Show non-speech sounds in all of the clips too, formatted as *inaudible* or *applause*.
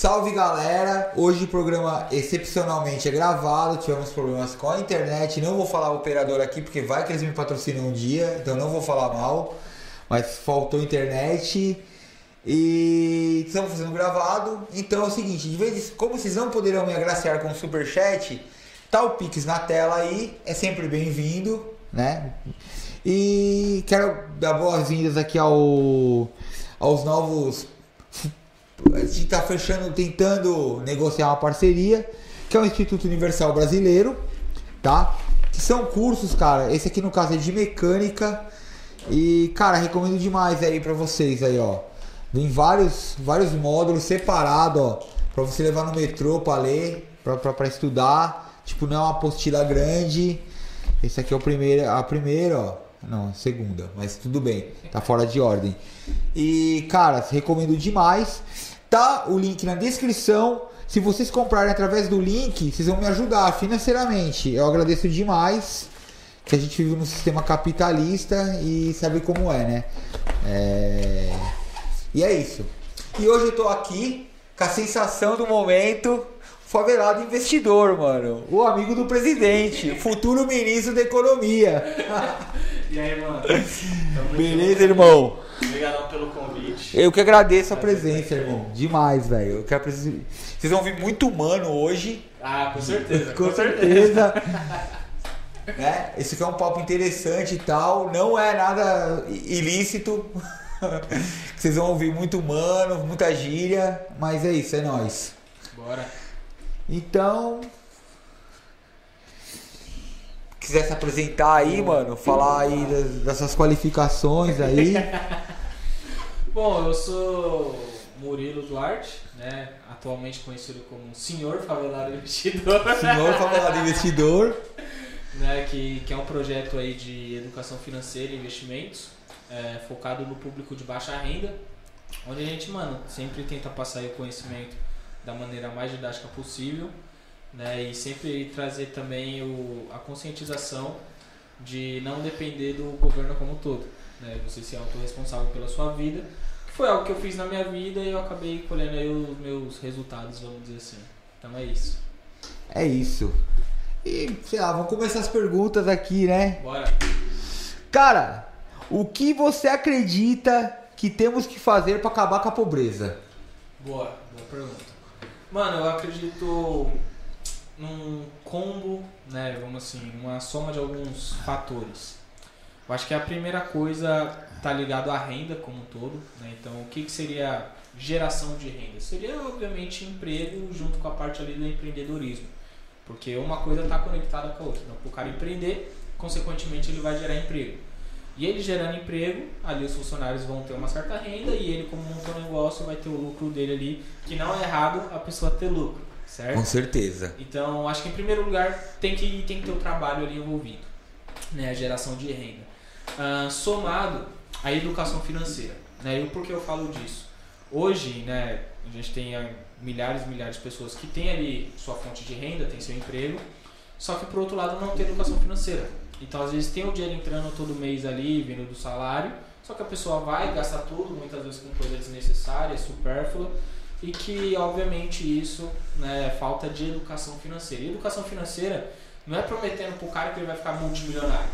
Salve galera! Hoje o programa excepcionalmente é gravado, tivemos problemas com a internet. Não vou falar o operador aqui porque vai que eles me patrocinam um dia, então não vou falar mal. Mas faltou internet e estamos fazendo gravado. Então é o seguinte: de vez como vocês não poderão me agraciar com o superchat, tá o Pix na tela aí, é sempre bem-vindo, né? E quero dar boas-vindas aqui ao, aos novos a gente está fechando, tentando negociar uma parceria, que é o Instituto Universal Brasileiro, tá? Que são cursos, cara. Esse aqui no caso é de mecânica. E, cara, recomendo demais aí para vocês aí, ó. Vem vários, vários módulos separados, ó. Pra você levar no metrô pra ler, pra, estudar. Tipo, não é uma apostila grande. Esse aqui é o primeiro, a primeira, ó. Não, segunda, mas tudo bem, tá fora de ordem. E, cara, recomendo demais. Tá o link na descrição. Se vocês comprarem através do link, vocês vão me ajudar financeiramente. Eu agradeço demais. Que a gente vive num sistema capitalista e sabe como é, né? É... E é isso. E hoje eu tô aqui com a sensação do momento favelado investidor, mano. O amigo do presidente, *laughs* futuro ministro da economia. *laughs* E aí, mano? *laughs* Beleza, irmão? Obrigadão pelo convite. Eu que agradeço a presença, irmão. Demais, velho. Eu quero Vocês vão vir muito humano hoje. Ah, com certeza. Com, certeza. né? Esse aqui é um papo interessante e tal. Não é nada ilícito. *laughs* Vocês vão ouvir muito humano, muita gíria. Mas é isso, é nóis. Bora. Então, quiser se apresentar aí, mano, falar aí das, dessas qualificações aí. *laughs* Bom, eu sou Murilo Duarte, né? Atualmente conhecido como Senhor Favelado Investidor. Senhor Favelado Investidor. *laughs* né? Que, que é um projeto aí de educação financeira e investimentos, é, focado no público de baixa renda, onde a gente, mano, sempre tenta passar o conhecimento da maneira mais didática possível né? E sempre trazer também o, a conscientização de não depender do governo como um todo, né? Você ser autorresponsável pela sua vida. Foi algo que eu fiz na minha vida e eu acabei colhendo aí os meus resultados, vamos dizer assim. Então é isso. É isso. E, sei lá, vamos começar as perguntas aqui, né? Bora. Cara, o que você acredita que temos que fazer para acabar com a pobreza? Boa, boa pergunta. Mano, eu acredito num combo, né, vamos assim, uma soma de alguns fatores. Eu acho que a primeira coisa está ligado à renda como um todo, né? Então, o que, que seria geração de renda? Seria obviamente emprego junto com a parte ali do empreendedorismo, porque uma coisa está conectada com a outra. Então, para o cara empreender, consequentemente ele vai gerar emprego. E ele gerando emprego, ali os funcionários vão ter uma certa renda e ele, como montou um negócio, vai ter o lucro dele ali, que não é errado a pessoa ter lucro certo? Com certeza. Então, acho que em primeiro lugar tem que, tem que ter o trabalho ali envolvido, né? A geração de renda. Uh, somado à educação financeira, né? E por que eu falo disso? Hoje, né, a gente tem ah, milhares e milhares de pessoas que têm ali sua fonte de renda, tem seu emprego, só que por outro lado não tem educação financeira. Então, às vezes tem o dinheiro entrando todo mês ali, vindo do salário, só que a pessoa vai gastar tudo, muitas vezes com coisas desnecessárias, supérfluas, e que, obviamente, isso né, é falta de educação financeira. E educação financeira não é prometendo para o cara que ele vai ficar multimilionário.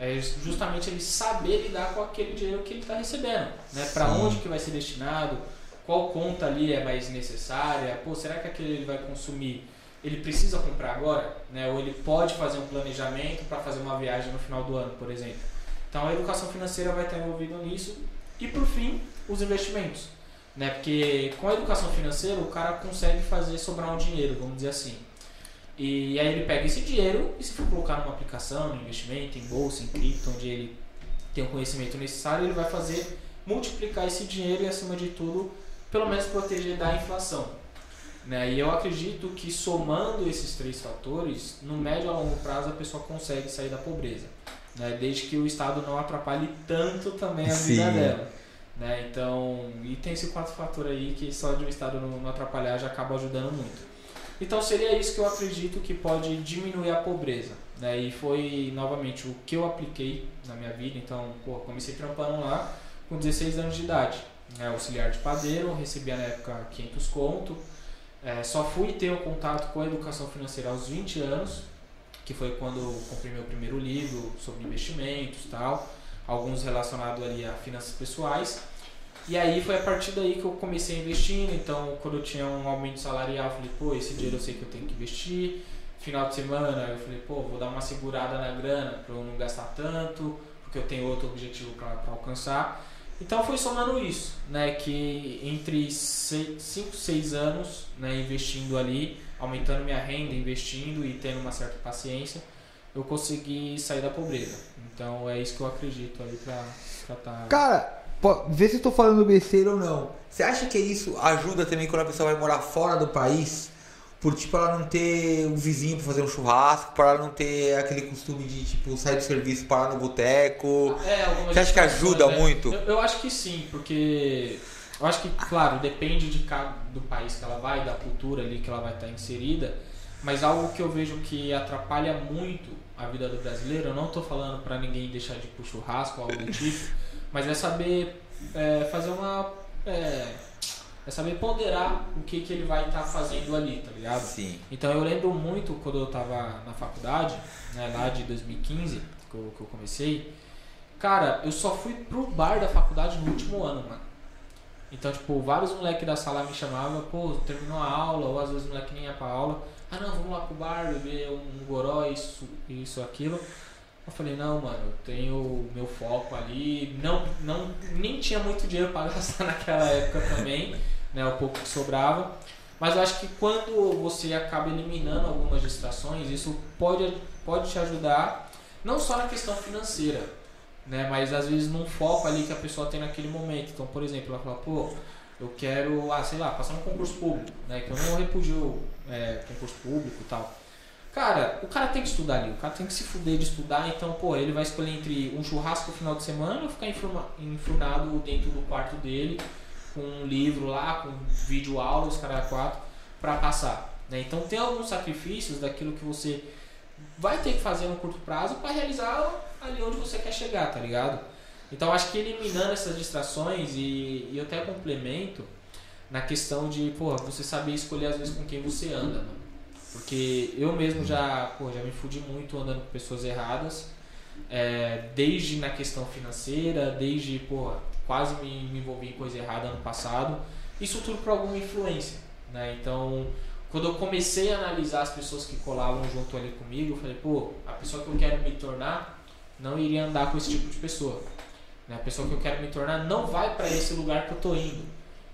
É justamente ele saber lidar com aquele dinheiro que ele está recebendo. Né? Para onde que vai ser destinado, qual conta ali é mais necessária, pô, será que aquele ele vai consumir ele precisa comprar agora, né? Ou ele pode fazer um planejamento para fazer uma viagem no final do ano, por exemplo. Então a educação financeira vai estar envolvida nisso e por fim os investimentos. Né? Porque com a educação financeira o cara consegue fazer sobrar um dinheiro, vamos dizer assim. E aí ele pega esse dinheiro e se for colocar numa aplicação, no investimento, em bolsa, em cripto, onde ele tem o conhecimento necessário, ele vai fazer multiplicar esse dinheiro e acima de tudo, pelo menos proteger da inflação. Né? E eu acredito que somando esses três fatores, no médio a longo prazo a pessoa consegue sair da pobreza. Né? Desde que o Estado não atrapalhe tanto também a vida Sim. dela. Né? Então, e tem esse quatro fator aí que só de um estado não, não atrapalhar já acaba ajudando muito. Então seria isso que eu acredito que pode diminuir a pobreza. Né? E foi novamente o que eu apliquei na minha vida. Então, pô, comecei trampando lá com 16 anos de idade. né, auxiliar de padeiro, recebia na época 500 conto. É, só fui ter o contato com a educação financeira aos 20 anos, que foi quando comprei meu primeiro livro sobre investimentos tal, alguns relacionados ali a finanças pessoais. E aí foi a partir daí que eu comecei investindo, então quando eu tinha um aumento salarial, eu falei, pô, esse dinheiro eu sei que eu tenho que investir. Final de semana eu falei, pô, vou dar uma segurada na grana para eu não gastar tanto, porque eu tenho outro objetivo para alcançar. Então foi somando isso, né? Que entre 5, 6 anos né, investindo ali, aumentando minha renda, investindo e tendo uma certa paciência, eu consegui sair da pobreza. Então é isso que eu acredito ali pra estar. Tá... Cara, vê se eu tô falando besteira ou não. Você acha que isso ajuda também quando a pessoa vai morar fora do país? por tipo ela não ter um vizinho para fazer um churrasco, para ela não ter aquele costume de tipo sair do serviço para no boteco. É, Você acha que ajuda né? muito? Eu, eu, acho que sim, porque eu acho que claro depende de cada do país que ela vai, da cultura ali que ela vai estar inserida, mas algo que eu vejo que atrapalha muito a vida do brasileiro, eu não estou falando para ninguém deixar de ir pro churrasco ou algo do tipo, mas é saber é, fazer uma é, é saber ponderar o que, que ele vai estar tá fazendo ali, tá ligado? Sim. Então eu lembro muito quando eu tava na faculdade, né, lá de 2015, que eu, que eu comecei, cara, eu só fui pro bar da faculdade no último ano, mano. Então, tipo, vários moleques da sala me chamavam, pô, terminou a aula, ou às vezes o moleque nem ia pra aula. Ah não, vamos lá pro bar, beber um goró, isso, isso, aquilo. Eu falei, não, mano, eu tenho meu foco ali. Não, não, nem tinha muito dinheiro para *laughs* gastar naquela época também né, o pouco que sobrava. Mas eu acho que quando você acaba eliminando algumas distrações, isso pode, pode te ajudar, não só na questão financeira, né, mas às vezes num foco ali que a pessoa tem naquele momento. Então, por exemplo, ela fala, pô, eu quero, ah, sei lá, passar no concurso público, né, que eu não repugio é, concurso público e tal. Cara, o cara tem que estudar ali, o cara tem que se fuder de estudar, então, pô, ele vai escolher entre um churrasco no final de semana ou ficar enfurnado dentro do quarto dele com um livro lá, com vídeo aula, os caras quatro, para passar. Né? Então tem alguns sacrifícios daquilo que você vai ter que fazer no curto prazo para realizar ali onde você quer chegar, tá ligado? Então acho que eliminando essas distrações e, e até complemento na questão de, pô, você saber escolher às vezes com quem você anda, mano. Porque eu mesmo já, pô, já me fudi muito andando com pessoas erradas, é, desde na questão financeira, desde, pô, quase me, me envolvi em coisa errada ano passado. Isso tudo por alguma influência, né? Então, quando eu comecei a analisar as pessoas que colavam junto ali comigo, eu falei, pô, a pessoa que eu quero me tornar não iria andar com esse tipo de pessoa. Né? A pessoa que eu quero me tornar não vai para esse lugar que eu tô indo.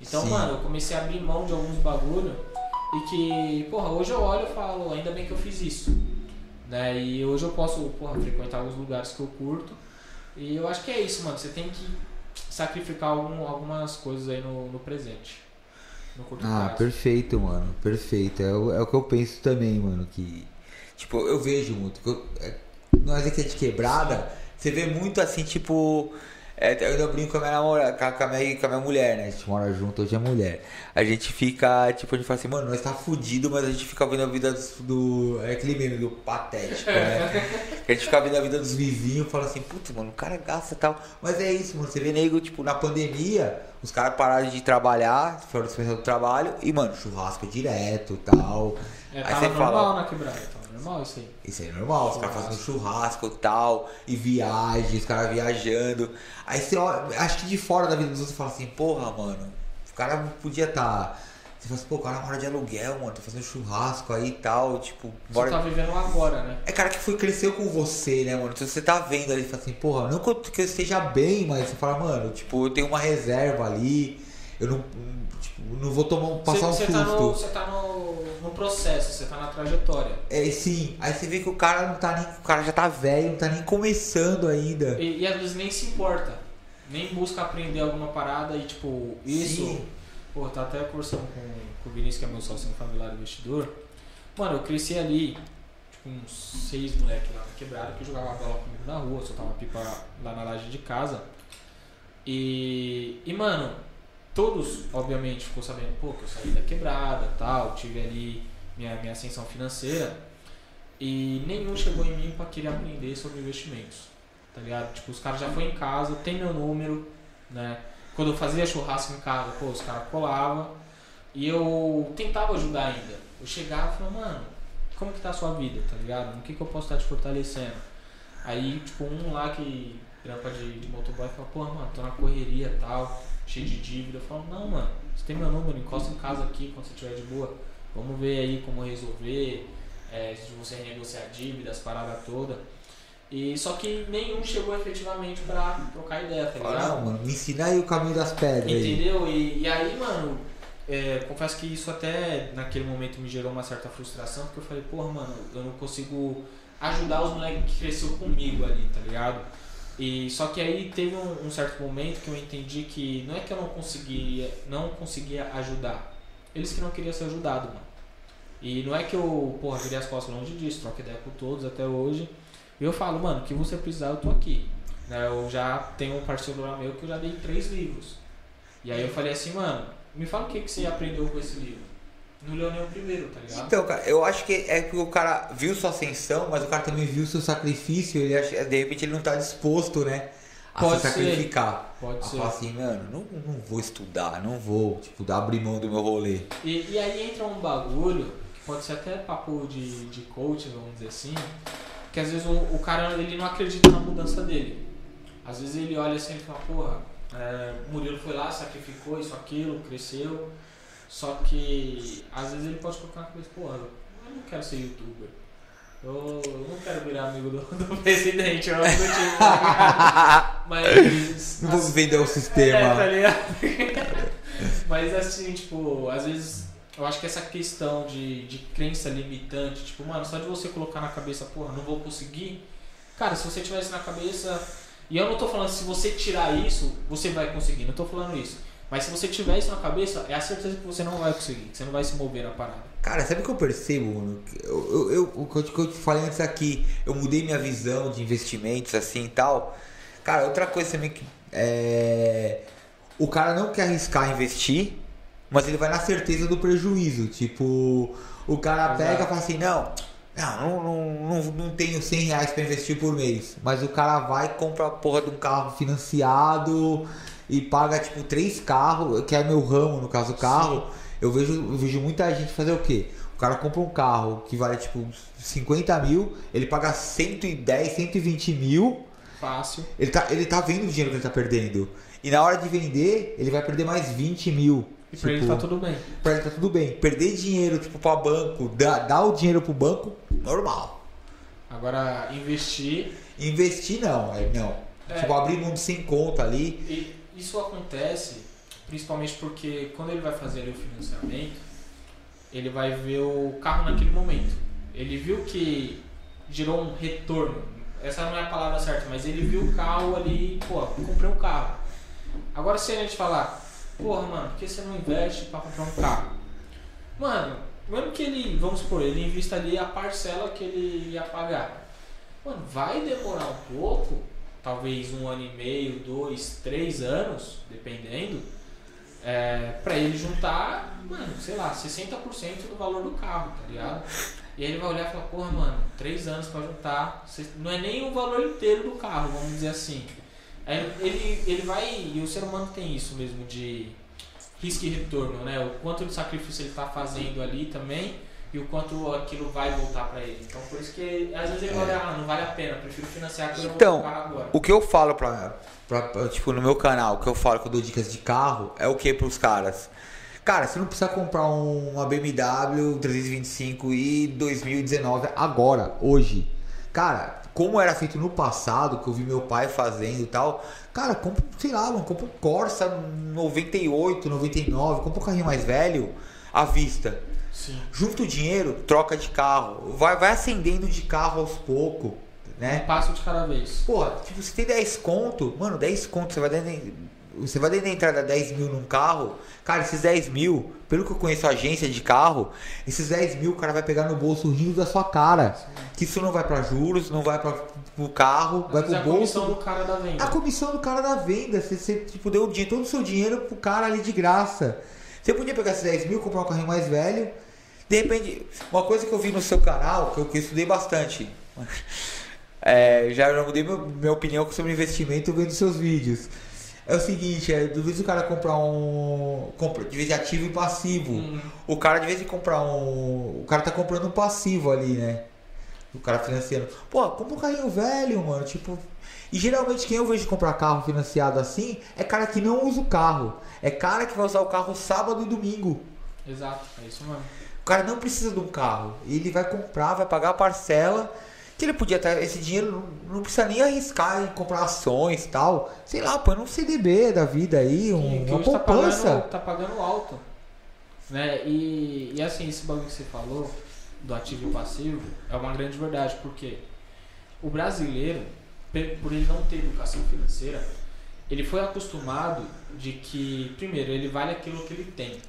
Então, Sim. mano, eu comecei a abrir mão de alguns bagulho e que, porra, hoje eu olho e falo, ainda bem que eu fiz isso. Né? E hoje eu posso, porra, frequentar alguns lugares que eu curto. E eu acho que é isso, mano. Você tem que sacrificar algum, algumas coisas aí no, no presente. No curto ah, prazo. perfeito, mano. Perfeito. É o, é o que eu penso também, mano. Que. Tipo, eu vejo muito. Que eu, é, nós aqui de quebrada, você vê muito assim, tipo é, eu ainda brinco com a minha namorada, com a minha, com a minha mulher, né? A gente mora junto, hoje é mulher. A gente fica, tipo, a gente fala assim, mano, nós tá fudido, mas a gente fica vendo a vida do. é aquele meme do patético, né? *laughs* a gente fica vendo a vida dos vizinhos e fala assim, putz, mano, o cara gasta e tal. Mas é isso, mano. Você vê nego, tipo, na pandemia, os caras pararam de trabalhar, foram dispensar do trabalho, e, mano, churrasco direto e tal. É, aí você fala. na quebrada, normal isso aí. Isso aí é normal, os caras fazendo churrasco e tal, e viagens, os caras viajando. Aí você olha, acho que de fora da vida dos outros você fala assim, porra, mano, o cara podia estar. Tá... Você fala assim, pô, o cara mora de aluguel, mano, tá fazendo churrasco aí e tal, tipo. Bora... Você tá vivendo agora, né? É cara que foi, cresceu com você, né, mano? Então você tá vendo ali, fala assim, porra, não que eu esteja bem, mas você fala, mano, tipo, eu tenho uma reserva ali, eu não não vou tomar, passar você, um tá susto. Tá no, você tá no, no, processo, você tá na trajetória. É, sim. Aí você vê que o cara não tá nem. O cara já tá velho, não tá nem começando ainda. E, e às vezes nem se importa. Nem busca aprender alguma parada e tipo, isso. Sim. Pô, tá até conversando com, com o Vinícius, que é meu sócio Favelado Investidor. Mano, eu cresci ali, tipo, uns seis moleques lá na quebrada que jogavam bola comigo na rua, soltava pipa lá na laje de casa. E, e mano, todos, obviamente, ficou sabendo, pô, que eu saí da quebrada, tal, tive ali minha, minha ascensão financeira. E nenhum chegou em mim para querer aprender sobre investimentos. Tá ligado? Tipo, os caras já foram em casa, tem meu número, né? quando eu fazia churrasco em casa, pô, os caras colavam e eu tentava ajudar ainda. Eu chegava e falava, mano, como que tá a sua vida, tá ligado? No que, que eu posso estar te fortalecendo? Aí, tipo, um lá que trampa de, de motoboy fala, pô, mano, tô na correria e tal, cheio de dívida. Eu falo, não, mano, você tem meu número, encosta em casa aqui quando você estiver de boa. Vamos ver aí como resolver, é, se você renegociar dívidas, parada toda. E só que nenhum chegou efetivamente pra trocar ideia, tá ligado? Não, mano, me ensina aí o caminho das pedras. aí. Entendeu? E, e aí, mano, é, confesso que isso até naquele momento me gerou uma certa frustração, porque eu falei, porra, mano, eu não consigo ajudar os moleques que cresceu comigo ali, tá ligado? E só que aí teve um, um certo momento que eu entendi que não é que eu não conseguia, não conseguia ajudar. Eles que não queriam ser ajudados, mano. E não é que eu, porra, virei as costas longe disso, troco ideia com todos até hoje. E eu falo, mano, o que você precisar, eu tô aqui. Né, eu já tenho um parceiro lá meu que eu já dei três livros. E aí eu falei assim, mano, me fala o que, que você aprendeu com esse livro. Não leu nem o primeiro, tá ligado? Então, cara, eu acho que é que o cara viu sua ascensão, mas o cara também viu seu sacrifício, ele acha, de repente ele não tá disposto, né? A Pode se ser. sacrificar. Pode a ser. falar assim, mano, não, não vou estudar, não vou, tipo, abrir mão do meu rolê. E, e aí entra um bagulho, que pode ser até papo de, de coach, vamos dizer assim, que às vezes o, o cara ele não acredita na mudança dele. Às vezes ele olha assim e fala, porra, é, o Murilo foi lá, sacrificou isso, aquilo, cresceu. Só que às vezes ele pode colocar na cabeça, porra, eu não quero ser youtuber. Eu não quero virar amigo do, *laughs* do presidente, eu não do time, tá? Mas. Não vou assim, vender o sistema. *laughs* é, tá ligado? *laughs* Mas assim, tipo, às vezes eu acho que essa questão de, de crença limitante, tipo, mano, só de você colocar na cabeça, porra, não vou conseguir. Cara, se você tivesse na cabeça. E eu não tô falando se você tirar isso, você vai conseguir, não tô falando isso. Mas se você tiver isso na cabeça, é a certeza que você não vai conseguir, que você não vai se mover na parada. Cara, sabe o que eu percebo, mano? Eu, eu, eu- o que eu te- falei antes aqui, eu mudei minha visão de investimentos assim e tal. Cara, outra coisa também que. É... O cara não quer arriscar investir, mas ele vai na certeza do prejuízo. Tipo, o cara Exato. pega e fala assim: não, não, não, não, não, não tenho 100 reais pra investir por mês. Mas o cara vai e compra a porra de um carro financiado e paga tipo três carros, que é meu ramo, no caso, carro. Eu vejo, eu vejo muita gente fazer o quê? O cara compra um carro que vale tipo 50 mil, ele paga 110, 120 mil, Fácil. ele tá, ele tá vendo o dinheiro que ele tá perdendo. E na hora de vender, ele vai perder mais 20 mil. E pra ele Tipo, tá tudo bem. pra ele tá tudo bem. Perder dinheiro, tipo, pra banco, dar, dar o dinheiro pro banco, normal. Agora, investir Investir não, é, não. É. Tipo, abrir mão de sem conta ali. E isso acontece principalmente porque quando ele vai fazer o financiamento, ele vai ver o carro naquele momento. Ele viu que gerou um retorno. Essa não é a palavra certa, mas ele viu o carro ali, pô, comprei um carro. Agora se a gente falar, porra, mano, por que você não investe pra comprar um carro? Mano, mesmo que ele, vamos supor, ele invista ali a parcela que ele ia pagar. Mano, vai demorar um pouco, talvez um ano e meio, dois, três anos, dependendo, é, para ele juntar, mano, sei lá, 60% do valor do carro, tá ligado? E aí ele vai olhar e falar, porra, mano, três anos pra juntar, não é nem o valor inteiro do carro, vamos dizer assim. Aí ele, ele vai, e o ser humano tem isso mesmo de risco e retorno, né? O quanto de sacrifício ele tá fazendo ali também e o quanto aquilo vai voltar pra ele. Então por isso que às vezes ele vai olhar, ah, não vale a pena, prefiro financiar que eu não vou Então, agora. O que eu falo pra- tipo, no meu canal, o que eu falo que eu dou dicas de carro, é o que pros caras? Cara, você não precisa comprar um- uma BMW 325 e 2019 agora, hoje. Cara, como era feito no passado, que eu vi meu pai fazendo e tal, cara, compra, sei lá, mano, compra um Corsa 98, 99, compra um carrinho mais velho à vista. Sim. Junta o dinheiro, troca de carro, vai, vai acendendo de carro aos poucos, né? Um passo de cada vez. Porra, tipo, você tem 10 conto, mano, 10 conto, você vai dando, você vai dando entrada 10 mil num carro, cara, esses 10 mil, pelo que eu conheço a agência de carro, esses 10 mil o cara vai pegar no bolso rindo da sua cara. Que isso não vai pra juros, não vai pra, pro carro, Às vai vezes é pro a comissão bolso. do cara da venda. A comissão do cara da venda, você, você tipo, deu o dinheiro, todo o seu dinheiro pro cara ali de graça. Você podia pegar esses 10 mil, comprar um carrinho mais velho. De repente, uma coisa que eu vi no seu canal, que eu, que eu estudei bastante. *laughs* É, já mudei meu- minha opinião sobre investimento vendo seus vídeos. é o seguinte, é, de vez o cara comprar um. Compra, de vez ativo e passivo. Hum. O cara, de vez de comprar um. O cara tá comprando um passivo ali, né? O cara financiando. Pô, compra um carrinho velho, mano. Tipo. E geralmente quem eu vejo comprar carro financiado assim é cara que não usa o carro. É cara que vai usar o carro sábado e domingo. Exato, é isso mesmo. O cara não precisa de um carro. Ele vai comprar, vai pagar a parcela. Que ele podia ter esse dinheiro, não, não precisa nem arriscar em comprar ações e tal. Sei lá, põe num CDB da vida aí, um, que, uma hoje tá poupança. pagando, tá pagando alto. Né? E, e assim, esse bagulho que você falou do ativo e passivo é uma grande verdade, porque o brasileiro, por ele não ter educação financeira, ele foi acostumado de que, primeiro, ele vale aquilo que ele tem.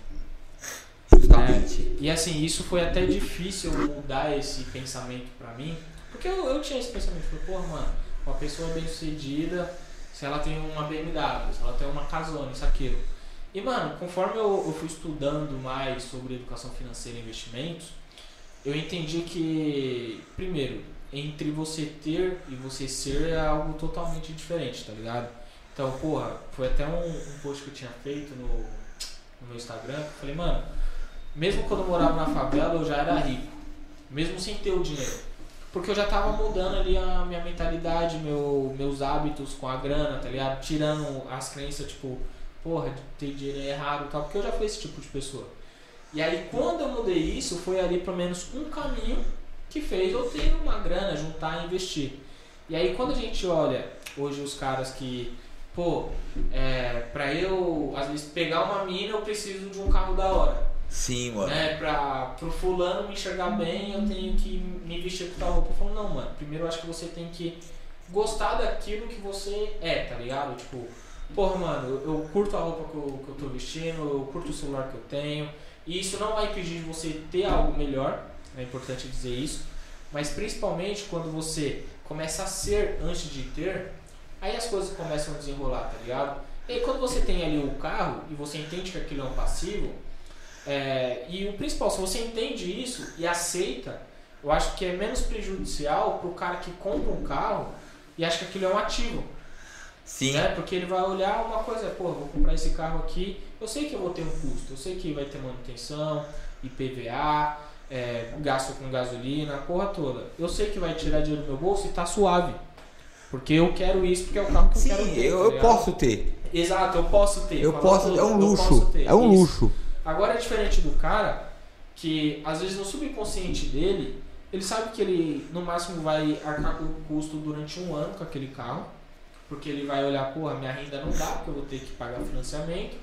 Justamente. E assim, isso foi até difícil mudar esse pensamento pra mim, porque eu, eu tinha esse pensamento, falei, porra, mano, uma pessoa bem sucedida, se ela tem uma BMW, se ela tem uma casona, isso, aquilo. E mano, conforme eu, eu fui estudando mais sobre educação financeira e investimentos, eu entendi que, primeiro, entre você ter e você ser é algo totalmente diferente, tá ligado? Então, porra, foi até um, um post que eu tinha feito no, no meu Instagram, que eu falei, mano, mesmo quando eu morava na favela, eu já era rico. Mesmo sem ter o dinheiro. Porque eu já tava mudando ali a minha mentalidade, meu, meus hábitos com a grana, tá ligado? Tirando as crenças, tipo, porra, ter dinheiro é errado e tal. Porque eu já fui esse tipo de pessoa. E aí, quando eu mudei isso, foi ali pelo menos um caminho que fez eu ter uma grana, juntar e investir. E aí, quando a gente olha hoje os caras que, pô, é, pra eu, às vezes, pegar uma mina, eu preciso de um carro da hora Sim, mano. né, pra, pro fulano me enxergar bem, eu tenho que me vestir com tal roupa. Eu falo, não, mano, primeiro eu acho que você tem que gostar daquilo que você é, tá ligado? Tipo, porra, mano, eu, eu curto a roupa que eu, que eu tô vestindo, eu curto o celular que eu tenho. E isso não vai impedir de você ter algo melhor, é importante dizer isso. Mas principalmente quando você começa a ser antes de ter, aí as coisas começam a desenrolar, tá ligado? E aí quando você tem ali o carro e você entende que aquilo é um passivo, é, e o principal, se você entende isso e aceita, eu acho que é menos prejudicial pro cara que compra um carro e acha que aquilo é um ativo. Sim. Né? Porque ele vai olhar uma coisa, pô, vou comprar esse carro aqui, eu sei que eu vou ter um custo, eu sei que vai ter manutenção, IPVA, é, gasto com gasolina, a porra toda. Eu sei que vai tirar dinheiro do meu bolso e tá suave. Porque eu quero isso, porque é o carro que Sim, eu quero ter. eu, tá eu posso ter. Exato, eu posso ter. Eu posso. tudo, É um luxo. É um isso. luxo. Agora é diferente do cara que, às vezes, no subconsciente dele, ele sabe que ele, no máximo, vai arcar com o custo durante um ano com aquele carro. Porque ele vai olhar, porra, minha renda não dá, porque eu vou ter que pagar financiamento,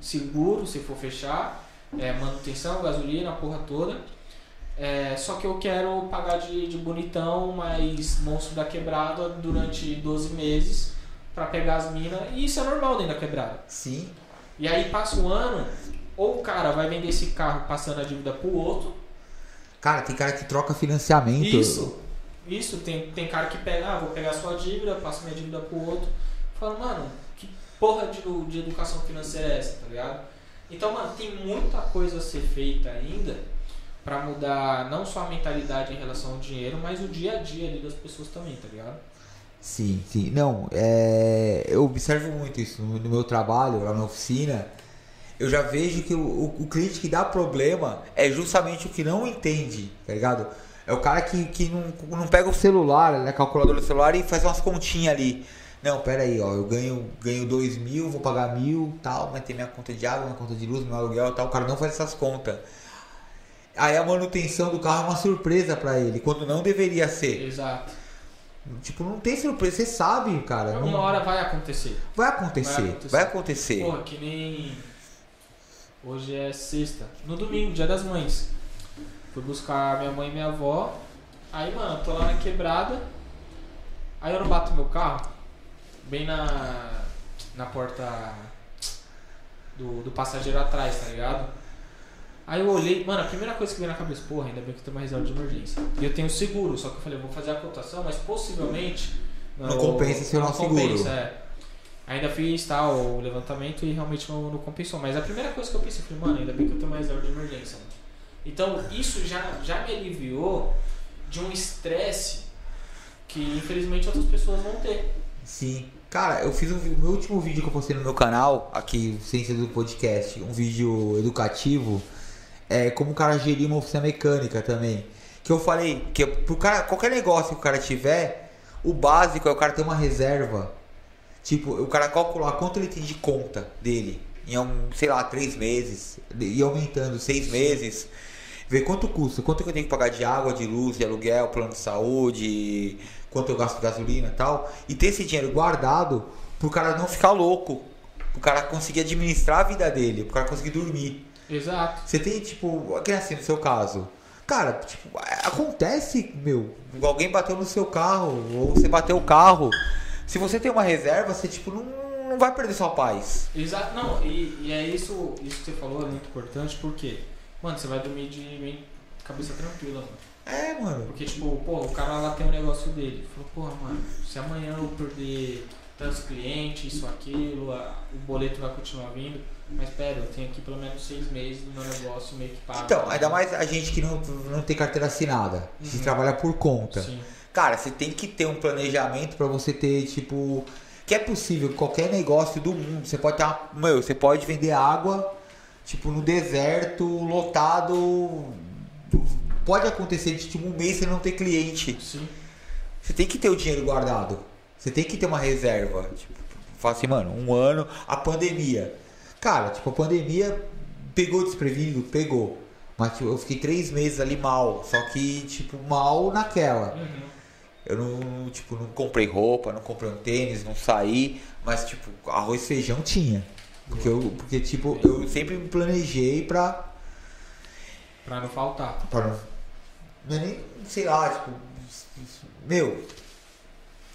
seguro, se for fechar, é, manutenção, gasolina, a porra toda. É, só que eu quero pagar de, de bonitão, mas monstro da quebrada durante 12 meses pra pegar as minas. E isso é normal dentro da quebrada. Sim. E aí passa um ano, ou o cara vai vender esse carro passando a dívida pro outro. Cara, tem cara que troca financiamento. Isso. Isso, tem, tem cara que pega, ah, vou pegar a sua dívida, passo minha dívida pro outro. Fala, mano, que porra de, de educação financeira é essa, tá ligado? Então, mano, tem muita coisa a ser feita ainda pra mudar não só a mentalidade em relação ao dinheiro, mas o dia a dia ali das pessoas também, tá ligado? Sim, sim. Não, é, eu observo muito isso no, no meu trabalho, lá na oficina. Eu já vejo que o, o, o cliente que dá problema é justamente o que não entende, tá ligado? É o cara que, que não, não pega o celular, né, calculador do celular e faz umas continhas ali. Não, pera aí, ó, eu ganho, ganho dois mil, vou pagar mil, tal, mas tem minha conta de água, minha conta de luz, meu aluguel tal. O cara não faz essas contas. Aí a manutenção do carro é uma surpresa pra ele, quando não deveria ser. Exato. Tipo, não tem surpresa, você sabe, cara. Uma não- hora vai acontecer. Vai acontecer, Vai acontecer. vai acontecer. Porra, que nem. Hoje é sexta. No domingo, dia das mães. Fui buscar minha mãe e minha avó. Aí, mano, tô lá na quebrada. Aí eu não bato meu carro. Bem na. Na porta. Do, do passageiro atrás, tá ligado? Aí eu olhei, mano, a primeira coisa que veio na cabeça, porra, ainda bem que eu tenho uma reserva de emergência. E eu tenho seguro, só que eu falei, vou fazer a cotação, mas possivelmente. Não compensa se eu não seguro. é. Ainda fiz tal, o levantamento e realmente não, não compensou. Mas a primeira coisa que eu pensei, falei, mano, ainda bem que eu tenho uma reserva de emergência. mano. Então isso já, já me aliviou de um estresse que infelizmente outras pessoas vão ter. Sim. Cara, eu fiz um, meu último vídeo que eu postei no meu canal, aqui, Ciência do Podcast, um vídeo educativo, é como o cara gerir uma oficina mecânica também. Que eu falei que pro cara, qualquer negócio que o cara tiver, o básico é o cara ter uma reserva. Tipo, o cara calcular quanto ele tem de conta dele em, um, sei lá, três meses, e aumentando seis meses ver quanto custa, quanto que eu tenho que pagar de água, de luz, de aluguel, plano de saúde, quanto eu gasto de gasolina e tal, e ter esse dinheiro guardado pro cara não ficar louco, pro cara conseguir administrar a vida dele, pro cara conseguir dormir. Exato. Você tem, tipo, que assim no seu caso. Cara, tipo, acontece, meu, alguém bateu no seu carro, ou você bateu o carro. Se você tem uma reserva, você, tipo, não, não vai perder sua paz. Exato, não, e, e é isso, isso que você falou é muito importante, porque Mano, você vai dormir de cabeça tranquila, mano. É, mano. Porque, tipo, pô, o cara lá tem um negócio dele. Falou, porra, mano, se amanhã eu perder tantos clientes, isso, aquilo, a, o boleto vai continuar vindo. Mas pera, eu tenho aqui pelo menos seis meses do meu negócio meio que pago. Então, ainda mais a gente que não, não tem carteira assinada. Uhum. Se trabalha por conta. Sim. Cara, você tem que ter um planejamento para você ter, tipo. Que é possível, qualquer negócio do mundo. Você pode ter uma, Meu, você pode vender água tipo, no deserto, lotado. Pode acontecer de tipo um mês você não ter cliente. Sim. Você tem que ter o dinheiro guardado. Você tem que ter uma reserva. Tipo, fala assim, mano, um ano, a pandemia. Cara, tipo, a pandemia pegou desprevenido? Pegou. Mas tipo, eu fiquei três meses ali mal. Só que, tipo, mal naquela. Uhum. Eu não, tipo, não comprei roupa, não comprei um tênis, não saí. Mas, tipo, arroz e feijão tinha. Porque, eu, porque tipo, eu sempre me planejei pra. Pra não faltar. Pra não. Não é nem, sei lá, tipo. Meu.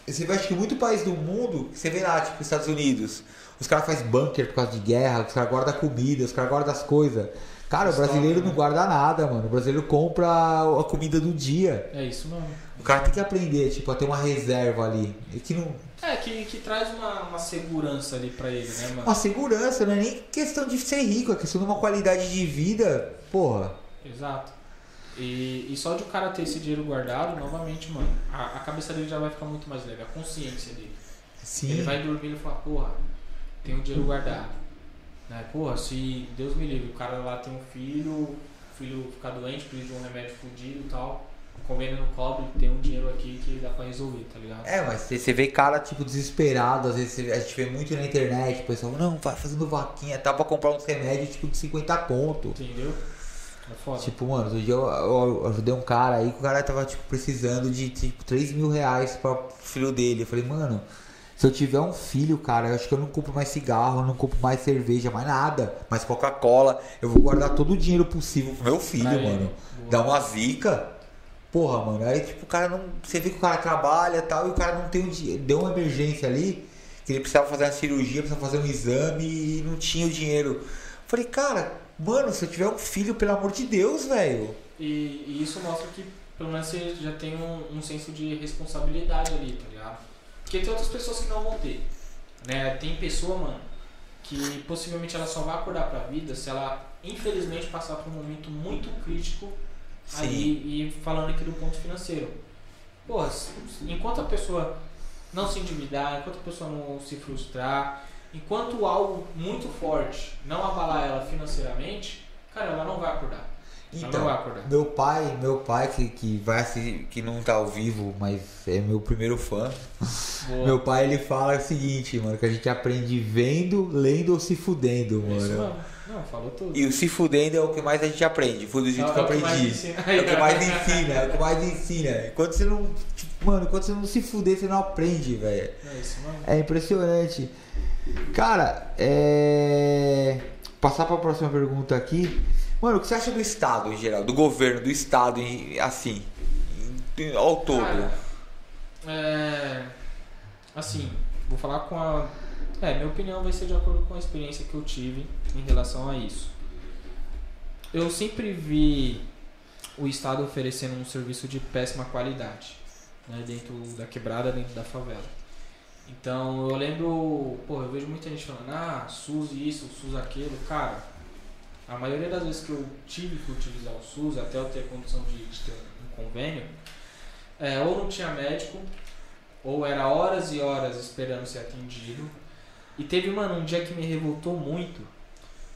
Você vê, acho que muito país do mundo, você vê lá, tipo, Estados Unidos. Os caras fazem bunker por causa de guerra, os caras guardam comida, os caras guardam as coisas. Cara, o brasileiro não guarda nada, mano. O brasileiro compra a comida do dia. É isso mesmo. O cara tem que aprender, tipo, a ter uma reserva ali. E que não, é, que, que traz uma, uma segurança ali pra ele, né, mano? Uma segurança, não é nem questão de ser rico, é questão de uma qualidade de vida, porra. Exato. E, e só de o cara ter esse dinheiro guardado, novamente, mano, a, a cabeça dele já vai ficar muito mais leve, a consciência dele. Sim. Ele vai dormir e falar, porra, tem um dinheiro guardado. Né? Porra, se Deus me livre, o cara lá tem um filho, o filho ficar doente, precisa de um remédio fudido e tal convênio não cobre, tem um dinheiro aqui que dá pra resolver, tá ligado? É, mas você vê cara, tipo, desesperado, às vezes a gente vê muito na internet, o pessoal, não, vai fazendo vaquinha, tá pra comprar uns remédios, tipo, de 50 conto. Entendeu? É foda. Tipo, mano, outro dia eu, eu, ajudei um cara aí que o cara tava, tipo, precisando de, tipo, 3 mil reais pra filho dele. Eu falei, mano, se eu tiver um filho, cara, eu acho que eu não compro mais cigarro, eu não compro mais cerveja, mais nada. Mais Coca-Cola. Eu vou guardar todo o dinheiro possível pro meu filho, aí, mano. Boa. Dá uma zica. Porra, mano, aí tipo, o cara não. Você vê que o cara trabalha e tal, e o cara não tem o dinheiro. Deu uma emergência ali, que ele precisava fazer uma cirurgia, precisava fazer um exame e não tinha o dinheiro. Falei, cara, mano, se eu tiver um filho, pelo amor de Deus, velho. E, e, isso mostra que pelo menos você já tem um, um senso de responsabilidade ali, tá ligado? Porque tem outras pessoas que não vão ter. Né? Tem pessoa, mano, que possivelmente ela só vai acordar pra vida se ela, infelizmente, passar por um momento muito crítico Sim. aí e falando aqui do ponto financeiro. Porra, enquanto a pessoa não se endividar, enquanto a pessoa não se frustrar, enquanto algo muito forte não abalar ela financeiramente, cara, ela não vai acordar. Então, meu pai, meu pai que, que vai assim, que não tá ao vivo, mas é meu primeiro fã. Boa. Meu pai ele fala o seguinte, mano, que a gente aprende vendo, lendo ou se fudendo, mano. Isso, mano. Não, falou tudo. E o se fudendo é o que mais a gente aprende. Foi do jeito é, que eu aprendi. É o que mais ensina, é o que mais ensina. Enquanto você não. Tipo, mano, enquanto você não se fuder, você não aprende, velho. É isso, mano. É impressionante. Cara, é. Passar pra próxima pergunta aqui. Mano, o que você acha do Estado em geral? Do governo, do Estado, assim, ao todo? Cara, é. Assim, vou falar com a é, minha opinião vai ser de acordo com a experiência que eu tive em relação a isso. Eu sempre vi o Estado oferecendo um serviço de péssima qualidade, né, dentro da quebrada, dentro da favela. Então eu lembro, pô, eu vejo muita gente falando, ah, SUS isso, SUS aquilo. Cara, a maioria das vezes que eu tive que utilizar o SUS, até eu ter a condição de, de ter um convênio, é, ou não tinha médico, ou era horas e horas esperando ser atendido. E teve, mano, um dia que me revoltou muito,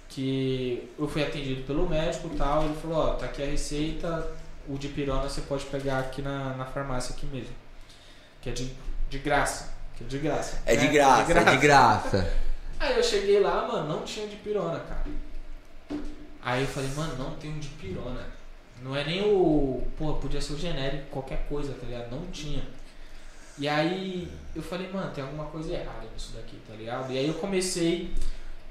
que eu fui atendido pelo médico e tal, ele falou, ó, tá aqui a receita, o de pirona você pode pegar aqui na, na farmácia aqui mesmo. Que é de, de graça. Que é de graça. É de né? graça, é de *laughs* graça. Aí eu cheguei lá, mano, não tinha de pirona, cara. Aí eu falei, mano, não tem um de pirona. Não é nem o. Pô, podia ser o genérico, qualquer coisa, tá ligado? Não tinha. E aí eu falei, mano, tem alguma coisa errada nisso daqui, tá ligado? E aí eu comecei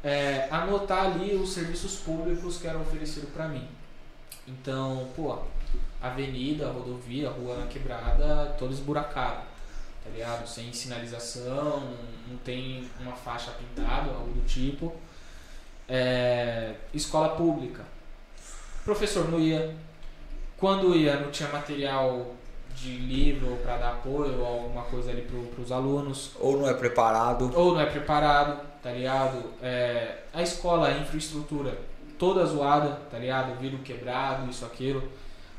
é, a anotar ali os serviços públicos que eram oferecidos pra mim. Então, pô, avenida, rodovia, rua na quebrada, todo esburacado, tá ligado? Sem sinalização, não tem uma faixa pintada, algo do tipo. É, escola pública. Professor não ia. Quando ia, não tinha material de livro para dar apoio ou alguma coisa ali para os alunos. Ou não é preparado. Ou não é preparado, tá ligado? É, a escola, a infraestrutura toda zoada, tá ligado? Vidro quebrado, isso, aquilo.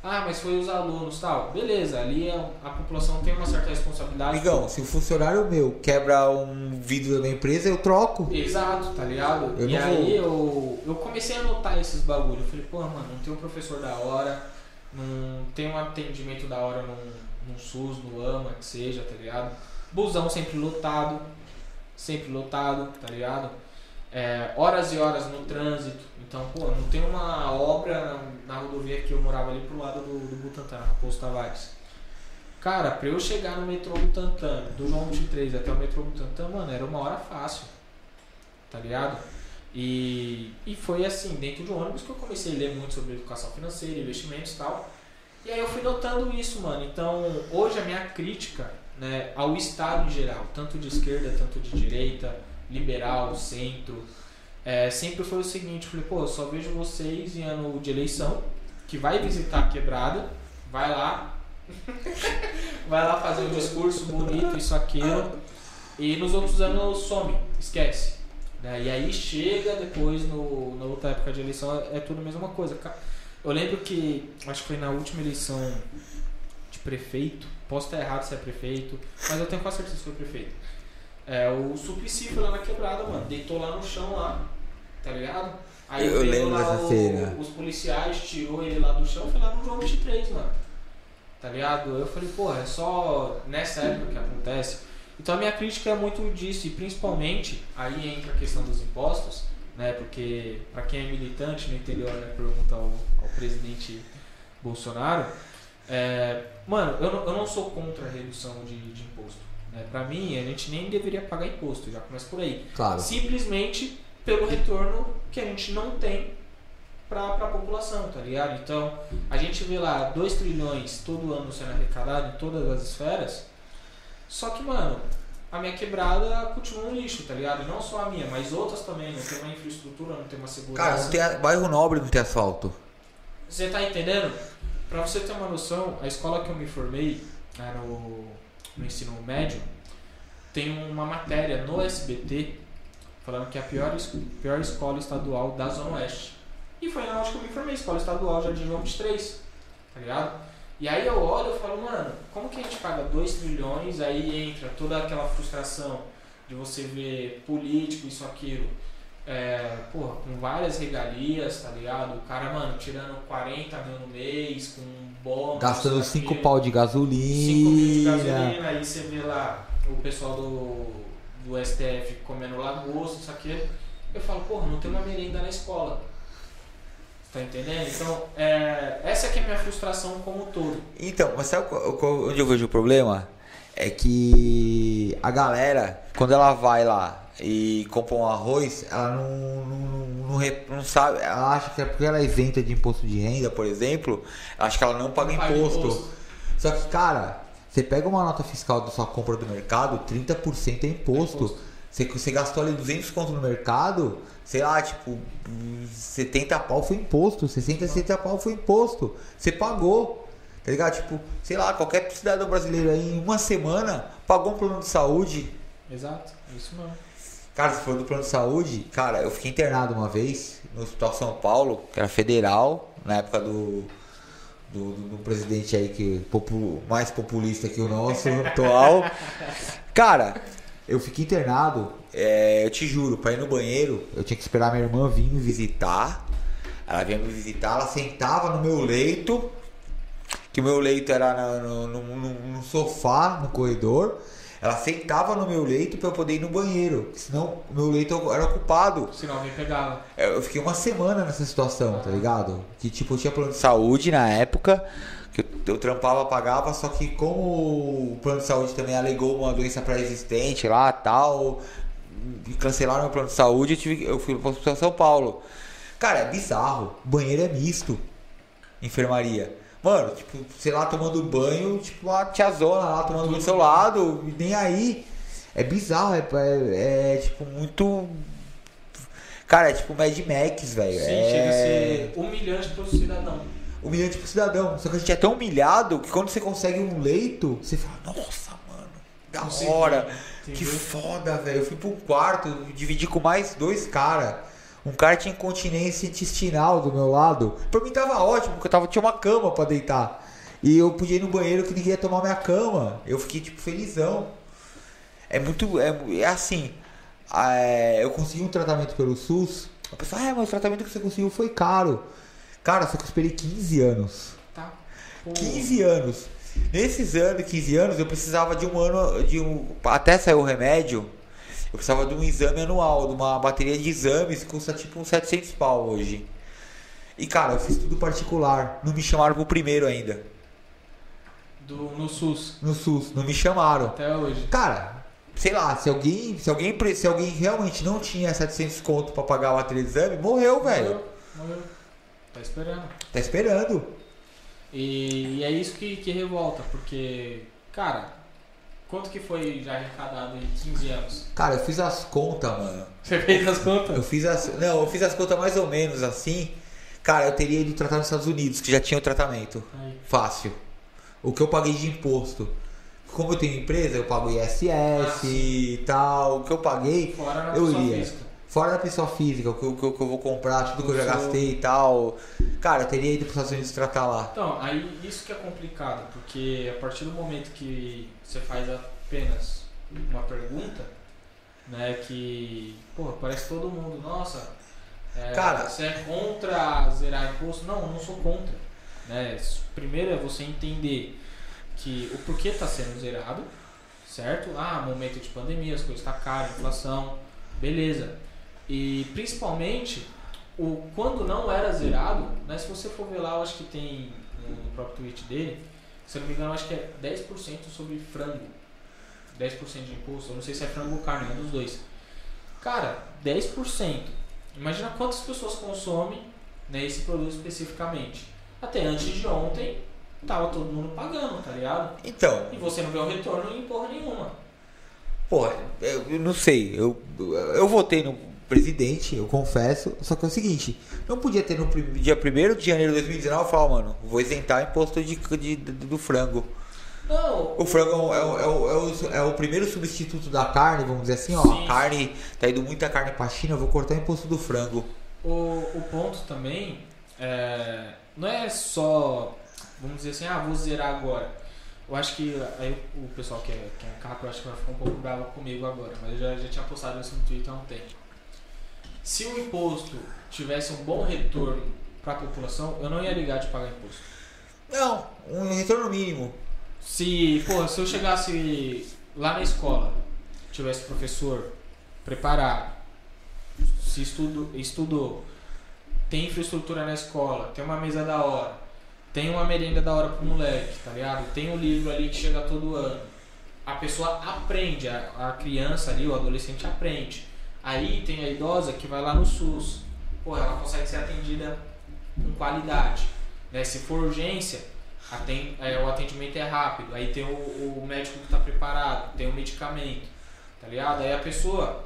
Ah, mas foi os alunos tal. Beleza, ali a, a população tem uma certa responsabilidade. Amigão, se o funcionário meu quebra um vidro da minha empresa, eu troco. Exato, tá ligado? Eu e aí eu, eu comecei a notar esses bagulho. Eu falei, pô, mano, não tem um professor da hora, não tem um atendimento da hora num, num SUS, no AMA, que seja, tá ligado? Busão sempre lotado, sempre lotado, tá ligado? É, horas e horas no trânsito. Então, pô, não tem uma obra na, rodovia que eu morava ali pro lado do, do Butantã, Raposo Tavares. Cara, pra eu chegar no metrô Butantã, do João 23 até o metrô Butantã, mano, era uma hora fácil. Tá ligado? E, e foi assim, dentro de um ônibus que eu comecei a ler muito sobre educação financeira, investimentos e tal. E aí eu fui notando isso, mano. Então, hoje a minha crítica né, ao Estado em geral, tanto de esquerda, tanto de direita, liberal, centro, é, sempre foi o seguinte, falei, pô, eu só vejo vocês em ano de eleição, que vai visitar a quebrada, vai lá, *laughs* vai lá fazer um discurso bonito, isso, aquilo, e nos outros anos some, esquece. Né? E aí chega depois, no, na outra época de eleição, é tudo a mesma coisa. Eu lembro que, acho que foi na última eleição de prefeito, posso estar errado se é prefeito, mas eu tenho quase certeza que foi prefeito. É, o Suplicy foi lá na quebrada, mano. Deitou lá no chão lá. Tá ligado? Aí Eu veio lembro lá dessa o- os policiais, tirou ele lá do chão e foi lá no João 23, mano. Tá ligado? Eu falei, porra, é só nessa época que acontece. Então a minha crítica é muito disso, e principalmente aí entra a questão dos impostos, né? Porque pra quem é militante no interior, né, pergunta ao, ao presidente Bolsonaro, é, mano, eu não, eu não sou contra a redução de, de imposto. Né? Pra mim, a gente nem deveria pagar imposto, já começa por aí. Claro. Simplesmente pelo retorno que a gente não tem pra, pra população, tá ligado? Então, a gente vê lá 2 trilhões todo ano sendo arrecadado em todas as esferas, só que, mano, a minha quebrada continua um lixo, tá ligado? Não só a minha, mas outras também, não tem uma infraestrutura, não tem uma segurança. Cara, não tem a- bairro nobre não tem asfalto. Você tá entendendo? Pra você ter uma noção, a escola que eu me formei, né, no, no ensino médio, tem uma matéria no SBT falando que é a pior, pior escola estadual da Zona Oeste. E foi na onde que eu me formei, escola estadual Jardim João 23, tá ligado? E aí eu olho e falo, mano, como que a gente paga 2 trilhões, aí entra toda aquela frustração de você ver político, isso, aquilo, é, porra, com várias regalias, tá ligado? O cara, mano, tirando 40 mil no mês, com Gastando isso, 5 aquilo. pau de 5 mil de gasolina. gasolina, aí você vê lá o pessoal do, do STF comendo lagosta, isso aqui. Eu falo, porra, não tem uma merenda na escola. Tá entendendo? Então, é, essa que é a minha frustração como um todo. Então, mas sabe qual- qual- onde eu vejo o problema? É que a galera, quando ela vai lá e compra um arroz, ela não, não, não, não sabe, ela acha que é porque ela é isenta de imposto de renda, por exemplo, acha que ela não paga Não paga imposto. imposto. Só que, cara, você pega uma nota fiscal da sua compra do mercado, 30% é imposto. imposto. Você, você gastou ali 200 conto no mercado, sei lá, tipo, 70 pau foi imposto, 60, 70 pau foi imposto. Você pagou, tá ligado? Tipo, sei lá, qualquer cidadão brasileiro aí em uma semana pagou um plano de saúde. Exato, é isso mesmo. Cara, se for do plano de saúde, cara, eu fiquei internado uma vez no Hospital São Paulo, que era federal, na época do, do, do, do presidente aí que popu, mais populista que o nosso *laughs* atual. Cara, eu fiquei internado, é, eu te juro, pra ir no banheiro, eu tinha que esperar minha irmã vir me visitar. Ela vinha me visitar, ela sentava no meu leito, que o meu leito era no, no, no, no sofá, no corredor. Ela sentava no meu leito para eu poder ir no banheiro, senão o meu leito era ocupado. Senão alguém pegava. Eu fiquei uma semana nessa situação, tá ligado? Que tipo, eu tinha plano de saúde na época, que eu, eu trampava, pagava, só que como o plano de saúde também alegou uma doença pré-existente lá tal, cancelaram meu plano de saúde, eu, tive, eu fui para São Paulo. Cara, é bizarro. Banheiro é misto. Enfermaria. Mano, tipo, sei lá, tomando banho, tipo, a tiazona lá tomando banho do seu lado, e nem aí. É bizarro, é, é, é, tipo muito. Cara, é tipo Mad Max, velho. Sim, é... chega a ser humilhante pro cidadão. Humilhante pro cidadão. Só que a gente é tão humilhado que quando você consegue um leito, você fala, nossa, mano, da Consegui, hora. entendeu? Que foda, velho. Eu fui pro quarto, dividi com mais dois caras. Um cara tinha incontinência intestinal do meu lado. Pra mim tava ótimo, porque eu tava, tinha uma cama pra deitar. E eu podia ir no banheiro que ninguém ia tomar minha cama. Eu fiquei, tipo, felizão. É muito. É, é assim. é, eu consegui um tratamento pelo SUS. A pessoa, ah, mas o tratamento que você conseguiu foi caro. Cara, só que eu esperei 15 anos. Tá. Pô, 15 anos. Nesses anos, 15 anos, eu precisava de um ano. De um, até sair o remédio, eu precisava de um exame anual, de uma bateria de exames que custa tipo uns 700 pau hoje. E cara, eu fiz tudo particular. Não me chamaram pro primeiro ainda. do, no SUS. No SUS, não me chamaram. Até hoje. Cara, sei lá, se alguém, se alguém, se alguém realmente não tinha 700 conto pra pagar a bateria de exame, morreu, velho. Morreu, morreu. Tá esperando. Tá esperando. E, e é isso que, que revolta, porque, cara, quanto que foi já arrecadado em 15 anos? Cara, eu fiz as contas, mano. Você fez as contas? Eu fiz as. Não, eu fiz as contas mais ou menos assim. Cara, eu teria ido tratar nos Estados Unidos, que já tinha o tratamento. Aí. Fácil. O que eu paguei de imposto. Como eu tenho empresa, eu pago ISS Ah, e tal. O que eu paguei, eu iria. física. Fora da pessoa física, o que, eu- o que eu- vou comprar, tudo que eu já gastei e tal. Cara, eu teria ido para os Estados Unidos tratar lá. Então, aí isso que é complicado, porque a partir do momento que você faz apenas uma pergunta, né, que, pô, parece todo mundo, nossa, é, Cara- você é contra zerar imposto? Não, eu não sou contra. Né? Primeiro é você entender que o porquê está sendo zerado, certo? Ah, momento de pandemia, as coisas estão tá caro, inflação, beleza. E principalmente o quando não era zerado, né, se você for ver lá, eu acho que tem no próprio tweet dele, se eu não me engano, eu acho que é 10% sobre frango. 10% de imposto, eu não sei se é frango ou carne, um dos dois. Cara, 10%. Imagina quantas pessoas consomem né, esse produto especificamente. Até antes de ontem, tava todo mundo pagando, tá ligado? Então, E você não vê o retorno em porra nenhuma. pô, eu, eu não sei. Eu, eu votei no presidente, eu confesso. Só que é o seguinte: não podia ter no dia 1 de janeiro de 2019 falar, mano, vou isentar imposto de, de- de- do frango. Não, O frango é o, é, é, é o- primeiro substituto da carne, vamos dizer assim, ó. Sim. A carne, tá indo muita carne pra China, eu vou cortar o imposto do frango. O, o ponto também é, não é só, vamos dizer assim, ah, vou zerar agora. Eu acho que aí o pessoal que é, que é capa, eu acho que vai ficar um pouco bravo comigo agora, mas eu já, já tinha postado isso no Twitter há um tempo. Se o imposto tivesse um bom retorno para a população, eu não ia ligar de pagar imposto. Não, um retorno mínimo. Se, pô, se eu chegasse lá na escola, tivesse professor preparado, se estudo, estudou, tem infraestrutura na escola, tem uma mesa da hora, tem uma merenda da hora pro moleque, tá ligado? Tem um livro ali que chega todo ano. A pessoa aprende, a, a criança ali, o adolescente aprende. Aí tem a idosa que vai lá no SUS. Pô, ela consegue ser atendida com qualidade. Né? Se for urgência, aten- é, o atendimento é rápido. Aí tem o, o médico que está preparado, tem o medicamento. Tá ligado? Aí a pessoa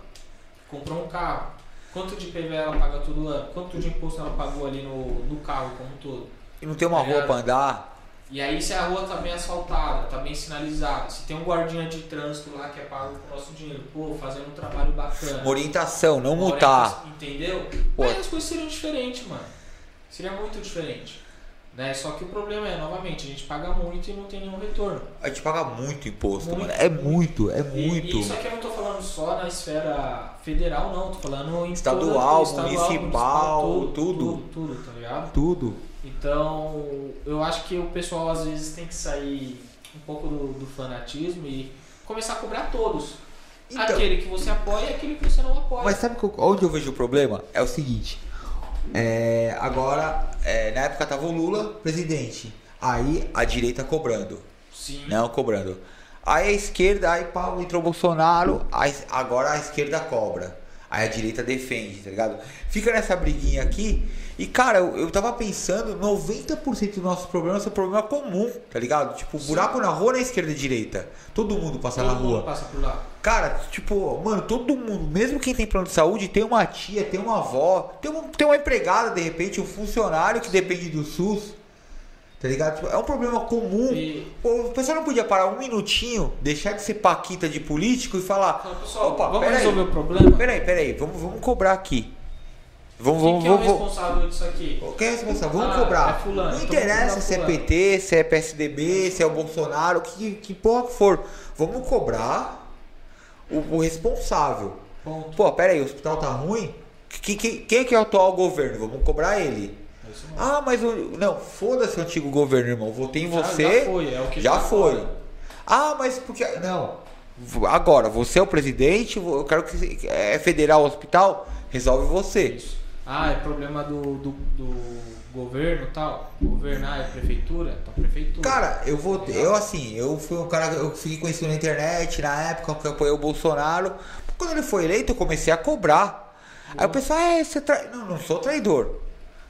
comprou um carro. Quanto de IPVA ela paga todo ano? Quanto de imposto ela pagou ali no, no carro como um todo? E não tem uma rua pra andar. E aí se a rua tá bem asfaltada, tá bem sinalizada, se tem um guardinha de trânsito lá que é pago com o nosso dinheiro, pô, fazendo um trabalho bacana. Orientação, não multar. Entendeu? Pô. Aí as coisas seriam diferentes, mano. Seria muito diferente. Né? Só que o problema é, novamente, a gente paga muito e não tem nenhum retorno. A gente paga muito imposto, Muito, mano. É muito, é E- muito. E, isso aqui eu não tô falando só na esfera federal, não. Tô falando em Estadual, toda- municipal, tudo, tudo. tudo, tudo, tá ligado? Tudo. Então, eu acho que o pessoal às vezes tem que sair um pouco do, do fanatismo e começar a cobrar todos. Então- Aquele que você apoia e aquele que você não apoia. Mas sabe que- onde eu vejo o problema? É o seguinte. é, agora, é, na época tava o Lula presidente. Aí a direita cobrando. Sim. Não cobrando. Aí a esquerda, aí pá, entrou o Bolsonaro, aí agora a esquerda cobra. Aí a direita defende, tá ligado? Fica nessa briguinha aqui. E cara, eu, eu tava pensando, 90% dos nossos problemas são problema comum, tá ligado? Tipo, buraco na rua na esquerda e direita. Todo mundo passa Todo na mundo rua. passa por lá. Cara, tipo, mano, todo mundo, mesmo quem tem plano de saúde, tem uma tia, tem uma avó, tem, um, tem uma empregada, de repente, um funcionário que depende do SUS. Tá ligado? Tipo, é um problema comum. E- Pô, o pessoal não podia parar um minutinho, deixar de ser paquita de político e falar. Fala, pessoal, Opa, vamos resolver o problema? Peraí, peraí, vamos, vamos cobrar aqui. Vamos, Quem vamos, que é o vamos. responsável disso aqui? Quem é responsável? Vamos Ah, cobrar. é fulano, não interessa se é. PT, se é PSDB, se é o Bolsonaro, que, que porra que for. Vamos cobrar o, o responsável. Ponto. Pô, pera aí, o hospital tá ruim? Que, que- quem é que é o atual governo? Vamos cobrar ele. É. Ah, mas o. Não, foda-se o antigo governo, irmão. Votei em Já- você. já foi, é o que Já tá foi. fora. Ah, mas porque. Não. Agora, você é o presidente, eu quero que. É federal o hospital? Resolve você. Isso. Ah, é problema do, do, do governo e tal. Governar é prefeitura? Então prefeitura. Cara, eu vou. Eu assim, eu fui um cara. Eu fiquei conhecido na internet na época que eu apoiei o Bolsonaro. Quando ele foi eleito, eu comecei a cobrar. Aí o pessoal, é, você trai... Não, não sou traidor.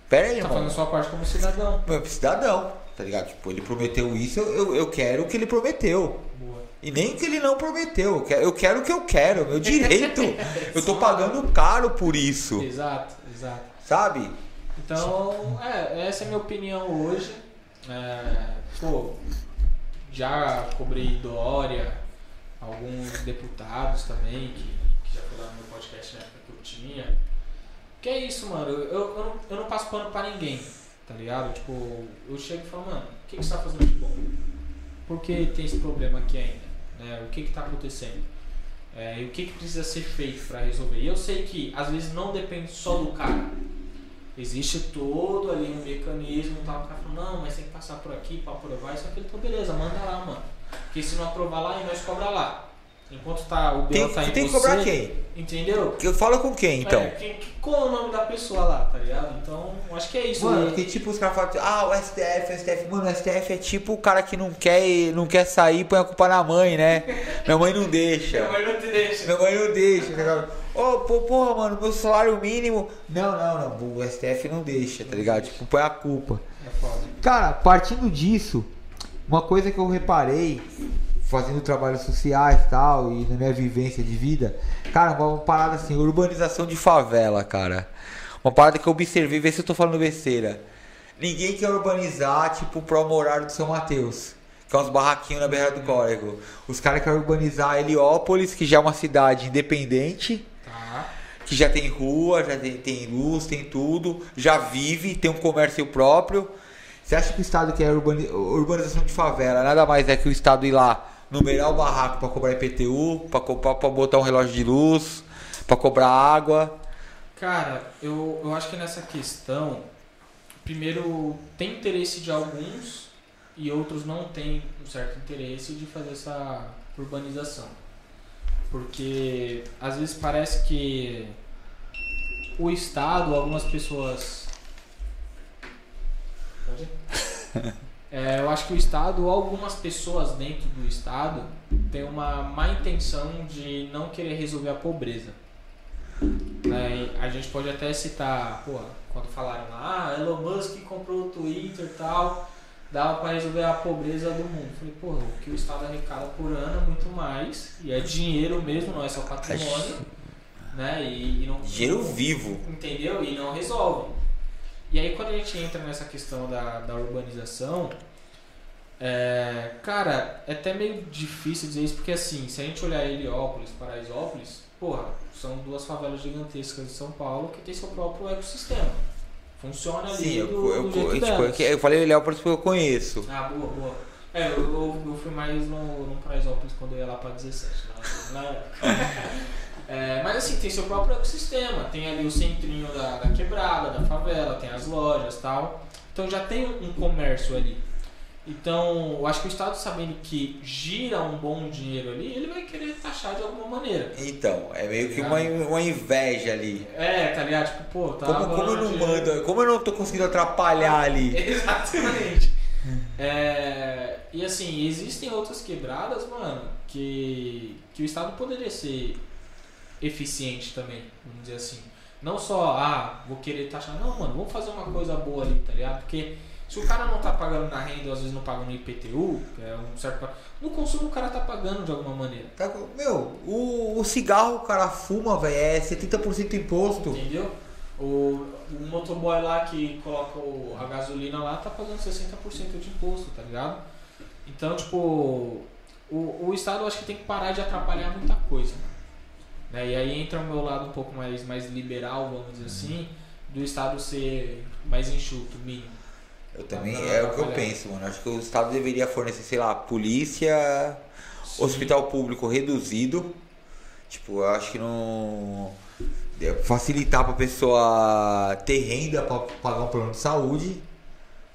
Pera aí, tá irmão. fazendo a sua parte como cidadão. Meu cidadão, tá ligado? Tipo, ele prometeu isso, eu, eu, eu quero o que ele prometeu. Boa. E nem que ele não prometeu. Eu quero, eu quero o que eu quero, meu *laughs* direito. eu tô pagando caro por isso. Exato, exato. Sabe? Então, é, essa é a minha opinião hoje. É, pô, já cobrei Dória, alguns deputados também, que, que já lá no meu podcast na época que eu tinha. Que é isso, mano, eu, eu, eu, não, eu não passo pano pra ninguém, tá ligado? Tipo, eu chego e falo, mano, o que, que você tá fazendo de bom? Por que tem esse problema aqui ainda? Né? O que que tá acontecendo? É, e o que, que precisa ser feito para resolver? E eu sei que às vezes não depende só do cara. Existe todo ali um mecanismo, tal, o cara fala, não, mas tem que passar por aqui para aprovar isso aqui, então beleza, manda lá, mano. Porque se não aprovar lá, nós cobra lá. Enquanto tá, o Tem, BO tá em tem que você, cobrar quem? Entendeu? Eu falo com quem, então? É, quem, qual é o nome da pessoa lá, tá ligado? Então, acho que é isso. Mano, né? porque tipo, os caras falam, ah, o STF, o STF. Mano, o STF é tipo o cara que não quer, não quer sair e põe a culpa na mãe, né? Minha mãe não deixa. Minha mãe não deixa. Minha mãe não deixa, tá ligado? Ô, pô, porra, mano, meu salário mínimo. Não, não, não. O STF não deixa, tá ligado? Tipo, põe a culpa. É foda. Cara, partindo disso, uma coisa que eu reparei, fazendo trabalhos sociais e tal, e na minha vivência de vida, cara, uma parada assim, urbanização de favela, cara. Uma parada que eu observei, vê se eu tô falando besteira. Ninguém quer urbanizar, tipo, pro morar do São Mateus. Que é uns barraquinhos na beira do córrego. Os caras querem urbanizar Heliópolis, que já é uma cidade independente Tá. que já tem rua, já tem, tem luz, tem tudo, já vive, tem um comércio próprio. Você acha que o Estado quer urbani- urbanização de favela nada mais é que o Estado ir lá numerar o barraco para cobrar IPTU, para botar um relógio de luz, para cobrar água? Cara, eu, eu acho que nessa questão, primeiro, tem interesse de alguns e outros não têm um certo interesse de fazer essa urbanização. Porque às vezes parece que o Estado, algumas pessoas. Pode? *laughs* É, eu acho que o Estado, ou algumas pessoas dentro do Estado, têm uma má intenção de não querer resolver a pobreza. Né, a gente pode até citar, pô, quando falaram lá, ah, Elon Musk comprou o Twitter e tal, dava para resolver a pobreza do mundo. Falei, porra, o que o Estado arrecada por ano é muito mais, e é dinheiro mesmo, não é só patrimônio, né? E, e não, Dinheiro vivo. Entendeu? E não resolve. E aí quando a gente entra nessa questão da, da urbanização, é, cara, é até meio difícil dizer isso, porque assim, se a gente olhar Heliópolis, Paraisópolis, porra, são duas favelas gigantescas de São Paulo que tem seu próprio ecossistema. Funciona ali Sim, eu, do, eu, do eu, jeito tipo, delas. eu, eu falei Léo porque eu conheço. Ah, boa, boa. É, eu, eu, eu fui mais no, no Paraisópolis quando eu ia lá pra 17. Lá, lá- É, mas assim, tem seu próprio ecossistema. Tem ali o centrinho da, da quebrada, da favela, tem as lojas e tal. Então já tem um, comércio ali. Então, eu acho que o Estado sabendo que gira um bom dinheiro ali, ele vai querer taxar de alguma maneira. Então, é meio que uma, uma inveja ali. É, tá ligado? Tipo, pô, tá Como, como eu não dinheiro. mando, como eu não tô conseguindo atrapalhar ali. *laughs* Exatamente. É, e assim, existem outras quebradas, mano, que, que o Estado poderia ser eficiente também, vamos dizer assim. Não só, ah, vou querer taxar. Não, mano, vamos fazer uma coisa boa ali, tá ligado? Porque se o cara não tá pagando na renda, ou às vezes não paga no IPTU, que é um certo. No consumo o cara tá pagando de alguma maneira. Tá Meu, o, o cigarro o cara fuma, velho, é 70% imposto. Entendeu? O, o motoboy lá que coloca o- a gasolina lá tá pagando 60% de imposto, tá ligado? Então, tipo, o, o Estado eu acho que tem que parar de atrapalhar muita coisa. Né? E aí entra o meu lado um pouco mais, mais liberal, vamos dizer assim, do Estado ser mais enxuto, mínimo. Eu também, é o que eu penso, mano. Acho que o Estado deveria fornecer, sei lá, polícia, hospital público reduzido. Tipo, eu acho que não. é, Facilitar pra pessoa ter renda pra pagar um plano de saúde.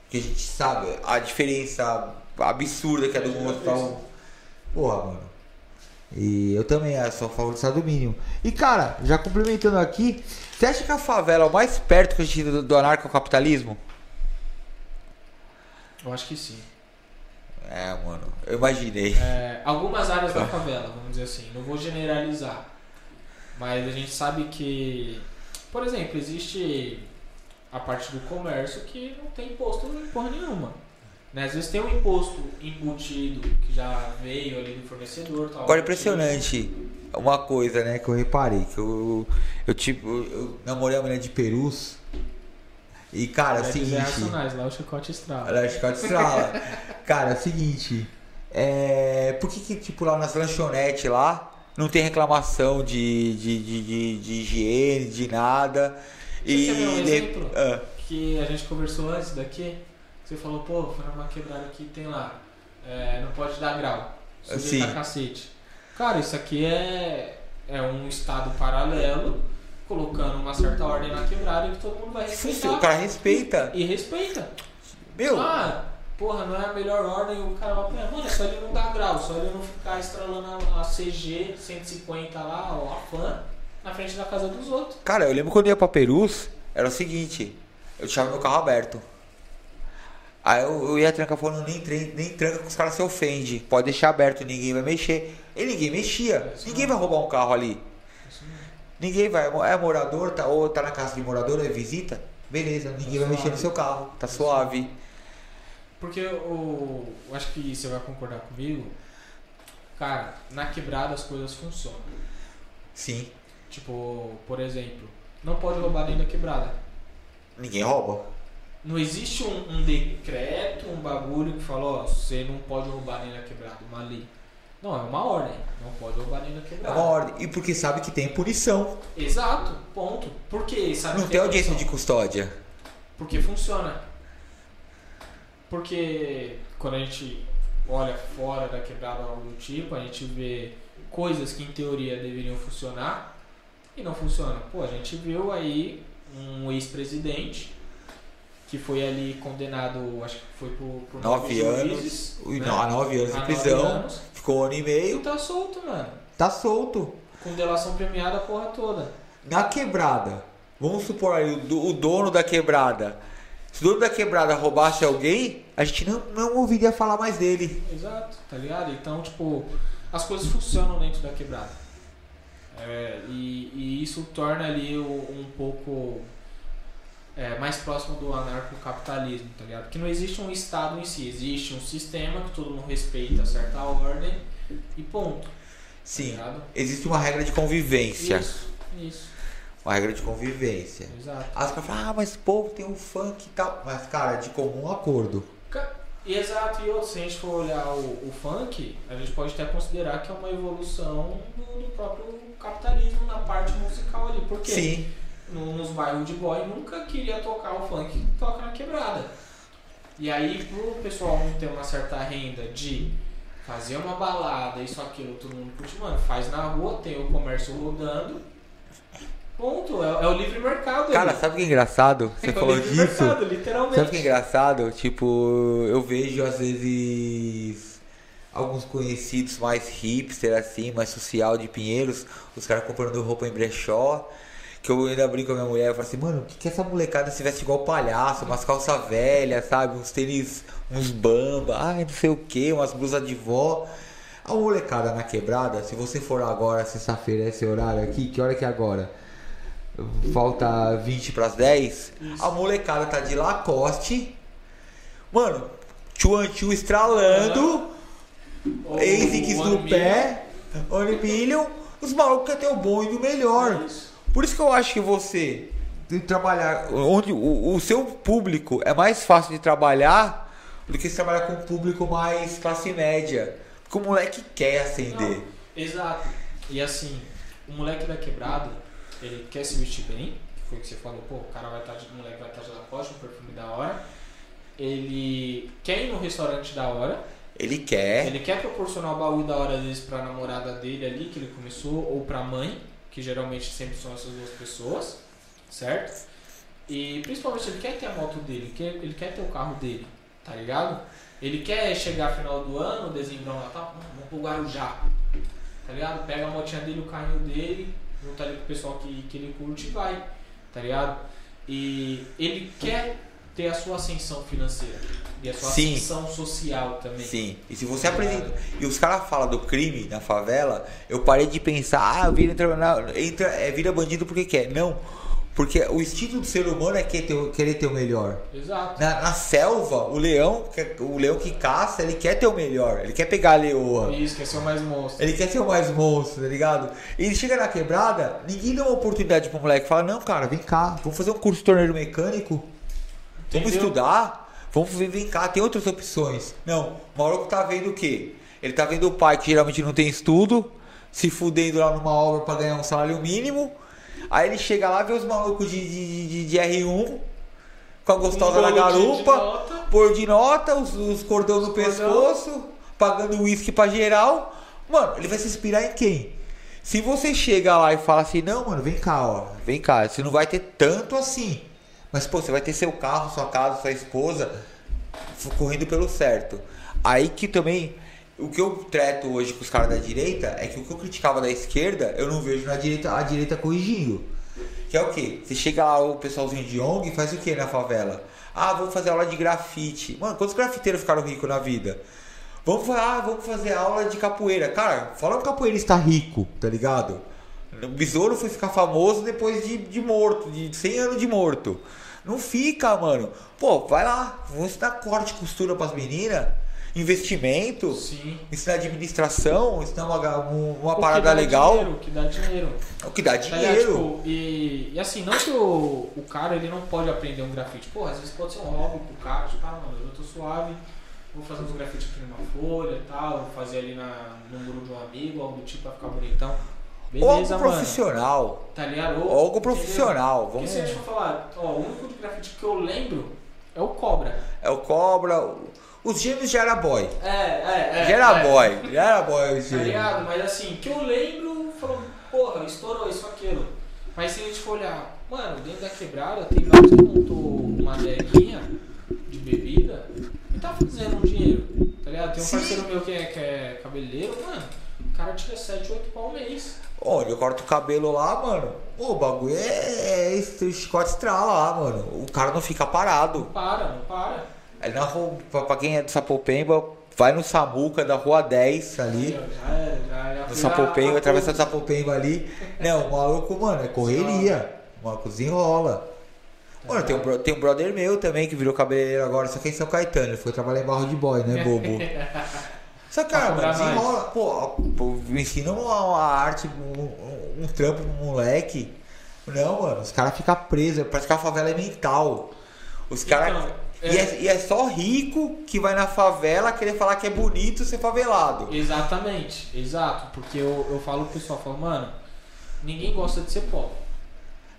Porque a gente sabe a diferença absurda que é do É hospital. Porra, mano. E eu também eu sou a favor do Estado mínimo. E cara, já complementando aqui, você acha que a favela é o mais perto que a gente tem do, do anarcocapitalismo? Eu acho que sim. É, mano, eu imaginei. É, algumas áreas da favela, vamos dizer assim, não vou generalizar. Mas a gente sabe que, por exemplo, existe a parte do comércio que não tem imposto em porra nenhuma. Né? Às vezes tem um imposto embutido que já veio ali do fornecedor. Tal, Agora, impressionante uma coisa, né, que eu reparei, que eu, eu tipo, eu namorei uma mulher de Perus e, cara, é o É seguinte... racionais, lá o chicote estrala. *laughs* Ela é chicote estrala. cara, é o seguinte, é, por que que, tipo, lá nas lanchonetes lá, não tem reclamação de, de, de, de, de higiene, de nada? Você quer ver um de- exemplo? Ah, Que a gente conversou antes daqui. Você falou, pô, foi numa quebrada que tem lá. é, não pode dar grau. Sujeita Sim. cacete. Cara, isso aqui é, é um estado paralelo, colocando uma certa ordem na quebrada que todo mundo vai o respeitar. cara respeita. E respeita. Meu, Ah, porra, não é a melhor ordem, o cara vai apanhar. Mano, é só ele não dar grau, só ele não ficar estralando a, a CG 150 lá, ou a FAN, na frente da casa dos outros. Cara, eu lembro quando eu ia pra Perus, era o seguinte, eu deixava meu carro aberto. Aí eu, eu ia trancar falando, nem, tre- nem tranca que os caras se ofendem. Pode deixar aberto, ninguém vai mexer. E ninguém mexia. Ninguém vai roubar um carro ali. Ninguém vai. É morador, tá, ou tá na casa de morador, é visita. Beleza, ninguém vai suave. mexer no seu carro. Tá Tá suave. Porque o. Eu acho que você vai concordar comigo. Cara, na quebrada as coisas funcionam. Sim. Tipo, por exemplo, não pode roubar dentro da quebrada. Ninguém rouba. Não existe um, um decreto, um bagulho que fala, ó, você não pode roubar dentro da quebrada, uma lei. Não, é uma ordem. Não pode roubar da É quebrada. uma ordem. E porque sabe que tem punição. Exato, ponto. Por quê? Sabe Não que tem é audiência de custódia. Porque funciona. Porque quando a gente olha fora da quebrada ou algo do tipo, a gente vê coisas que em teoria deveriam funcionar e não funcionam. Pô, a gente viu aí um ex-presidente que foi ali condenado, acho que foi por, por Nove anos. juízes, né? não, Há nove anos de nove prisão. anos. Ficou um ano e E meio. tá solto, mano. Tá solto. Com delação premiada a porra toda. Na quebrada, vamos supor aí o, do- o dono da quebrada. Se o dono da quebrada roubasse alguém, a gente não, não ouviria falar mais dele. Exato, tá ligado? Então, tipo, as coisas funcionam dentro da quebrada. É, e, e isso torna ali um pouco é, mais próximo do anarcocapitalismo, tá ligado? Porque não existe um Estado em si, existe um sistema que todo mundo respeita certa ordem e ponto. Sim, Tá existe uma regra de convivência. Isso, isso, Uma regra de convivência. exato. Os caras falam, ah, mas povo tem um funk e tal. Mas, cara, é de comum acordo. Exato, e outro, se a gente for olhar o, o funk, a gente pode até considerar que é uma evolução do, do próprio capitalismo na parte musical ali. Por quê? Sim. No- nos bairros de boy nunca queria tocar o funk que toca na quebrada. E aí, pro pessoal não ter uma certa renda de fazer uma balada, isso, aquilo, todo mundo curte, mano, faz na rua, tem o comércio rodando. Ponto, é, é o livre mercado. Cara, ali. sabe o que é engraçado? Você é falou disso. mercado, literalmente. Sabe o que é engraçado? Tipo, eu vejo às vezes alguns conhecidos mais hipster assim, mais social de Pinheiros, os caras comprando roupa em brechó. Que eu ainda brinco com a minha mulher, eu falo assim, mano, o que, que essa molecada se veste igual palhaço, umas calças velhas, sabe? Uns tênis, uns bamba, ai não sei o que, umas blusas de vó. A molecada na quebrada, se você for agora, sexta-feira, esse horário aqui, que hora que é agora? Falta 20 para as 10. A molecada tá de Lacoste. Mano, tchuanchu estralando. O- ASICs no pé. One Million. Os malucos querem ter o bom e o melhor. Isso. Por isso que eu acho que você tem que trabalhar onde o, o seu público é mais fácil de trabalhar do que se trabalhar com um público mais classe média. Porque o moleque quer acender. Não, exato. E assim, o moleque da quebrada, ele quer se vestir bem, que foi o que você falou, pô, o cara vai estar de o moleque vai estar de Lacoste, um perfume da hora. Ele quer ir no restaurante da hora, Ele quer. ele quer proporcionar o baú da hora deles pra namorada dele ali, que ele começou, ou pra mãe, que geralmente sempre são essas duas pessoas, certo? E principalmente ele quer ter a moto dele, ele quer, ele quer ter o carro dele, tá ligado? Ele quer chegar final do ano, dezembro, Natal, "Mano, vamos pro Guarujá, tá ligado? Pega a motinha dele, o carrinho dele, junta ali com o pessoal que, que ele curte e vai, tá ligado? E ele quer ter a sua ascensão financeira e a sua Sim. ascensão social também. Sim, e se você apresenta. E os caras falam do crime na favela, eu parei de pensar, ah, vira, entra, é, vira bandido porque quer. Não, porque o instinto do ser humano é querer ter, o melhor. Exato. Na, na selva, o leão, o leão que caça, ele quer ter o melhor, ele quer pegar a leoa. Isso, quer ser o mais monstro. Ele quer ser o mais monstro, tá ligado? E ele chega na quebrada, ninguém dá uma oportunidade pro moleque. Fala, não, cara, vem cá, vamos fazer um curso de torneiro mecânico. Vamos Entendeu? estudar, vamos ver, vem cá, tem outras opções. Não, o maluco tá vendo o quê? Ele tá vendo o pai que geralmente não tem estudo, se fudendo lá numa obra pra ganhar um salário mínimo. Aí ele chega lá, vê os malucos de, de, de, de R1 com a gostosa Um na garupa, pôr de nota, os, os cordão no Os cordão. pescoço, pagando uísque pra geral. Mano, ele vai se inspirar em quem? Se você chega lá e fala assim, não, mano, vem cá, ó, vem cá, você não vai ter tanto assim. Mas, pô, você vai ter seu carro, sua casa, sua esposa correndo pelo certo. Aí que também, o que eu treto hoje com os caras da direita é que o que eu criticava da esquerda, eu não vejo na direita, a direita corrigindo. Que é o quê? Você chega lá, o pessoalzinho de ONG e faz o que na favela? Ah, vamos fazer aula de grafite. Mano, quantos grafiteiros ficaram ricos na vida? Vamos, ah, vamos fazer aula de capoeira. Cara, fala um capoeirista rico, tá ligado? O besouro foi ficar famoso depois de, de morto, de 100 anos de morto. Não fica, mano. Pô, vai lá, vamos ensinar corte e costura pras meninas, investimento, Sim. ensinar administração, ensinar uma, um- uma que parada legal. Dinheiro, o que dá dinheiro. O que dá Tá dinheiro. Tipo, e, e assim, não que o, o cara ele não pode aprender um grafite. Porra, às vezes pode ser um hobby pro cara. Tipo, ah, mano, eu tô suave, vou fazer uns grafites aqui numa folha e tal, vou fazer ali na, no muro de um amigo, algo do tipo, vai ficar bonitão. Algo Beleza, mano. profissional. Tá ligado? Ou algo profissional. Porque Vamos... se a gente for falar, ó, o único de grafite que eu lembro é o Cobra. É o Cobra. Os gêmeos já era boy. É, é, é. Já era é. boy. Já era boy os *laughs* Tá gêmeos. ligado? Mas assim, que eu lembro, falou, porra, estourou isso, aquilo. Mas se a gente for olhar, mano, dentro da quebrada tem vários que montou uma adeguinha de bebida e tá fazendo um dinheiro. Tá ligado? Tem um Sim. parceiro meu que é, que é cabeleireiro, mano, cara tira 7, 8 pau mês. Olha, eu corto o cabelo lá, mano. Pô, o bagulho é, é esse chicote estrala lá, mano. O cara não fica parado. Não para, não para. Aí na rua, pra, quem é do Sapopemba, vai no Samuca da rua 10 ali. No Sapopemba, atravessa o Sapopemba ali. Não, o maluco, mano, é correria. O maluco desenrola. Mano, tem um, tem um brother meu também que virou cabeleireiro agora, só que é em São Caetano. Ele foi trabalhar em Barro de Boy, né, bobo? *laughs* Cobrar mais. desenrola. Pô, pô, ensina uma, arte, um, um- um trampo pro moleque. Não, mano, os caras ficam presos. Parece que a favela é mental. Os caras. Então, e, é- é, e é só rico que vai na favela querer falar que é bonito ser favelado. Exatamente, exato. Porque eu, eu falo pro pessoal, falo, mano, ninguém gosta de ser pobre.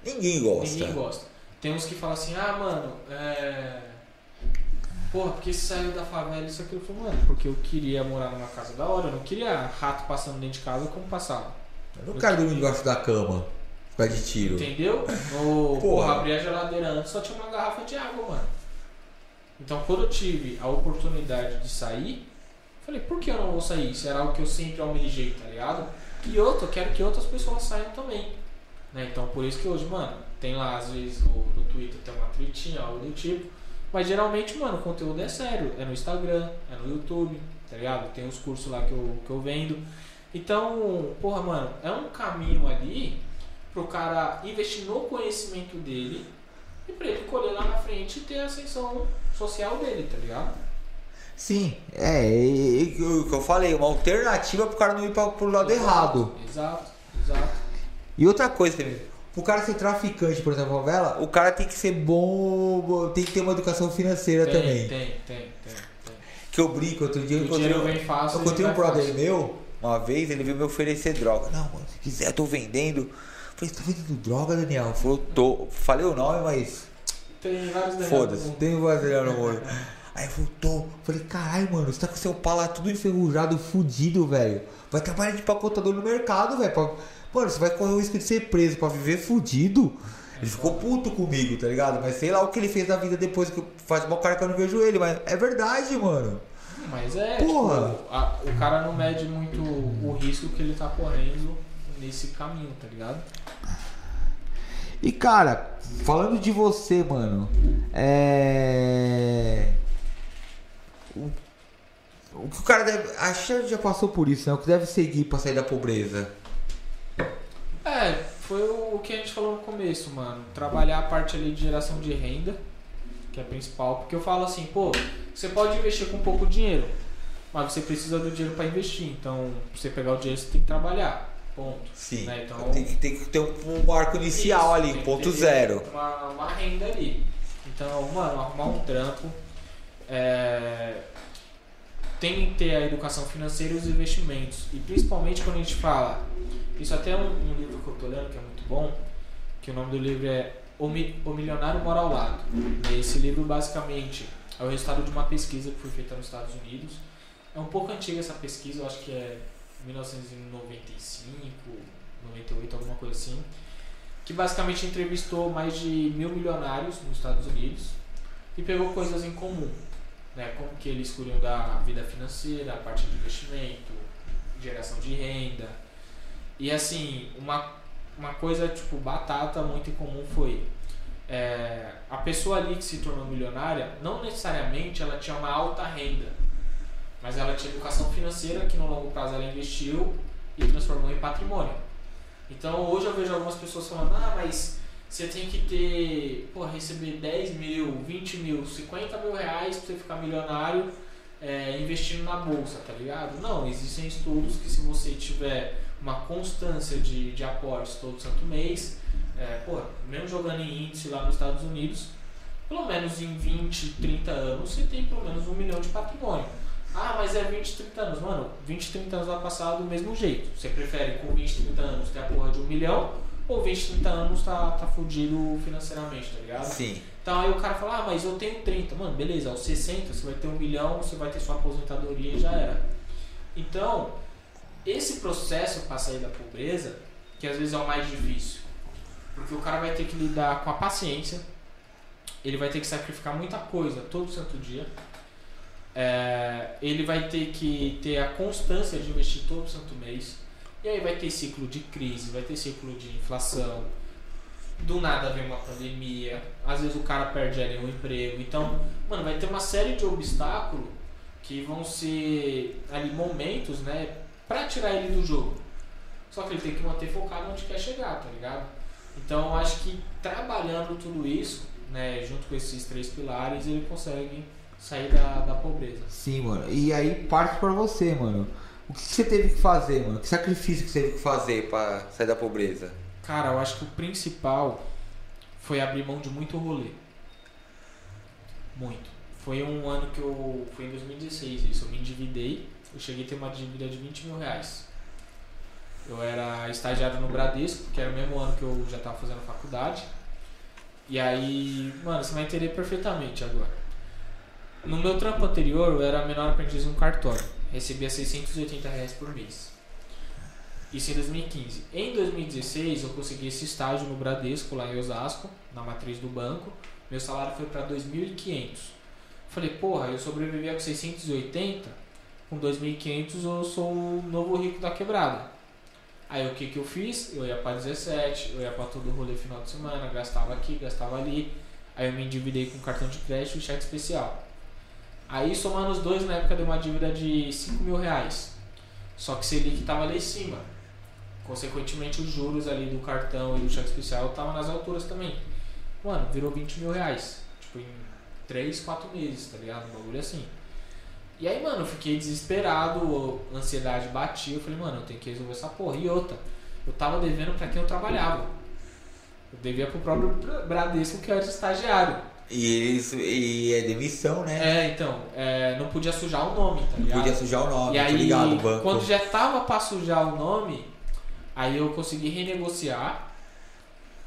Ninguém gosta. Ninguém gosta. Tem uns que falam assim, ah, mano, é. Porra, porque saiu da favela, isso aqui. Eu falo, mano, porque eu queria morar numa casa da hora, eu não queria rato passando dentro de casa como passava. Eu não quero dormir debaixo da cama. Pé de tiro. Entendeu? No, *laughs* porra, abri a geladeira antes só tinha uma garrafa de água, mano. Então quando eu tive a oportunidade de sair, falei, por que eu não vou sair? Se era algo que eu sempre almejei, tá ligado? E outro, eu quero que outras pessoas saiam também. Né? Então por isso que hoje, mano, tem lá às vezes no, no Twitter tem uma tweetinha, algo do tipo. Mas geralmente, mano, o conteúdo é sério. É no Instagram, é no YouTube, tá ligado? Tem os cursos lá que eu, que eu vendo. Então, porra, mano, é um caminho ali pro cara investir no conhecimento dele e pra ele colher lá na frente e ter a ascensão social dele, tá ligado? Sim, é, o que eu falei, uma alternativa pro cara não ir pra, pro lado exato, errado. Exato, exato. E outra coisa pro cara ser traficante, por exemplo, novela, o cara tem que ser bom, tem que ter uma educação financeira tem, também. Tem, tem, tem, tem. Que eu brinco, outro dia eu O encontrei, vem fácil. eu encontrei ele um brother fácil. meu, uma vez, ele veio me oferecer droga. Não, mano, se quiser, eu tô vendendo. Eu falei, você tá vendendo droga, Daniel? Ele falou, tô. Falei o nome, mas Tem vários Daniel Foda-se, tem um brasileiro no olho. *laughs* Aí voltou. Falei, caralho, mano, você tá com seu pau lá tudo enferrujado, fudido, velho. Vai trabalhar de pacotador no mercado, velho. pra- Mano, você vai correr o risco de ser preso pra viver fudido. Ele ficou puto comigo, tá ligado? Mas sei lá o que ele fez da vida depois que faz mal cara que eu não vejo ele. Mas é verdade, mano. Mas é, Porra. tipo, a- o cara não mede muito o risco que ele tá correndo nesse caminho, tá ligado? E cara, falando de você, mano, é. O, o que o cara deve. Acho que já passou por isso, né? O que deve seguir pra sair da pobreza. É, foi o que a gente falou no começo, mano. Trabalhar a parte ali de geração de renda, que é a principal. Porque eu falo assim, pô, você pode investir com pouco dinheiro, mas você precisa do dinheiro pra investir. Então, pra você pegar o dinheiro, você tem que trabalhar. Ponto. Sim. Né, então- tem, que, tem que ter um, um arco inicial Isso, ali, ponto zero. Uma, uma renda ali. Então, mano, arrumar um trampo. É, tem que ter a educação financeira e os investimentos. E principalmente quando a gente fala. Isso até é um, um livro que eu tô lendo que é muito bom. Que o nome do livro é O, Mi- o Milionário Mora ao Lado. E Esse livro basicamente é o resultado de uma pesquisa que foi feita nos Estados Unidos. É um pouco antiga essa pesquisa, eu acho que é 1995, 98, alguma coisa assim que basicamente entrevistou mais de mil milionários nos Estados Unidos e pegou coisas em comum, né? Como que eles cuidam da vida financeira, a parte de investimento, geração de renda. E assim, uma, uma coisa tipo batata muito comum foi é, a pessoa ali que se tornou milionária, não necessariamente ela tinha uma alta renda, mas ela tinha educação financeira que no longo prazo ela investiu e transformou em patrimônio. Então hoje eu vejo algumas pessoas falando, ah, mas você tem que ter, pô, receber 10 mil, 20 mil, 50 mil reais pra você ficar milionário é, investindo na bolsa, tá ligado? Não, existem estudos que se você tiver uma constância de, de aportes todo santo mês, é, pô, mesmo jogando em índice lá nos Estados Unidos, pelo menos em 20, 30 anos você tem pelo menos um milhão de patrimônio. Ah, mas é 20, 30 anos. Mano, 20, 30 anos vai passar do mesmo jeito. Você prefere com 20, 30 anos ter a porra de um milhão ou 20, 30 anos tá, tá fudido financeiramente, tá ligado? Sim. Então aí o cara fala, ah, mas eu tenho 30. Mano, beleza, aos 60 você vai ter um milhão, você vai ter sua aposentadoria e já era. Então, esse processo para sair da pobreza, que às vezes é o mais difícil, porque o cara vai ter que lidar com a paciência, ele vai ter que sacrificar muita coisa todo santo dia, é, ele vai ter que ter a constância de investir todo santo mês, e aí vai ter ciclo de crise, vai ter ciclo de inflação, do nada vem uma pandemia, às vezes o cara perde ali um emprego. Então, mano, vai ter uma série de obstáculos que vão ser ali momentos, né, pra tirar ele do jogo. Só que ele tem que manter focado onde quer chegar, tá ligado? Então, acho que trabalhando tudo isso, né, junto com esses três pilares, ele consegue sair da, da pobreza. Sim, mano. E aí parte pra você, mano. O que você teve que fazer, mano? Que sacrifício que você teve que fazer pra sair da pobreza? Cara, eu acho que o principal foi abrir mão de muito rolê. Muito. Foi um ano que eu. Foi em 2016 isso. Eu me endividei. Eu cheguei a ter uma dívida de 20 mil reais. Eu era estagiário no Bradesco, que era o mesmo ano que eu já tava fazendo faculdade. E aí, mano, você vai entender perfeitamente agora. No meu trampo anterior, eu era menor aprendiz no cartório. Recebia 680 reais por mês. Isso em 2015. Em 2016, eu consegui esse estágio no Bradesco, lá em Osasco, na matriz do banco. Meu salário foi para 2.500. Falei, porra, eu sobrevivia com 680, com 2.500 eu sou o novo rico da quebrada. Aí o que que eu fiz? Eu ia para 17, eu ia para todo o rolê final de semana, gastava aqui, gastava ali. Aí eu me endividei com cartão de crédito e cheque especial. Aí somando os dois, na época deu uma dívida de 5 mil reais. Só que Selic estava lá em cima. Consequentemente, os juros ali do cartão e do cheque especial estavam nas alturas também. Mano, virou 20 mil reais. Tipo, em 3, 4 meses, tá ligado? Um bagulho assim. E aí, mano, eu fiquei desesperado, ansiedade batia. Eu falei, mano, eu tenho que resolver essa porra. E outra, eu tava devendo pra quem eu trabalhava. Eu devia pro próprio Bradesco, que eu era estagiário. E isso e é demissão, né? É, então, é, não podia sujar o nome, tá ligado? Podia sujar o nome, E tá aí, ligado, banco. quando já tava pra sujar o nome, aí eu consegui renegociar.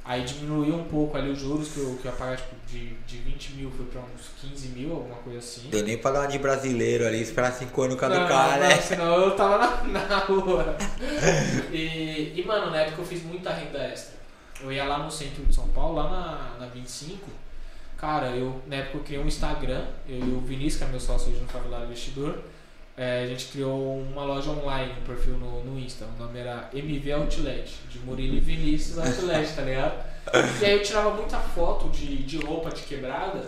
Aí diminuiu um pouco ali os juros que eu, que eu ia pagar, tipo, de, de 20 mil foi pra uns 15 mil, alguma coisa assim. Deu nem pra dar uma de brasileiro ali, esperar 5 anos Não, caducar, não, né? senão eu tava na, *laughs* na rua. E, e, mano, na época eu fiz muita renda extra. Eu ia lá no centro de São Paulo, lá na, na 25. Cara, eu, na época eu criei um Instagram, eu e o Vinícius, que é meu sócio hoje no Favelado Investidor. é, a gente criou uma loja online, um perfil no, no Insta. O nome era MV Outlet, de Murilo e Vinícius Outlet, tá ligado? E aí eu tirava muita foto de, de roupa de quebrada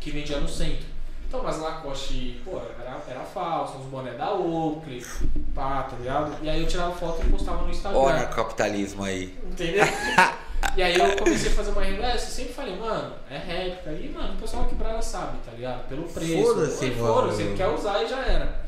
que vendia no centro. Então, mas Lacoste, pô, era, era falso, uns boné da Oakley, pá, tá ligado? E aí eu tirava foto e postava no Instagram. Olha o capitalismo aí. Entendeu? *laughs* e aí eu comecei a fazer uma extra, sempre falei, mano, é réplica. E, mano, o pessoal que quebrada sabe, tá ligado? Pelo preço. Foda-se, mano. Foda-se, ele quer usar e já era.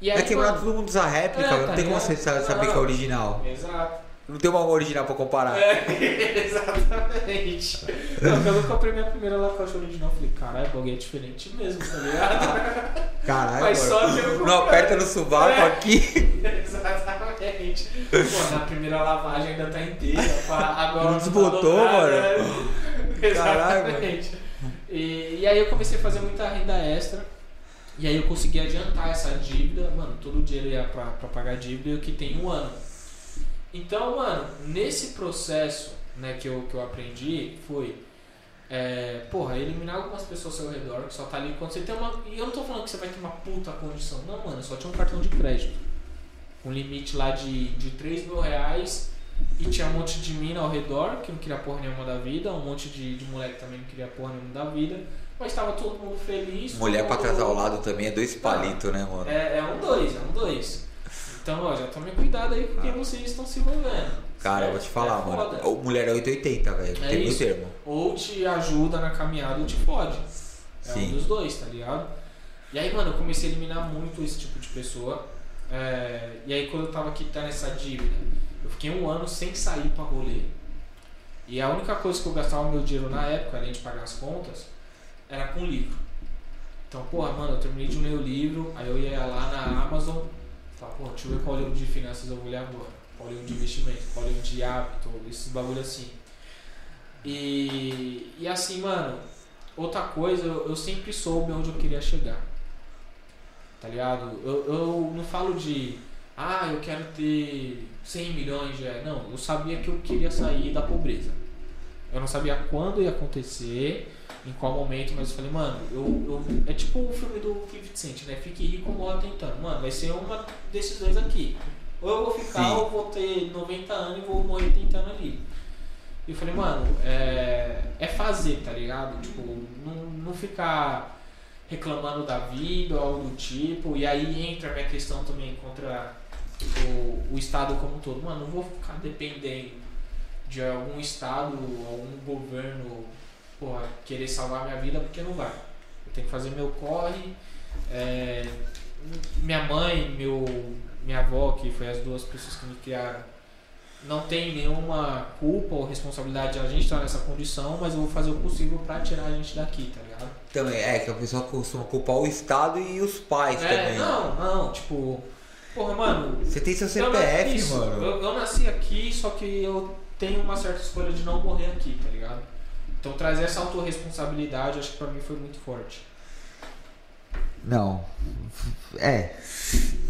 E É quebrar mano, todo mundo usa réplica, É, não tá tem como ligado? você sa- saber que é Não. original. Exato. Não tem uma original pra comparar. É, *laughs* exatamente. Não, quando eu comprei minha primeira Lacoste original, eu falei, caralho, o bagulho é diferente mesmo, tá ligado? *laughs* Caralho, Mas só que eu Não aperta no sovaco É. aqui. *laughs* Exatamente. Pô, na primeira lavagem ainda tá inteira. Agora Não tá desbotou, dobrada, mano? né? Caralho, Exatamente. E, e aí eu comecei a fazer muita renda extra. E aí eu consegui adiantar essa dívida. Mano, todo o dinheiro ia pra, pra pagar a dívida e que tem um ano. Então, mano, nesse processo né, que, eu, que eu aprendi foi. É, porra, eliminar algumas pessoas ao seu redor que só tá ali quando você tem uma. E eu não tô falando que você vai ter uma puta condição. Não, mano, só tinha um cartão de crédito. Um limite lá de, de 3 mil reais. E tinha um monte de mina ao redor que não queria porra nenhuma da vida. Um monte de, de moleque também não queria porra nenhuma da vida. Mas tava todo mundo feliz. Mulher pra trás ao lado também é dois palitos, né, mano? é, é um dois, é um dois. Então, ó, já tome cuidado aí porque vocês estão se envolvendo. Cara, eu vou te certo? falar, É mano. foda. Ou Mulher é 880, velho. É tem isso. termo. Ou te ajuda na caminhada ou te fode. É Sim. um dos dois, tá ligado? E aí, mano, eu comecei a eliminar muito esse tipo de pessoa. É, e aí, quando eu tava aqui, tá nessa dívida, eu fiquei um ano sem sair pra rolê. E a única coisa que eu gastava meu dinheiro na época, além de pagar as contas, era com livro. Então, porra, mano, eu terminei de ler o livro, aí eu ia lá na Amazon, falava, pô, deixa eu ver qual livro de finanças eu vou ler agora. Qual livro de investimento, qual livro de hábito, esses bagulho assim. E, e assim, mano, outra coisa, eu, eu sempre soube onde eu queria chegar. Tá ligado? Eu, eu não falo de, ah, eu quero ter 100 milhões de. Não, eu sabia que eu queria sair da pobreza. Eu não sabia quando ia acontecer, em qual momento, mas eu falei, mano, eu, eu- é tipo o filme do 50 Cent, né? Fique rico, morra tentando. Mano, vai ser uma desses dois aqui. Ou eu vou ficar, Sim. ou eu vou ter 90 anos e vou morrer tentando ali. E eu falei, mano, é, é fazer, tá ligado? Tipo, não, não ficar reclamando da vida ou algo do tipo. E aí entra a minha questão também contra o, o Estado como um todo. Mano, não vou ficar dependendo de algum Estado, algum governo, porra, querer salvar minha vida porque não vai. Eu tenho que fazer meu corre. é, minha mãe, meu, minha avó, que foi as duas pessoas que me criaram, não tem nenhuma culpa ou responsabilidade de a gente estar nessa condição, mas eu vou fazer o possível pra tirar a gente daqui, tá ligado? Também, é que a pessoa costuma culpar o Estado e os pais É, também. não, não, tipo. Porra, mano. Você tem seu eu CPF, na- isso, mano. Eu, eu nasci aqui, só que eu tenho uma certa escolha de não morrer aqui, tá ligado? Então trazer essa autorresponsabilidade acho que pra mim foi muito forte. Não. É.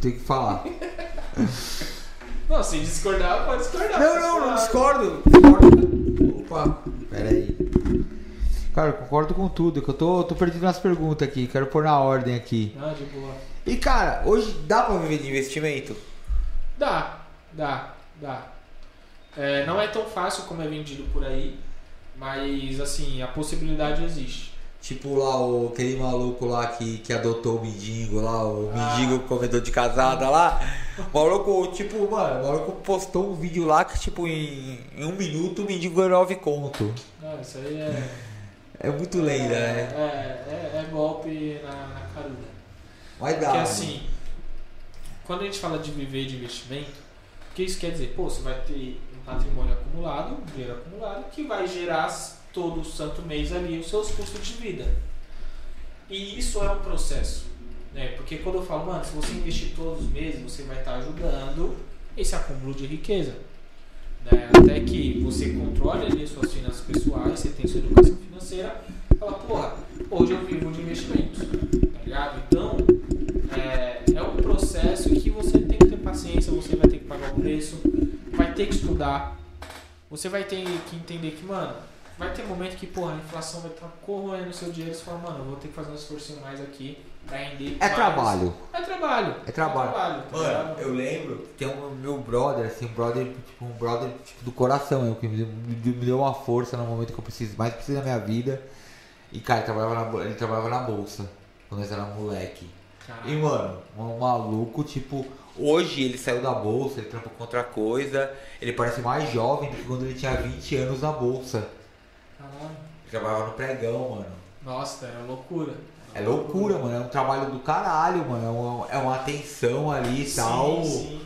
Tem que falar. *laughs* Não, se discordar, pode discordar. Não, não, não discordo. Discordo. Opa, pera aí. Cara, eu concordo com tudo, que eu tô, tô perdido nas perguntas aqui, quero pôr na ordem aqui. Não, de boa. E cara, hoje dá pra viver de investimento? Dá, dá, dá. É, não é tão fácil como é vendido por aí, mas assim, a possibilidade existe. Tipo lá o, aquele maluco lá que, que adotou o mendigo lá, o Ah. mendigo comedor de casada lá. *laughs* O maluco, tipo, mano, o maluco postou um vídeo lá que, tipo, em, em um minuto o mendigo ganhou 9 conto. Não, isso aí é. *laughs* É muito lenda, é, né? É, é, é golpe na, na caruda. Mas dá. Porque assim, quando a gente fala de viver de investimento, o que isso quer dizer? Pô, você vai ter um patrimônio acumulado, um dinheiro acumulado, que vai gerar todo santo mês ali os seus custos de vida. E isso é um processo. Né? Porque quando eu falo, mano, se você investir todos os meses, você vai estar ajudando esse acúmulo de riqueza. Né? Até que você controle ali as suas finanças pessoais, você tem sua educação financeira, fala, porra, hoje eu vivo de investimentos. Tá ligado? Então, é, é um processo que você tem que ter paciência, você vai ter que pagar o preço, vai ter que estudar, você vai ter que entender que, mano, vai ter momento que, porra, a inflação vai estar corroendo o seu dinheiro e você fala, mano, eu vou ter que fazer um esforço mais aqui pra render. É mais. trabalho. É trabalho. É trabalho. tá Mano, ligado? eu lembro, tem um meu brother, assim, um brother, tipo, um brother tipo, do coração, eu, que me deu, me deu- me deu uma força no momento que eu preciso, mais preciso da minha vida. E cara, ele trabalhava na, ele trabalhava na bolsa, quando nós era moleque. E Caralho. mano, um maluco, tipo, hoje ele saiu da bolsa, ele trampa com outra coisa, ele parece mais jovem do que quando ele tinha 20 anos na bolsa. Caralho. Ele trabalhava no pregão, mano. Nossa, é loucura. É loucura, mano. É um trabalho do caralho, mano. É uma, é uma atenção ali e tal. Sim.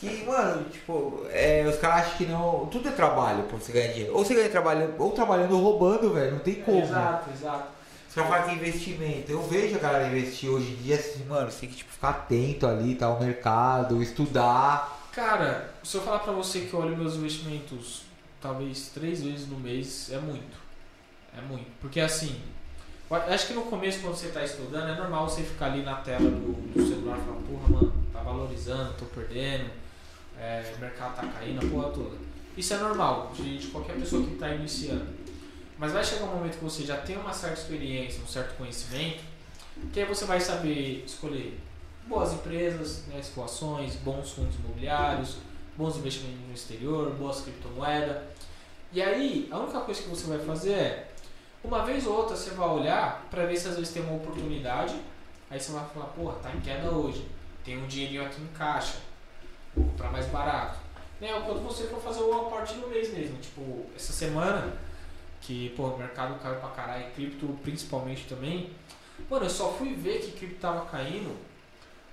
Que, mano, tipo, é, os caras acham que não. Tudo é trabalho pra você ganhar dinheiro. Ou você ganha trabalhando, ou trabalhando ou roubando, velho. Não tem como. Exato, exato. Que é investimento. Eu vejo a galera investir hoje em dia assim, mano, você tem que tipo, ficar atento ali, tá? O mercado, estudar. Cara, se eu falar pra você que eu olho meus investimentos talvez três vezes no mês, é muito. É muito. Porque assim, acho que no começo, quando você tá estudando, é normal você ficar ali na tela do, do celular e falar, porra, mano, tá valorizando, tô perdendo, é, o mercado tá caindo, a porra toda. Isso é normal, de, de qualquer pessoa que tá iniciando. Mas vai chegar um momento que você já tem uma certa experiência, um certo conhecimento, que aí você vai saber escolher boas empresas, né, escoações, bons fundos imobiliários, bons investimentos no exterior, boas criptomoedas. E aí, a única coisa que você vai fazer é, uma vez ou outra você vai olhar para ver se às vezes tem uma oportunidade, aí você vai falar, porra, tá em queda hoje, tem um dinheirinho aqui em caixa, comprar mais barato. Né, ou quando você for fazer uma parte no mês mesmo, tipo, essa semana, que pô, o mercado caiu pra caralho, cripto principalmente também, mano, eu só fui ver que cripto tava caindo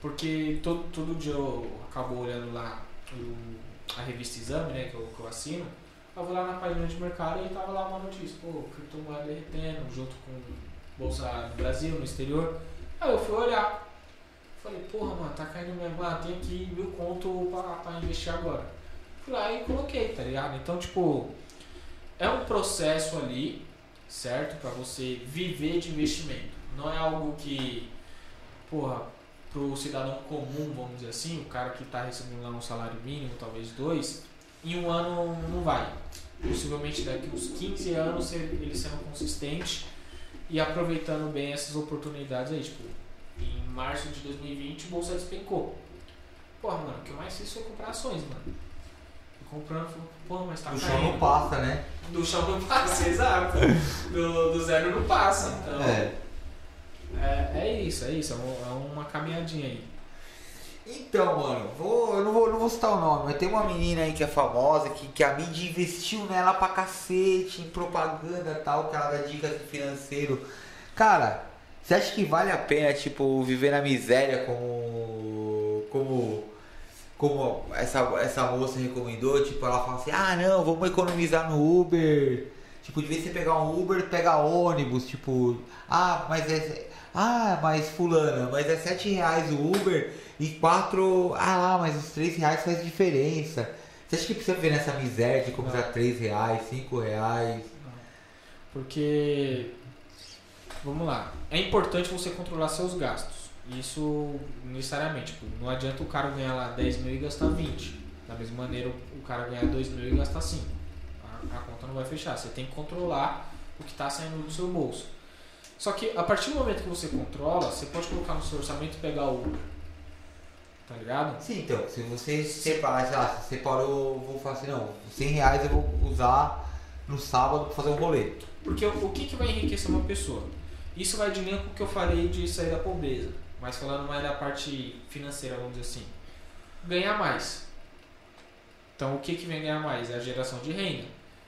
porque todo, todo dia eu acabo olhando lá o- a revista Exame, né, que eu, que eu assino. Eu vou lá na página de mercado e tava lá uma notícia, pô, criptomoeda derretendo, junto com bolsa no Brasil, no exterior. Aí eu fui olhar. Falei, porra, mano, tá caindo mesmo. Ah, tem aqui mil conto pra, pra investir agora. Fui lá e coloquei, tá ligado? Então, tipo, é um processo ali, certo? Pra você viver de investimento. Não é algo que, porra, pro cidadão comum, vamos dizer assim, o cara que está recebendo lá um salário mínimo, talvez dois, em um ano não vai. Possivelmente daqui uns 15 anos ele sendo consistente e aproveitando bem essas oportunidades aí. Tipo, em março de 2020 a bolsa despencou. Porra, mano, o que eu mais fiz foi comprar ações, mano. Fui comprando, falei, porra, mas tá o chão não passa, né? Do chão não passa, *laughs* exato. Do, do zero não passa. Então, É. é, é isso, é isso. É um- é uma caminhadinha aí. Então, mano, vou, eu não vou, não vou citar o nome, mas tem uma menina aí que é famosa, que, que a mídia investiu nela pra cacete, em propaganda e tal, que ela dá dicas de financeiro. Cara, você acha que vale a pena, tipo, viver na miséria como. como. Como essa, essa moça recomendou? Tipo, ela fala assim, ah não, vamos economizar no Uber. Tipo, de vez você pegar um Uber, pegar ônibus, tipo, ah, mas é. Ah, mas fulana, mas é 7 reais o Uber e 4. Ah lá, mas os 3 reais faz diferença. Você acha que precisa ver nessa miséria de comprar 3 reais, 5 reais? Porque. Vamos lá. É importante você controlar seus gastos. Isso necessariamente. Tipo, não adianta o cara ganhar lá 10 mil e gastar 20. Da mesma maneira, o cara ganhar 2 mil e gastar 5. A, a conta não vai fechar. Você tem que controlar o que está saindo do seu bolso. Só que a partir do momento que você controla, você pode colocar no seu orçamento e pegar o. Tá ligado? Sim, então, se você separar, sei lá, você separou, vou falar assim, não, 100 reais eu vou usar no sábado para fazer um rolê. Porque o, o que, que vai enriquecer uma pessoa? Isso vai de linha com o que eu falei de sair da pobreza. Mas falando mais da parte financeira, vamos dizer assim. Ganhar mais. Então o que, que vem ganhar mais? É a geração de renda.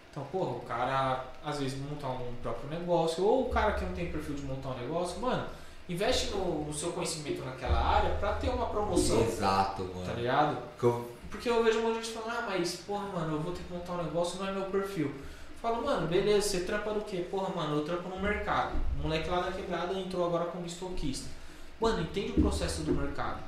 Então, porra, o cara às vezes monta um próprio negócio, ou o cara que não tem perfil de montar um negócio, mano, investe no, no seu conhecimento naquela área pra ter uma promoção. Exato, mano. Tá ligado? Eu- Porque eu vejo um monte de gente falando, ah, mas porra, mano, eu vou ter que montar um negócio, não é meu perfil. Falo, mano, beleza, você trampa do quê? Porra, mano, eu trampo no mercado. O moleque lá da quebrada entrou agora como estoquista. Mano, entende o processo do mercado.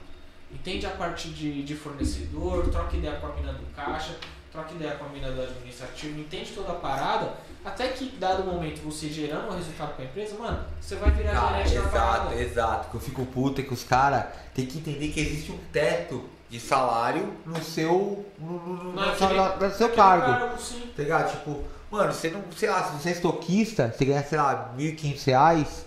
Entende a parte de, de fornecedor, troca ideia com a mina do caixa, troca ideia com a mina do administrativo, entende toda a parada, até que dado momento você gerando um resultado para a empresa, mano, você vai virar Cara, gerente da exato, parada. exato. Que eu fico puta que os caras têm que entender que existe um teto de salário no seu. no, no, no, Não, no seu cargo. sim. Tá ligado? Tipo, mano, você não. Sei lá, se você é estoquista, você ganha, sei lá, 1.500 reais.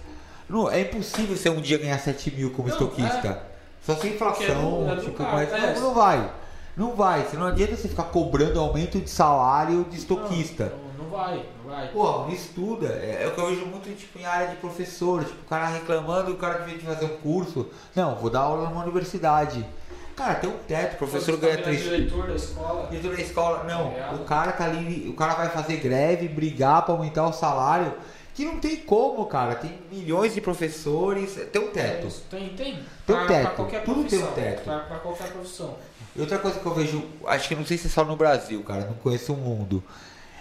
Não, é impossível você um dia ganhar 7 mil como Não, estoquista. Só sem Porque inflação, é é tipo, cargo, mas é. não, não vai. Não vai. Você não adianta você ficar cobrando aumento de salário de estoquista. Não, não vai, não vai. Pô, estuda. É, é o que eu vejo muito tipo, em área de professor. Tipo, o cara reclamando, o cara devia de fazer um curso. Não, vou dar aula numa universidade. Cara, tem um teto, o professor ganha três. virando diretor da escola. Diretor da escola, não. É. O cara tá ali, o cara vai fazer greve, brigar pra aumentar o salário. Que não tem como, cara. Tem milhões de professores. Tem um teto. Tem, tem. Tem um teto. Pra qualquer Tudo tem um teto. Pra, pra qualquer profissão. E outra coisa que eu vejo, acho que não sei se é só no Brasil, cara, não conheço o mundo.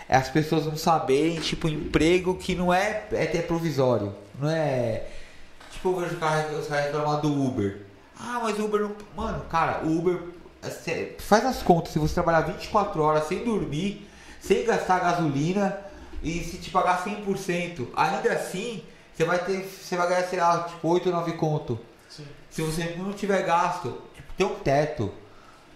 É as pessoas não saberem, tipo, emprego que não é, é até provisório. Não é. Tipo, eu vejo os caras os caras reclamando do Uber. Ah, mas o Uber não. Mano, cara, o Uber. é Faz as contas, se você trabalhar 24 horas sem dormir, sem gastar gasolina e se te pagar 100%, ainda assim, você vai ter. Você vai ganhar, sei lá, tipo, 8 ou 9 conto. Sim. Se você não tiver gasto, tipo, tem um teto.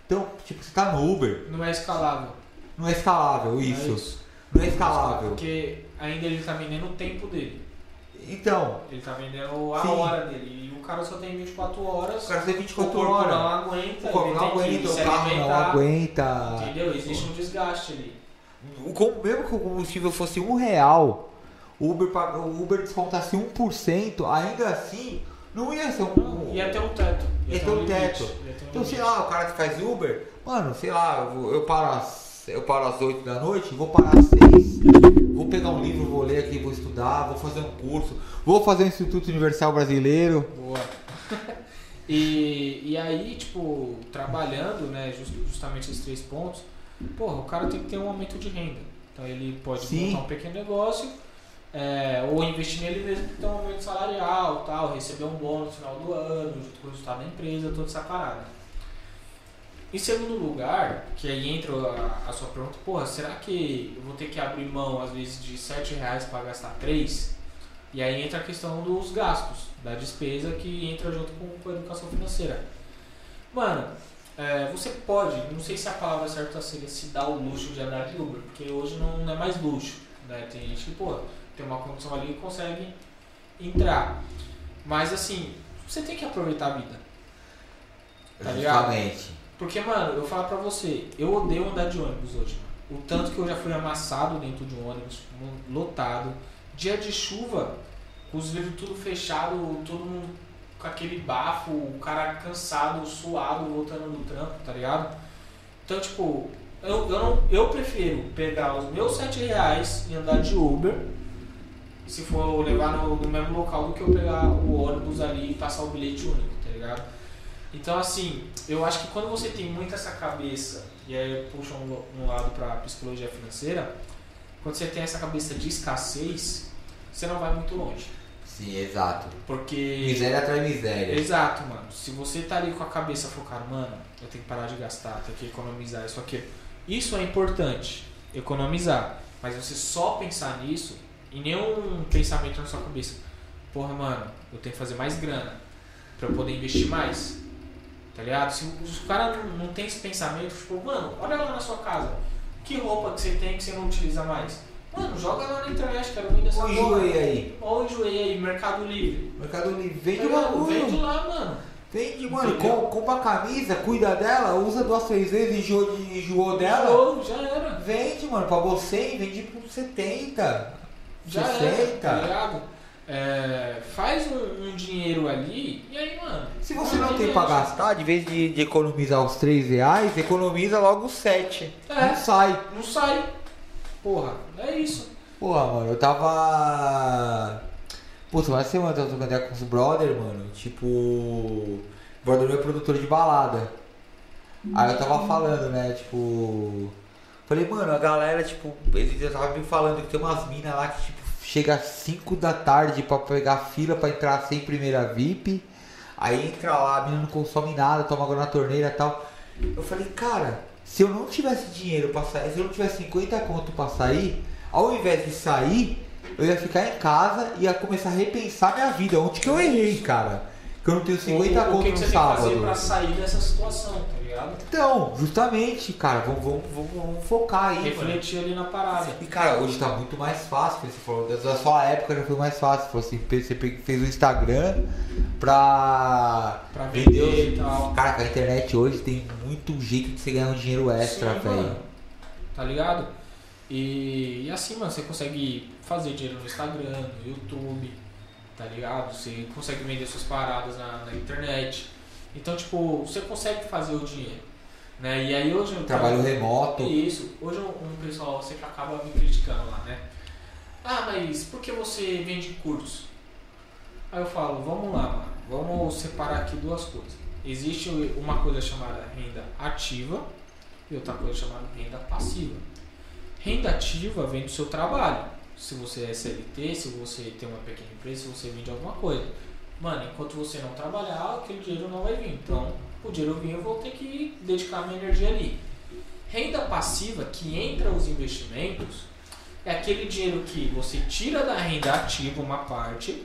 Então, tipo, você tá no Uber, Não é escalável. não é escalável Não é isso. Não é escalável. Porque ainda ele tá vendendo o tempo dele. Então, Ele tá vendendo a Sim. hora dele. E o cara só tem 24 horas. o cara tem o 24 corpo horas. não aguenta. O corpo não tem aguenta, o carro não aguenta. Entendeu? Existe um desgaste ali. Com- mesmo que o combustível fosse um real, o Uber, o Uber descontasse 1%, ainda assim, não ia ser um. Ia ter um teto. Ia ter um limite, teto. ia ter um Então, sei limite. lá, o cara que faz Uber, mano, sei lá, eu, paro às, eu paro às 8 da noite, vou parar às 6, vou pegar um livro, vou ler aqui, vou estudar, vou fazer um curso, vou fazer o Instituto Universal Brasileiro. Boa. *laughs* e, e aí, tipo, trabalhando, né, just- justamente esses três pontos, porra, o cara tem que ter um aumento de renda. Então ele pode Sim. montar um pequeno negócio, é, ou investir nele mesmo que tem um aumento salarial, tal, receber um bônus no final do ano, junto com o resultado da empresa, toda essa parada. Em segundo lugar, que aí entra a, a sua pergunta, porra, será que eu vou ter que abrir mão, às vezes, de 7 reais para gastar 3? E aí entra a questão dos gastos, da despesa que entra junto com, com a educação financeira. Mano, é, você pode, não sei se a palavra certa seria se dar o luxo de andar de Uber, porque hoje não é mais luxo. Né? Tem gente que, pô, tem uma condição ali e consegue entrar. Mas assim, você tem que aproveitar a vida. Tá ligado? Justamente. Porque, mano, eu falo pra você, eu odeio andar de ônibus hoje, mano. O tanto que eu já fui amassado dentro de um ônibus, lotado. Dia de chuva, com os vidros tudo fechado, todo mundo com aquele bafo, o cara cansado, suado, voltando do trampo, tá ligado? Então, tipo, eu, eu, não, eu prefiro pegar os meus 7 reais e andar de Uber, se for levar no, no mesmo local, do que eu pegar o ônibus ali e passar o bilhete único, tá ligado? Então, assim, eu acho que quando você tem muito essa cabeça, e aí puxa um, um lado pra psicologia financeira, quando você tem essa cabeça de escassez, você não vai muito longe. Sim, exato. Porque. Miséria atrai miséria. Exato, mano. Se você tá ali com a cabeça focada, mano, eu tenho que parar de gastar, tenho que economizar isso aqui. Isso é importante, economizar. Mas você só pensar nisso, e nenhum pensamento na sua cabeça. Porra, mano, eu tenho que fazer mais grana pra eu poder investir mais. Tá ligado? Se o cara não, não tem esse pensamento, tipo, mano, olha lá na sua casa. Que roupa que você tem que você não utiliza mais? Mano, joga lá na internet, quero vender essa Ou enjoei aí. Ou enjoei aí, Mercado Livre. Mercado Livre. Vende Tá uma ligado? Vende bagulho. lá, mano. Vende, mano. Com, compra a camisa, cuida dela, usa duas, três vezes, enjoou, de- enjoou dela. Enjoou, já era. Vende, mano, pra você, vende por 70, Já 60. era, tá ligado? É, faz um, um dinheiro ali e aí, mano. Se você não tem e pra gastar, de vez de, de economizar os 3 reais, economiza logo os 7. É. Não sai. Não sai. Porra, é isso. Porra, mano, eu tava. Putz, uma semana eu tava trocando ideia com os brother, mano. Tipo. O brother meu é produtor de balada. Aí eu tava falando, né? Tipo. Falei, mano, a galera, tipo, eles estavam me falando que tem umas minas lá que, tipo, chega às 5 da tarde pra pegar fila pra entrar sem primeira VIP. Aí entra lá, a mina não consome nada, toma água na torneira e tal. Eu falei, cara, se eu não tivesse dinheiro pra sair, se eu não tivesse 50 conto pra sair, ao invés de sair, eu ia ficar em casa e ia começar a repensar minha vida. Onde que eu errei, cara? Que eu não tenho 50 o, o conto que, que no você tem que fazer sábado. pra sair dessa situação, tá ligado? Então, justamente, cara, vamos, vamos, vamos, vamos focar aí, mano. Refletir ali na parada. E cara, hoje tá muito mais fácil, você falou, da sua época já foi mais fácil. Falou assim, você fez o Instagram pra, Pra vender e tal. Cara, com a internet hoje tem muito jeito de você ganhar um dinheiro extra, velho. Tá ligado? E, e assim, mano, você consegue fazer dinheiro no Instagram, no YouTube, tá ligado? Você consegue vender suas paradas na, na internet. Então, tipo, você consegue fazer o dinheiro. Né? E aí hoje eu Trabalho remoto. Isso. Hoje um, um pessoal sempre acaba me criticando lá, né? Ah, mas por que você vende curso? Aí eu falo, vamos lá, mano. Vamos separar aqui duas coisas. Existe uma coisa chamada renda ativa e outra coisa chamada renda passiva. Renda ativa vem do seu trabalho. Se você é CLT, se você tem uma pequena empresa, se você vende alguma coisa. Mano, enquanto você não trabalhar, aquele dinheiro não vai vir. Então, o dinheiro vir, eu vou ter que dedicar minha energia ali. Renda passiva, que entra os investimentos, é aquele dinheiro que você tira da renda ativa uma parte,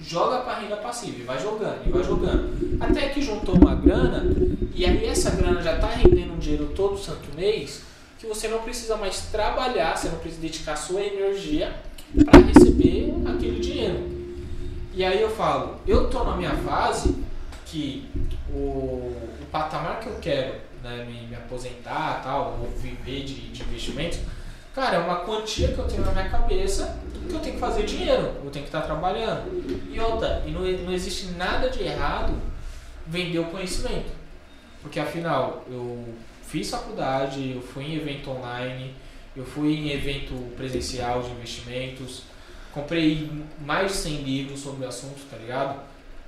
joga para renda passiva e vai jogando, e vai jogando. Até que juntou uma grana, e aí essa grana já está rendendo um dinheiro todo santo mês, que você não precisa mais trabalhar, você não precisa dedicar sua energia para receber aquele dinheiro. E aí eu falo, eu tô na minha fase que o, o patamar que eu quero né, me, me aposentar tal, ou viver de, de investimentos, cara, é uma quantia que eu tenho na minha cabeça que eu tenho que fazer dinheiro, eu tenho que estar trabalhando. E outra, e não, não existe nada de errado vender o conhecimento. Porque afinal, eu fiz faculdade, eu fui em evento online, eu fui em evento presencial de investimentos, comprei mais de 100 livros sobre o assunto, tá ligado?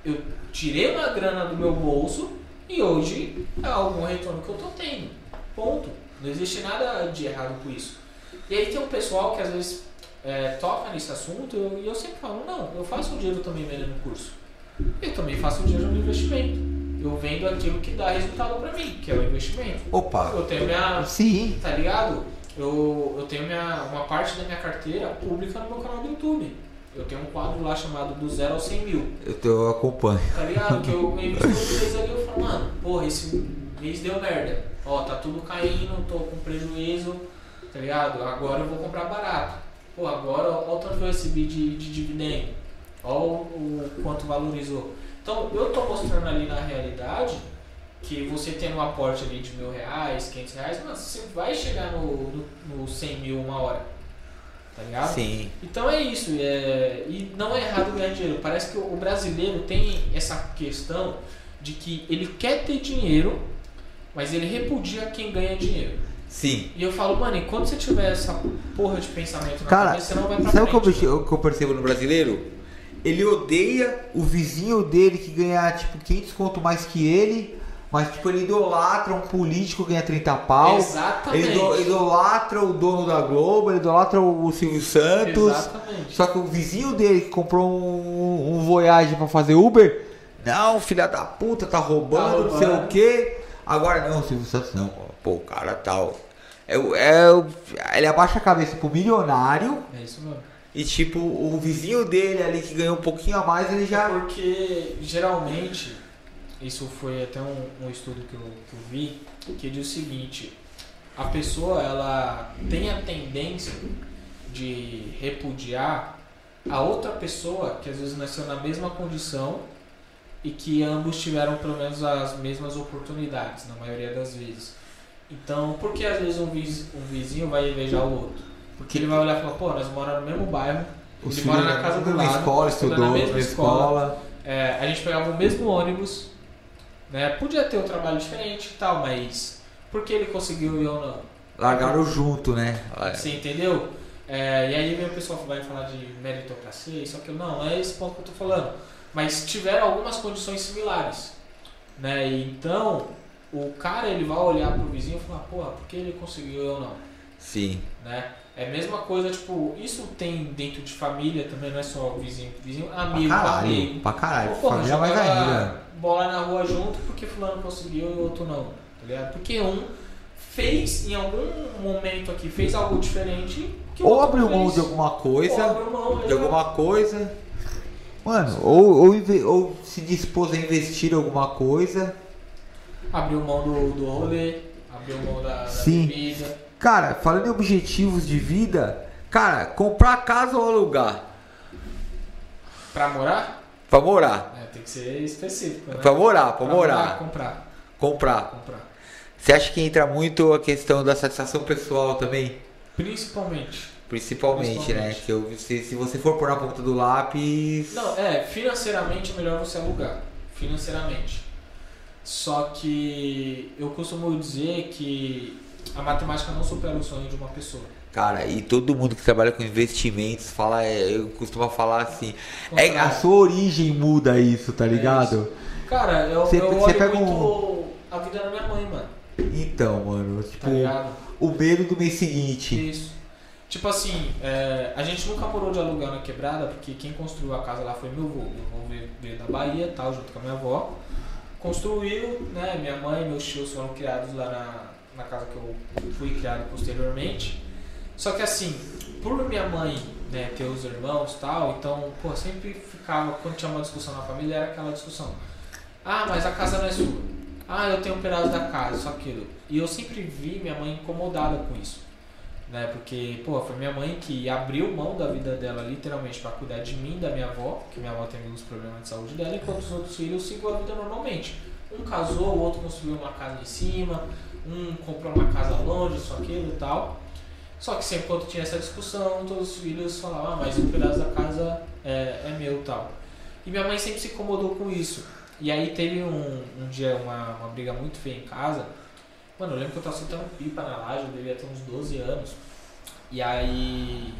Eu tirei uma grana do meu bolso e hoje é algum retorno que eu tô tendo. Ponto. Não existe nada de errado com isso. E aí tem um pessoal que às vezes é, toca nesse assunto e eu, e eu sempre falo, não, eu faço dinheiro também vendendo curso. Eu também faço dinheiro no investimento. Eu vendo aquilo que dá resultado pra mim, que é o investimento. Opa! Eu tenho minha, Sim. tá ligado? Eu, eu tenho minha, uma parte da minha carteira pública no meu canal do YouTube. Eu tenho um quadro lá chamado do zero ao 100 mil, Eu, te- eu acompanho. tá ligado? Que eu *laughs* invisto mês ali eu falo, mano, porra, esse mês deu merda. Ó, tá tudo caindo, tô com prejuízo, tá ligado? Agora eu vou comprar barato. Pô, agora ó, o tanto que eu recebi de, de dividendo. Ó o, o quanto valorizou. Então eu tô mostrando ali na realidade que você tendo um aporte ali de mil reais, quinhentos reais, mas você vai chegar no, no, no 100 mil uma hora. Tá ligado? Sim. Então é isso, é, e não é errado ganhar dinheiro. Parece que o brasileiro tem essa questão de que ele quer ter dinheiro, mas ele repudia quem ganha dinheiro. Sim. E eu falo, mano, enquanto você tiver essa porra de pensamento na Cara, cabeça, você não vai pra sabe o que eu o que eu percebo no brasileiro? Ele odeia o vizinho dele que ganha tipo 500 conto mais que ele, Mas, tipo, ele idolatra um político que ganha 30 pau. Exatamente. Ele ido- idolatra o dono da Globo, ele idolatra o Silvio Santos. Exatamente. Só que o vizinho dele que comprou um, um Voyage pra fazer Uber, não, filha da puta, tá roubando, Tá não sei o roubando. quê. Agora não, Silvio Santos não. Pô, o cara tal. É, o- é, o- ele abaixa a cabeça pro milionário É isso mesmo. e tipo, o vizinho dele ali que ganhou um pouquinho a mais, ele já. Porque geralmente, isso foi até um, um estudo que eu, que eu vi, que diz o seguinte, a pessoa ela tem a tendência de repudiar a outra pessoa que às vezes nasceu na mesma condição e que ambos tiveram pelo menos as mesmas oportunidades, na maioria das vezes. Então, por que às vezes um vizinho, um vizinho vai invejar o outro? Porque ele vai olhar e falar, pô, nós moramos no mesmo bairro, ele mora na casa do lado, escola, estudou na mesma escola. escola. É, a gente pegava o mesmo ônibus, né? Podia ter um trabalho diferente e tal, mas por que ele conseguiu e eu não? Largaram junto, né? Você entendeu? É, e aí vem o pessoal que vai falar de meritocracia, isso aquilo. Não, não é esse ponto que eu tô falando. Mas tiveram algumas condições similares. Né? E então, o cara ele vai olhar pro vizinho e falar, porra, por que ele conseguiu e eu não? Sim. né? É a mesma coisa, tipo, isso tem dentro de família também, não é só vizinho, vizinho, Pra amigo, caralho. amigo. Pra caralho. Pô, porra, Família jogava ainda. Bola na rua junto porque fulano conseguiu e o outro não, tá ligado? Porque um fez em algum momento aqui, fez algo diferente Ou abriu mão fez. de alguma coisa. mão, de ele- alguma coisa. Mano, ou, ou, ou se dispôs a investir em alguma coisa. Abriu mão do, do rolê, abriu mão da, da Sim. bebida. Cara, falando em objetivos de vida, cara, comprar casa ou alugar? Pra morar? Pra morar. Tem que ser específico, né? Pra morar, pra Pra morar. comprar, Comprar. comprar. Você acha que entra muito a questão da satisfação pessoal também? Principalmente. Principalmente, né? Principalmente. Que eu, se, se você for pôr na ponta do lápis. Não, é, financeiramente é melhor você alugar. Financeiramente. Só que eu costumo dizer que a matemática não supera o sonho de uma pessoa. Cara, e todo mundo que trabalha com investimentos fala, é, eu costumo falar assim. É, a sua origem muda isso, tá ligado? Cara, eu, Você- eu olho pega muito a vida da minha mãe, mano. Então, mano, Tá tipo, ligado? o medo do mês seguinte. Isso. Tipo assim, é, a gente nunca parou de alugar na quebrada, porque quem construiu a casa lá foi meu avô. Meu avô veio, veio da Bahia, tal, junto com a minha avó. Construiu, né? Minha mãe e meus tios foram criados lá na, na casa que eu fui criado posteriormente. Só que assim, por minha mãe né, ter os irmãos e tal, então, pô, sempre ficava, quando tinha uma discussão na família, era aquela discussão. Ah, mas a casa não é sua. Ah, eu tenho um pedaço da casa, só aquilo. E eu sempre vi minha mãe incomodada com isso né? Porque, pô, foi minha mãe que abriu mão da vida dela literalmente para cuidar de mim, da minha avó, que minha avó teve uns problemas de saúde dela, enquanto os outros filhos seguiu a vida normalmente. Um casou, o outro construiu uma casa em cima, um comprou uma casa longe, isso, aquilo e tal. Só que sempre quando tinha essa discussão, todos os filhos falavam, ah, mas um pedaço da casa é, é meu e tal. E minha mãe sempre se incomodou com isso. E aí teve um, um dia uma, uma briga muito feia em casa. Mano, eu lembro que eu tava soltando pipa na laje, eu devia ter uns 12 anos. E aí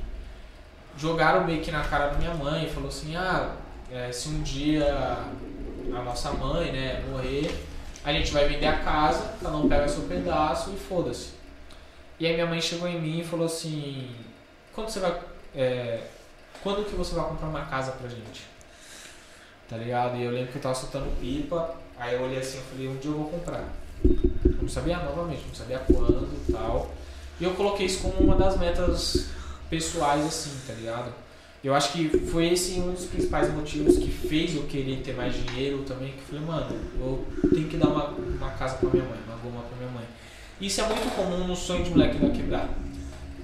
jogaram meio que na cara da minha mãe, falou assim, ah, é, se um dia a nossa mãe, né, morrer, a gente vai vender a casa, cada um pega seu pedaço e foda-se. E aí minha mãe chegou em mim e falou assim, quando você vai. é, quando que você vai comprar uma casa pra gente? Tá ligado? E eu lembro que eu tava soltando pipa, aí eu olhei assim e falei, um dia eu vou comprar. Eu não sabia novamente, não sabia quando e tal. E eu coloquei isso como uma das metas pessoais, assim, tá ligado? Eu acho que foi esse um dos principais motivos que fez eu querer ter mais dinheiro também, que eu falei, mano, eu tenho que dar uma, uma casa pra minha mãe, uma goma pra minha mãe. Isso é muito comum no sonho de moleque da quebrada.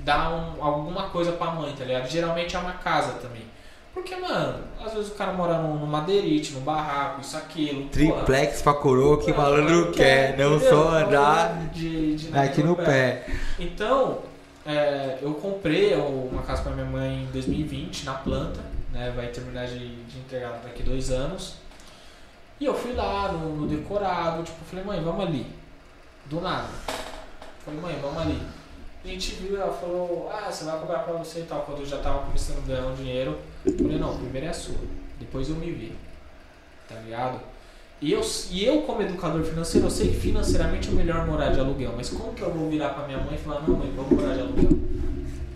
Dar um- alguma coisa pra mãe, tá ligado? Geralmente é uma casa também. Porque, mano, às vezes o cara mora num, num madeirite, num barraco, isso, aquilo. porra. Triplex pra coroa que Mano, malandro quer, não entendeu? só andar de, de aqui no pé. Então, é, eu comprei uma casa para minha mãe em 2020, na planta, né? Vai terminar de, de entregar daqui dois anos. E eu fui lá no, no decorado, tipo, falei, mãe, vamos ali. Do nada. Falei, mãe, vamos ali. A gente viu, ela falou, ah, você vai cobrar pra você e tal. Quando eu já tava começando a ganhar um dinheiro, eu falei, não, primeiro é a sua. Depois eu me vi. Tá ligado? E eu, e eu, como educador financeiro, eu sei que financeiramente é melhor morar de aluguel. Mas como que eu vou virar pra minha mãe e falar, não, mãe, vamos morar de aluguel?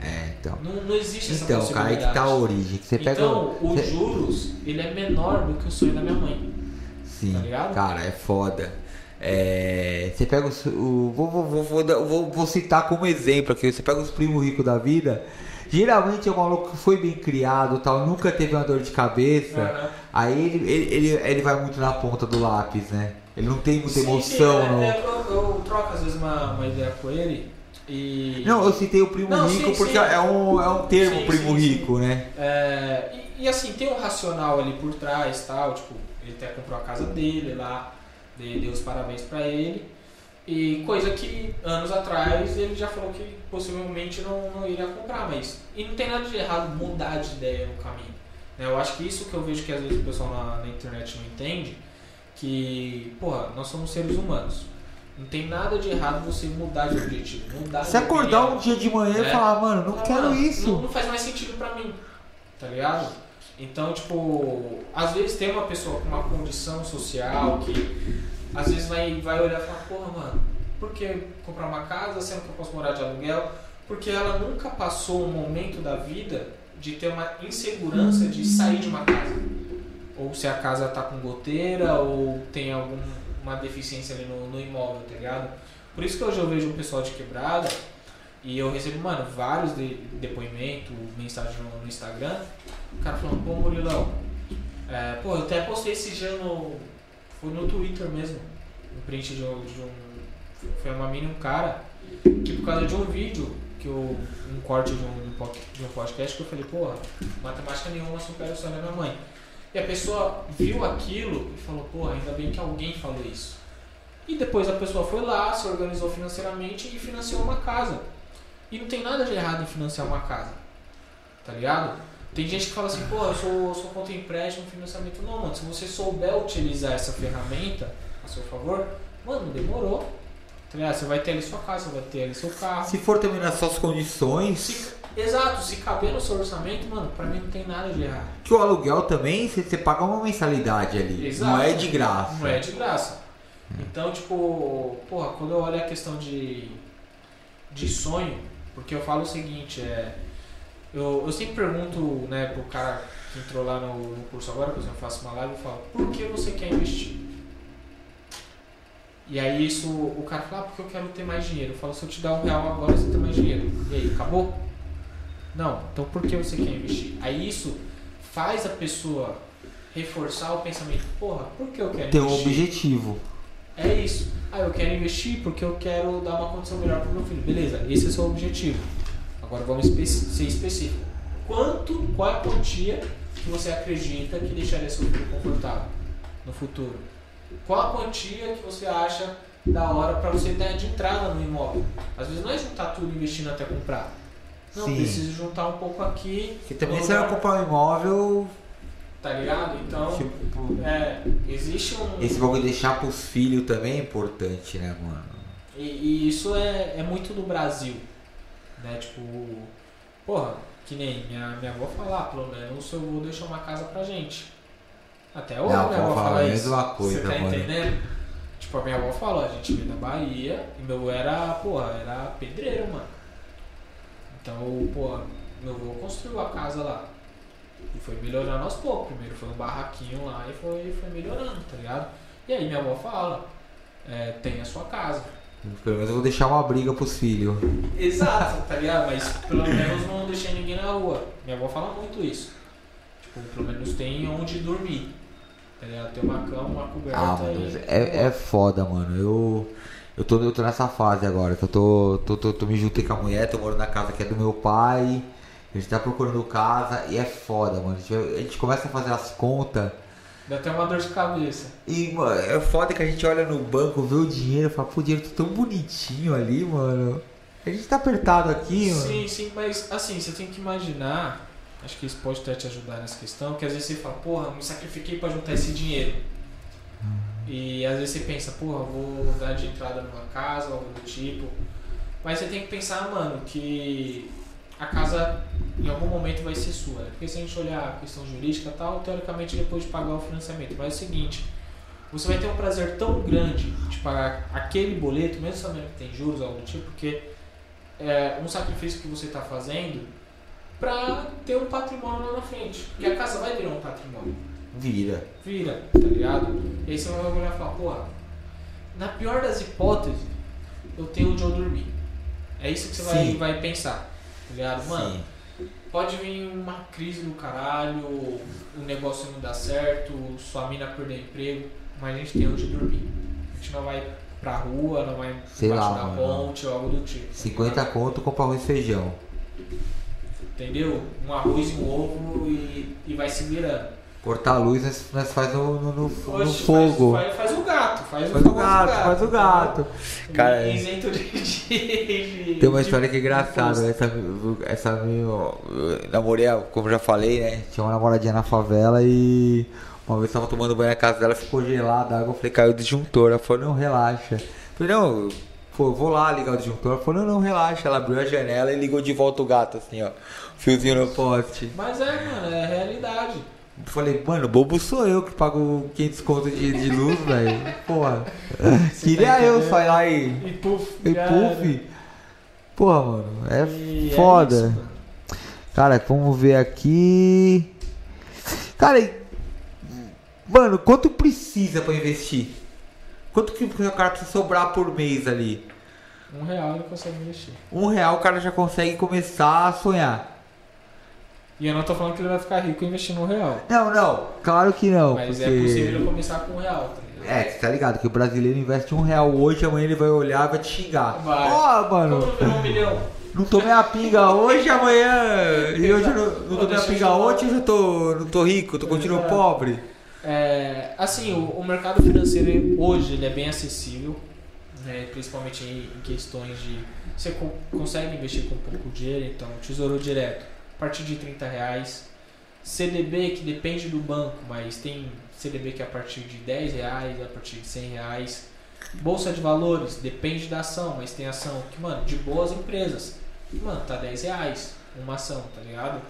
É, então. Não, não existe essa Então, cara, aí possibilidade. que tá a origem. que Você pega. então, os você- juros, ele é menor do que o sonho da minha mãe. Sim, tá ligado? cara, é foda. É, você pega os. O, vou, vou, vou, vou, vou- citar como exemplo aqui. Você pega os primos ricos da vida. Geralmente é um maluco que foi bem criado, tal, nunca teve uma dor de cabeça. Aham. Aí ele, ele, ele, ele vai muito na ponta do lápis, né? Ele não tem muita emoção. sim, no- é, eu, eu troco às vezes uma, uma ideia com ele e. Não, eu citei o primo Não, rico sim, porque é um, é um termo primo rico, né? É, e, e assim, tem um racional ali por trás tal, tipo, ele até comprou a casa dele lá, dei, dei os parabéns pra ele. E coisa que anos atrás ele já falou que possivelmente não, não iria comprar, mas. E não tem nada de errado mudar de ideia no caminho. né? Eu acho que isso que eu vejo que às vezes o pessoal na, na internet não entende, que, porra, nós somos seres humanos. Não tem nada de errado você mudar de objetivo. Mudar Se acordar opinião. um dia de manhã e É. falar, mano, não quero mano, isso. Não, não faz mais sentido pra mim, tá ligado? Então, tipo, às vezes tem uma pessoa com uma condição social que às vezes vai, vai olhar e falar, porra, mano, por que comprar uma casa sendo que eu posso morar de aluguel? Porque ela nunca passou um momento da vida de ter uma insegurança de sair de uma casa. Ou se a casa tá com goteira, ou tem alguma deficiência ali no, no imóvel, tá ligado? Por isso que hoje eu vejo o pessoal de quebrada e eu recebo, mano, vários de, depoimentos, mensagens no, no Instagram. O cara falando, pô, Murilão, é, pô, eu até postei esse dia no. Foi no Twitter mesmo. Um print de um. de um- foi uma mina um cara. Que por causa de um vídeo, que eu, um corte de um, de um podcast, que eu falei, porra, matemática nenhuma supera o sonho da minha mãe. E a pessoa viu aquilo e falou, porra, ainda bem que alguém falou isso. E depois a pessoa foi lá, se organizou financeiramente e financiou uma casa. E não tem nada de errado em financiar uma casa. Tá ligado? Tem gente que fala assim, pô, eu sou, sou contra empréstimo, financiamento. Não, mano, se você souber utilizar essa ferramenta a seu favor, mano, demorou. Tá? Você vai ter ali sua casa, você vai ter ali seu carro. Se for também nas suas condições, Se- exato, se caber no seu orçamento, mano, pra mim não tem nada de errado. que o aluguel também, você, você paga uma mensalidade ali. Exato. Não é de graça. Não é de graça. Então, tipo, porra, quando eu olho a questão de, de sonho, porque eu falo o seguinte, é. Eu, eu sempre pergunto, né, pro cara que entrou lá no, no curso agora, por exemplo, eu faço uma live, eu falo, por que você quer investir? E aí isso, o cara fala, ah, porque eu quero ter mais dinheiro. Eu falo, se eu te dar um real agora, você tem mais dinheiro. E aí, acabou? Não, então por que você quer investir? Aí isso faz a pessoa reforçar o pensamento, porra, por que eu quero Tem um investir? objetivo. É isso. Ah, eu quero investir porque eu quero dar uma condição melhor para o meu filho. Beleza, esse é o seu objetivo. Agora vamos espe- ser específico. Quanto, qual é a quantia que você acredita que deixaria seu filho confortável no futuro? Qual a quantia que você acha da hora para você dar de entrada no imóvel? Às vezes não é juntar tudo investindo até comprar. Não, Sim. preciso juntar um pouco aqui. Que também você vai comprar um imóvel, Tá ligado? Então, tipo, é, existe um. esse bagulho de deixar pros filhos também é importante, né, mano? E, e isso é, é muito do Brasil. Né? Tipo, porra, que nem minha, minha avó falar, pelo menos eu vou deixar uma casa pra gente. Até hoje minha avó fala a isso. mesma coisa, Você tá mano. entendendo? Tipo, a minha avó falou, a gente veio da Bahia e meu avô era, porra, era pedreiro, mano. Então, porra, meu avô construiu a casa lá. E foi melhorando aos poucos. Primeiro foi um barraquinho lá e foi, foi melhorando, tá ligado? E aí minha avó fala, é, tem a sua casa. Pelo menos eu vou deixar uma briga pros filhos. Exato, tá ligado? Mas pelo menos não deixei ninguém na rua. Minha avó fala muito isso. Tipo, pelo menos tem onde dormir. Tá ligado? Tem uma cama, uma coberta Ah, mano, e. é, é foda, mano. Eu, eu, tô, eu tô nessa fase agora, que eu tô, tô, tô, tô me juntei com a mulher, tô morando na casa que é do meu pai. A gente tá procurando casa e é foda, mano. A gente, a gente começa a fazer as contas. Dá até uma dor de cabeça. E, mano, é foda que a gente olha no banco, vê o dinheiro e fala, pô, o dinheiro tá tão bonitinho ali, mano. A gente tá apertado aqui, mano. Sim, sim, mas assim, você tem que imaginar. Acho que isso pode até te ajudar nessa questão. Que às vezes você fala, porra, me sacrifiquei pra juntar esse dinheiro. E às vezes você pensa, porra, vou dar de entrada numa casa, algo do tipo. Mas você tem que pensar, mano, que a casa em algum momento vai ser sua. né? Porque se a gente olhar a questão jurídica e tal, teoricamente depois de pagar o financiamento. Mas é o seguinte, você vai ter um prazer tão grande de pagar aquele boleto, mesmo sabendo que tem juros, algo do tipo, porque é um sacrifício que você está fazendo para ter um patrimônio lá na frente. Porque a casa vai virar um patrimônio. Vira. Vira, tá ligado? E aí você vai olhar e falar, porra, na pior das hipóteses, eu tenho onde eu dormir. É isso que você vai, vai pensar, ligado? Mano, Sim. pode vir uma crise do caralho, o negócio não dá certo, sua mina perder emprego, mas a gente tem onde dormir. A gente não vai pra rua, não vai Sei embaixo lá, da ponte ou algo do tipo. tá 50 ligado? conto, compra arroz e feijão. Entendeu? Um arroz e um ovo e, e vai se virando. Cortar a luz, nós, nós faz no, no, no- no fogo. Faz, faz, faz o gato, faz, Faz o famoso gato, faz o gato. Cara, é. Isento de, de- Tem uma história que é engraçada. Essa, essa minha, eu namorei, como eu já falei, né? Tinha uma namoradinha na favela e uma vez tava tomando banho na casa dela, ficou gelada a água. Eu falei, caiu o disjuntor. Ela falou, não, relaxa. Eu falei, não, pô, vou lá ligar o disjuntor. Ela falou, não, não, relaxa. Ela abriu a janela e ligou de volta o gato, assim, ó. Fiozinho no poste. Mas é, mano, é a realidade. Eu Falei, mano, bobo sou eu que pago 500 conto de, de luz, *laughs* velho. Porra. Queria eu entendendo? sair lá e. E puf, E já puff. Porra, mano, é. E é foda. isso, mano. Cara, vamos ver aqui. Cara, mano, quanto precisa pra investir? Quanto que o cara precisa sobrar por mês ali? Um real ele consegue investir. Um real o cara já consegue começar a sonhar. E eu não tô falando que ele vai ficar rico investindo um real. Não, não, claro que não. mas porque... é possível ele começar com um real, tá ligado? É, você tá ligado que o brasileiro investe um real hoje, amanhã ele vai olhar e vai te xingar. Vai. Ó, mano, não virou um milhão? não tomei a pinga hoje, amanhã. *laughs* E hoje eu não, não tomei a pinga hoje eu tô, não tô rico, tô continuo Exato. pobre. É, assim, o, o mercado financeiro hoje ele é bem acessível, né, principalmente em, em questões de você co- consegue investir com pouco dinheiro, então tesouro direto partir de 30 reais, CDB que depende do banco, mas tem CDB que é a partir de 10 reais, a partir de 100 reais, bolsa de valores depende da ação, mas tem ação que mano de boas empresas, mano tá 10 reais uma ação, tá ligado?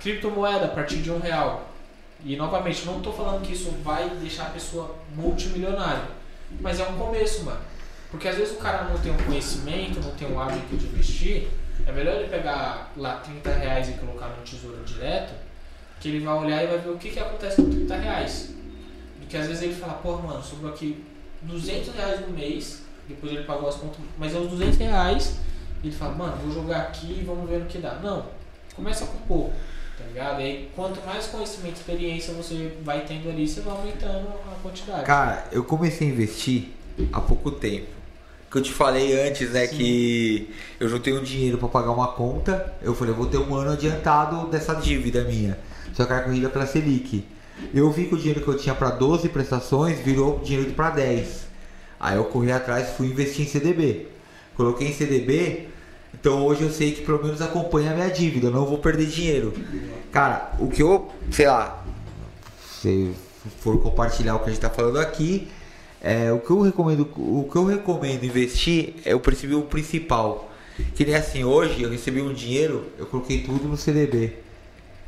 Criptomoeda a partir de um real. E novamente, não tô falando que isso vai deixar a pessoa multimilionária. Mas é um começo, mano. Porque às vezes o cara não tem um conhecimento, não tem um hábito de investir. É melhor ele pegar lá 30 reais e colocar no tesouro direto, que ele vai olhar e vai ver o que, que acontece com 30 reais. Porque às vezes ele fala, pô, mano, sobrou aqui 200 reais no mês, depois ele pagou as contas, mas é os 200 reais, e ele fala, mano, vou jogar aqui e vamos ver no que dá. Não, começa com pouco tá ligado? E aí, quanto mais conhecimento e experiência você vai tendo ali, você vai aumentando a quantidade. Cara, eu comecei a investir há pouco tempo. Que eu te falei antes, né, Sim. que eu não tenho dinheiro pra pagar uma conta. Eu falei, eu vou ter um ano adiantado dessa dívida minha. Só que era corrida pela Selic. Eu vi que o dinheiro que eu tinha pra 12 prestações virou dinheiro pra 10. Aí eu corri atrás e fui investir em CDB. Coloquei em CDB, então hoje eu sei que pelo menos acompanha a minha dívida, eu não vou perder dinheiro. Cara, o que eu, sei lá, se for compartilhar o que a gente tá falando aqui, é, o que eu recomendo, o que eu recomendo investir é eu percebi o principal. Que nem assim, hoje eu recebi um dinheiro, eu coloquei tudo no CDB.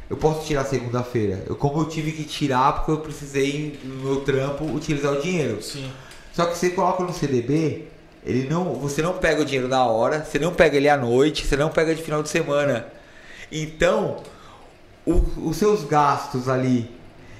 Eu posso tirar segunda-feira. Eu como eu tive que tirar porque eu precisei no meu trampo utilizar o dinheiro. Sim. Só que você coloca no CDB, ele não, você não pega o dinheiro na hora, você não pega ele à noite, você não pega de final de semana. Então, o- os seus gastos ali,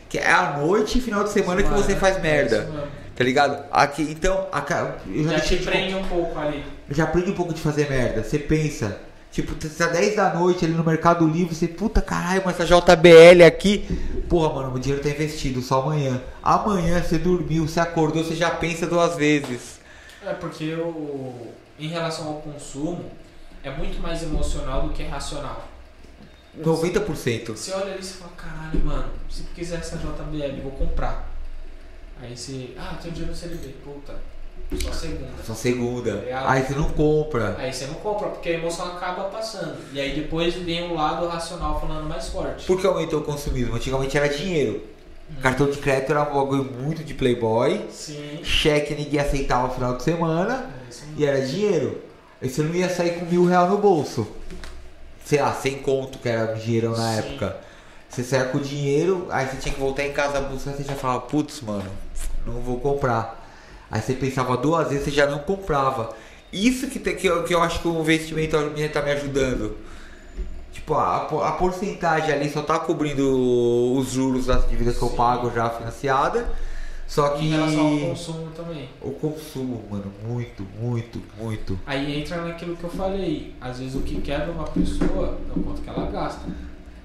que é à noite e final de semana que você faz merda. Tá ligado? Aqui, então, a eu já, Já te de prende um pouco ali. já aprende um pouco de fazer merda. Você pensa, tipo, você tá 10 da noite ali no Mercado Livre, você, puta caralho, mas essa JBL aqui. Porra, mano, o dinheiro tá investido só amanhã. Amanhã você dormiu, você acordou, você já pensa duas vezes. É porque o, em relação ao consumo, é muito mais emocional do que racional. 90%. Você olha ali e você fala, caralho, mano, se eu quiser essa JBL, vou comprar. Aí você, ah, tem dinheiro no CDB, puta, só segunda. Só segunda. Aí você não compra. Aí você não compra, porque a emoção acaba passando. E aí depois vem o lado racional falando mais forte. Por que aumentou o consumismo? Antigamente era dinheiro. Cartão de crédito era um bagulho muito de playboy. Sim. Cheque ninguém aceitava no final de semana. É isso E era dinheiro. E você não ia sair com mil reais no bolso. Sei lá, sem conto, que era dinheiro na Sim. época. Você saia com o dinheiro, aí você tinha que voltar em casa buscar, você já falava, putz, mano, não vou comprar. Aí você pensava duas vezes, você já não comprava. Isso que, que, eu, que eu acho que o investimento está me ajudando. Tipo, a, a porcentagem ali só tá cobrindo os juros das dívidas que eu pago já financiada. Só que. Em relação ao consumo também. O consumo, mano, muito, muito, muito. Aí entra naquilo que eu falei. Às vezes o que quebra uma pessoa é o quanto que ela gasta.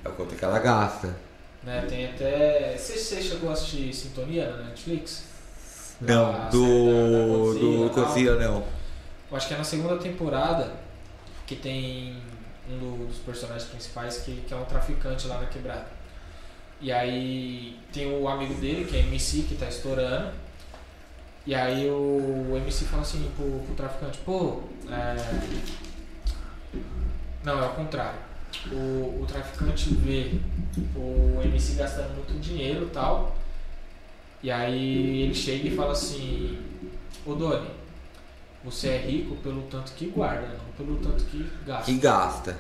É o quanto que ela gasta. Né? Tem até. Você, você chegou a assistir Sintonia na Netflix? Não, A do. série da- da Godzilla, do. Godzilla, não. Eu acho que é na segunda temporada que tem um do- dos personagens principais que, que é um traficante lá na quebrada. E aí tem o amigo dele, que é MC, que tá estourando. E aí o MC fala assim pro, pro traficante, pô, é... Não, é ao contrário. O, o traficante vê o MC gastando muito dinheiro e tal. E aí ele chega e fala assim, ô Doni, você é rico pelo tanto que guarda, não pelo tanto que gasta. Que gasta.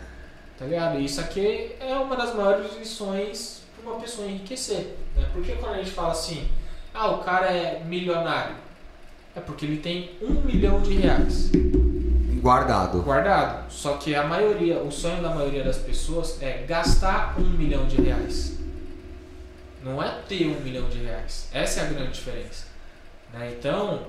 Tá ligado? E Isso aqui é uma das maiores lições para uma pessoa enriquecer. Né? Porque quando a gente fala assim, ah, o cara é milionário, é porque ele tem um milhão de reais Guardado. guardado. Só que a maioria, o sonho da maioria das pessoas é gastar um milhão de reais. Não é ter um milhão de reais. Essa é a grande diferença. né? Então,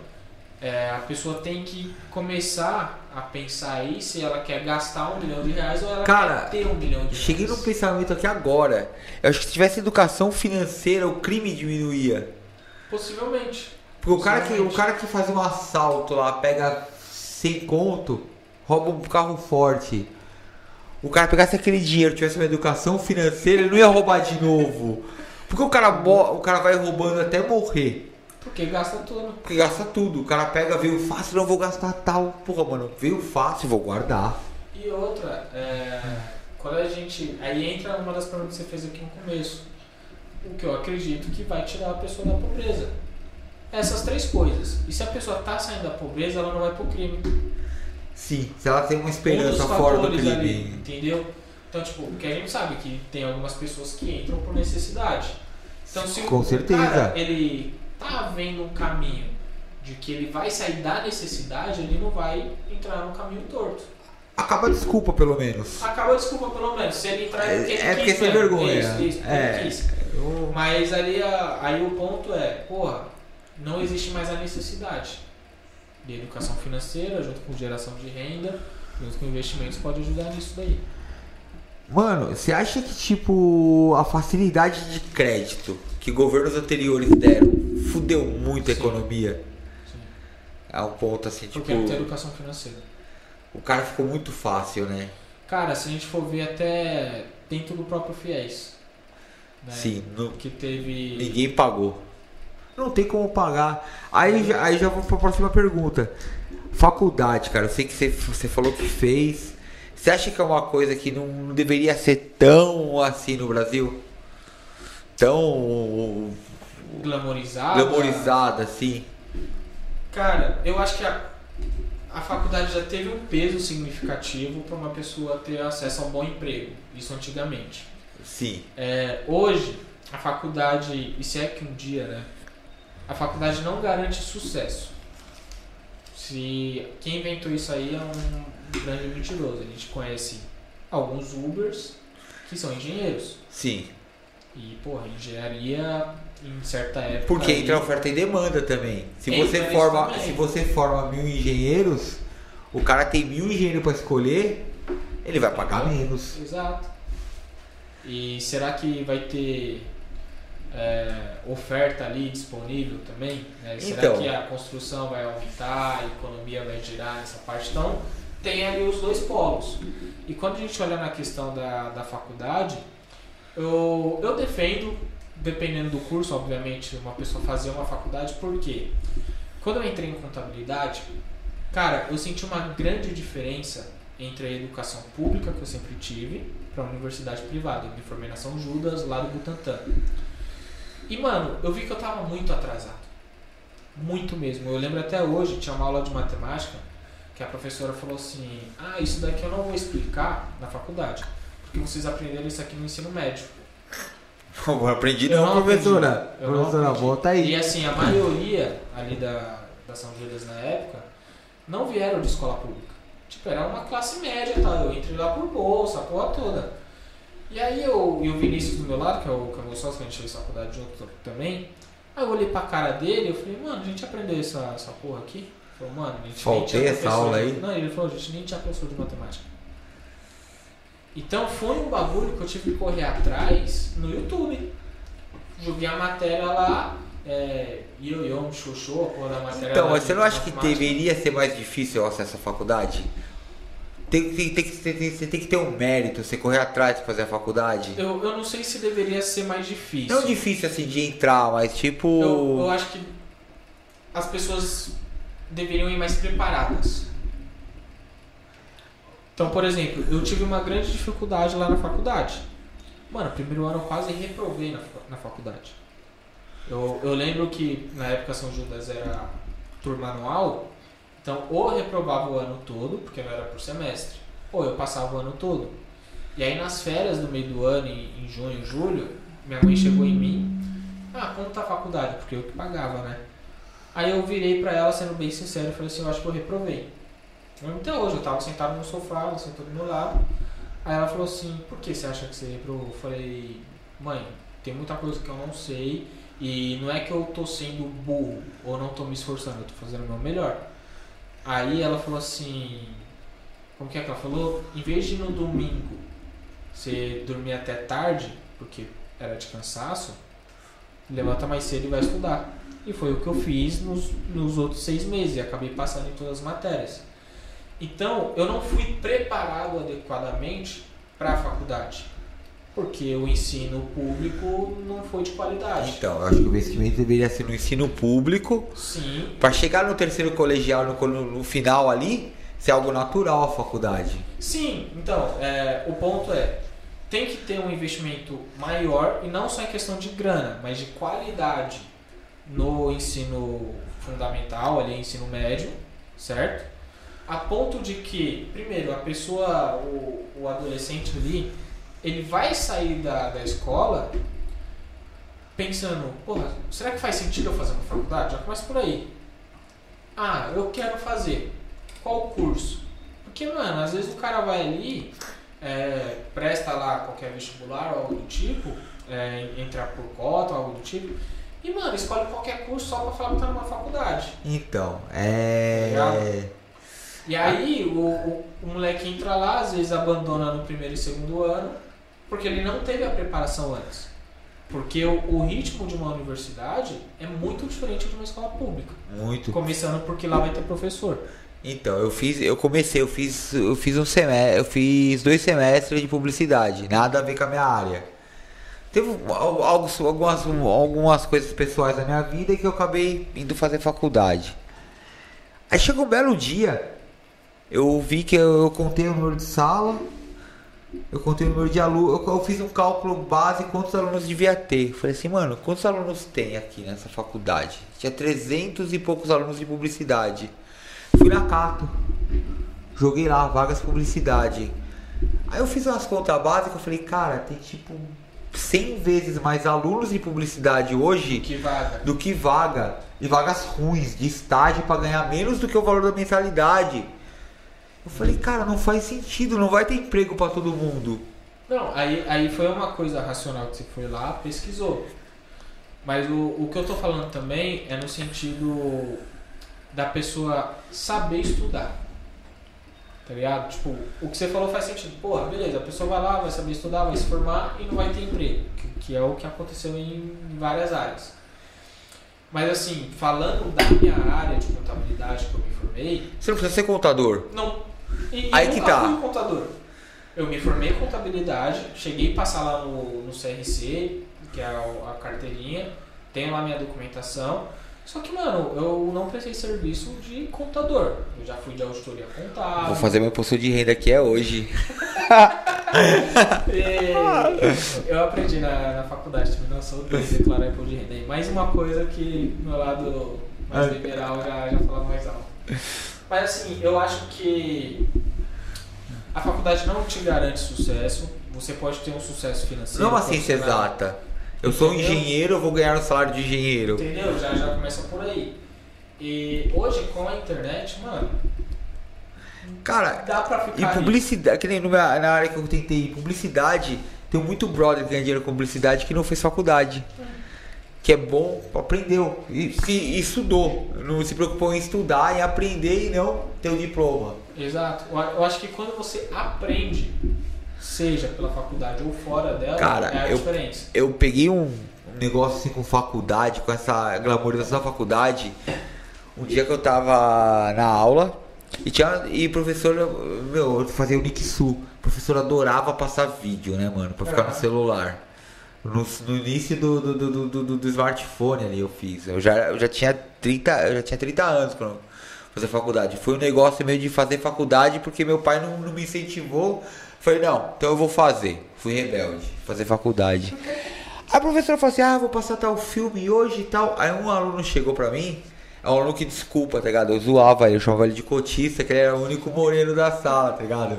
é, a pessoa tem que começar a pensar aí se ela quer gastar um milhão de reais ou ela Cara, quer ter um milhão de Cheguei num reais. pensamento aqui agora. Eu acho que se tivesse educação financeira, o crime diminuía. Possivelmente. Porque o cara, que, o cara que faz um assalto lá, pega sem conto, rouba um carro forte. O cara pegasse aquele dinheiro, tivesse uma educação financeira, ele não ia roubar de novo. Porque o cara, o cara vai roubando até morrer. Porque gasta tudo. Porque gasta tudo. O cara pega, veio fácil, não vou gastar tal. Porra, mano, veio fácil, vou guardar. E outra, é, quando a gente. Aí entra uma das perguntas que você fez aqui no começo. O que eu acredito que vai tirar a pessoa da pobreza. Essas três coisas. E se a pessoa tá saindo da pobreza, ela não vai pro crime. Sim, se ela tem uma Um esperança dos fora do crime. ali, entendeu? Então, tipo, porque a gente sabe que tem algumas pessoas que entram por necessidade. Então, se Com o certeza. cara, ele tá vendo um caminho de que ele vai sair da necessidade, ele não vai entrar no caminho torto. Acaba a desculpa, pelo menos. Acaba a desculpa, pelo menos. Se ele entrar, É- ele é porque quis mesmo. vergonha. Isso, isso, É. Mas ali, aí o ponto é, porra, não existe mais a necessidade de educação financeira, junto com geração de renda, junto com investimentos, pode ajudar nisso daí. Mano, você acha que, tipo, a facilidade de crédito que governos anteriores deram fudeu muito a Sim. economia? Sim. É um ponto assim, tipo, Porque não tem educação financeira. o cara ficou muito fácil, né? Cara, se a gente for ver até dentro do próprio FIES, né? Sim, não- Que teve. ninguém pagou. Não tem como pagar. Aí, já- aí já vou pra próxima pergunta. Faculdade, cara, eu sei que você, você falou que fez. Você acha que é uma coisa que não deveria ser tão assim no Brasil? Tão Glamorizada. glamorizada assim? Cara, eu acho que a, a faculdade já teve um peso significativo para uma pessoa ter acesso a um bom emprego. Isso antigamente. Sim. É, hoje, a faculdade, e se é que um dia, né? A faculdade não garante sucesso. Se quem inventou isso aí é um grande mentiroso. A gente conhece alguns Ubers que são engenheiros. Sim. E, porra, engenharia em certa época. Porque aí- entra oferta e demanda também. Se você forma, também. se você forma mil engenheiros, o cara tem mil engenheiros para escolher, ele vai pagar menos. Exato. E será que vai ter é, oferta ali disponível também? né? Será Então. que a construção vai aumentar, a economia vai girar nessa parte? Então, tem ali os dois polos. E quando a gente olha na questão da, da faculdade, eu, eu defendo, dependendo do curso, obviamente, uma pessoa fazer uma faculdade, porque quando eu entrei em contabilidade, cara, eu senti uma grande diferença entre a educação pública que eu sempre tive para a universidade privada. Eu me formei na São Judas, lá do Butantã. E, mano, eu vi que eu tava muito atrasado. Muito mesmo. Eu lembro até hoje, tinha uma aula de matemática, que a professora falou assim: Ah, isso daqui eu não vou explicar na faculdade, porque vocês aprenderam isso aqui no ensino médio. Eu aprendi Eu não, não professora. aprendi. Eu não professora, aprendi. volta aí. E assim, a maioria ali da, da São Judas na época não vieram de escola pública. Tipo, era uma classe média, tá? Eu entrei lá por bolsa, a porra toda. E aí eu, e o Vinícius do meu lado, que é o, que é o meu sócio, que a gente fez faculdade junto também. Aí eu olhei pra cara dele e eu falei, mano, a gente aprendeu essa, essa porra aqui? Ele falou, mano, a gente nem Faltei tinha essa aula de- aí? Não, ele falou, a gente nem tinha professor de matemática. Então foi um bagulho que eu tive que correr atrás no YouTube. Joguei a matéria lá, é, um xoxô, a porra da matéria Então, lá mas você não acha que matemática. deveria ser mais difícil o acesso à faculdade? Tem, tem, tem tem, tem- você tem que ter um mérito, você correr atrás pra fazer a faculdade. Eu, eu não sei se deveria ser mais difícil. Não difícil assim de entrar, mas tipo. Eu, eu acho que as pessoas deveriam ir mais preparadas. Então, por exemplo, eu tive uma grande dificuldade lá na faculdade. Mano, primeiro ano eu quase reprovei na, na faculdade. Eu, eu lembro que na época São Judas era turma anual, então ou reprovava o ano todo, porque não era por semestre, ou eu passava o ano todo. E aí nas férias do meio do ano, em, junho, julho, minha mãe chegou em mim ah, como tá a faculdade? Porque eu que pagava, né? Aí eu virei pra ela, sendo bem sincero, e falei assim, eu acho que eu reprovei. Até hoje, eu tava sentado no sofá, ela sentou do meu lado. Aí ela falou assim, por que você acha que você reprovou? Eu falei, mãe, tem muita coisa que eu não sei e não é que eu tô sendo burro ou não tô me esforçando, eu tô fazendo o meu melhor. Aí ela falou assim, como que é que ela falou? Em vez de no domingo você dormir até tarde, porque era de cansaço, levanta mais cedo e vai estudar. E foi o que eu fiz nos, nos outros seis meses e acabei passando em todas as matérias. Então, eu não fui preparado adequadamente para a faculdade, porque o ensino público não foi de qualidade. Então, eu acho que o investimento deveria ser no ensino público. Sim, Pra chegar no terceiro colegial, no, no- no final ali, ser algo natural a faculdade. sim. Então, é, o ponto é, tem que ter um investimento maior e não só em questão de grana, mas de qualidade no ensino fundamental, ali ensino médio, certo? A ponto de que, primeiro, a pessoa, o, o adolescente ali, ele vai sair da, da escola pensando, porra, será que faz sentido eu fazer uma faculdade? Já começa por aí. Ah, eu quero fazer. Qual curso? Porque, mano, às vezes o cara vai ali, é, presta lá qualquer vestibular ou algo do tipo, é, entra por cota ou algo do tipo, e, mano, escolhe qualquer curso só pra falar que tá numa faculdade. Então, é. E aí o, o, o moleque entra lá, às vezes abandona no primeiro e segundo ano, porque ele não teve a preparação antes. Porque o, o ritmo de uma universidade é muito diferente de uma escola pública. Muito. Começando porque lá vai ter professor. Então, eu fiz, eu comecei, eu fiz, eu fiz um semestre, eu fiz dois semestres de publicidade, nada a ver com a minha área. Teve algumas, algumas coisas pessoais da minha vida que eu acabei indo fazer faculdade. Aí chegou um belo dia, eu vi que eu, eu contei o número de sala, eu contei o número de alunos, eu, eu fiz um cálculo base quantos alunos devia ter. Falei assim, mano, quantos alunos tem aqui nessa faculdade? Tinha 300 e poucos alunos de publicidade. Fui na Cato. Joguei lá, vagas publicidade. Aí eu fiz umas contas básicas, eu falei, cara, tem tipo 100 vezes mais alunos de publicidade hoje Que vaga. do que vaga. E vagas ruins, de estágio para ganhar menos do que o valor da mensalidade. Eu falei, cara, não faz sentido, não vai ter emprego para todo mundo. Não, aí, aí foi uma coisa racional que você foi lá, pesquisou. Mas o, o que eu tô falando também é no sentido da pessoa saber estudar. Tá ligado? Tipo, o que você falou faz sentido. Porra, beleza, a pessoa vai lá, vai saber estudar, vai se formar e não vai ter emprego. Que, que é o que aconteceu em várias áreas. Mas assim, falando da minha área de contabilidade que eu me formei, Você não precisa ser contador. não. E, Aí eu que nunca tá. fui contador. Eu me formei em contabilidade, cheguei a passar lá no, no CRC, que é a, a carteirinha, tenho lá minha documentação. Só que, mano, eu não prestei serviço de contador. Eu já fui de auditoria contábil. Vou fazer meu imposto de renda que é hoje. *laughs* Eu aprendi na, na faculdade, tive noção de declarar imposto de renda. E mais uma coisa que meu lado mais liberal já, já fala mais alto. Mas assim, eu acho que a faculdade não te garante sucesso. Você pode ter um sucesso financeiro. Não é uma ciência exata. Eu sou um engenheiro, eu vou ganhar o salário de engenheiro. Entendeu? Já, já começa por aí. E hoje com a internet, mano, Cara, dá pra e ficar. ali. publicidade, que nem meu- na área que eu tentei, publicidade, tem muito brother que ganha dinheiro com publicidade que não fez faculdade. Que é bom, aprendeu. E, e estudou. Não se preocupou em estudar, em aprender e não ter o diploma. Exato. Eu acho que quando você aprende, seja pela faculdade ou fora dela, Cara, é a eu- diferença. eu peguei um, negócio assim com faculdade, com essa glamorização da faculdade. Um dia que eu tava na aula e tinha e professora, meu, eu fazia o Nixu. O professor adorava passar vídeo, né, mano, pra ficar no celular. No, no início do, do, do, do, do- smartphone ali eu fiz. Eu já, eu já tinha 30, eu já tinha 30 anos eu fazer faculdade. Foi um negócio meio de fazer faculdade porque meu pai não, não me incentivou. Falei, não, então eu vou fazer. Fui rebelde, fazer faculdade. A professora falou assim: ah, vou passar tal filme hoje e tal. Aí um aluno chegou pra mim, é um aluno que desculpa, tá ligado? Eu zoava ele, eu chamava ele de cotista, que ele era o único moreno da sala, tá ligado?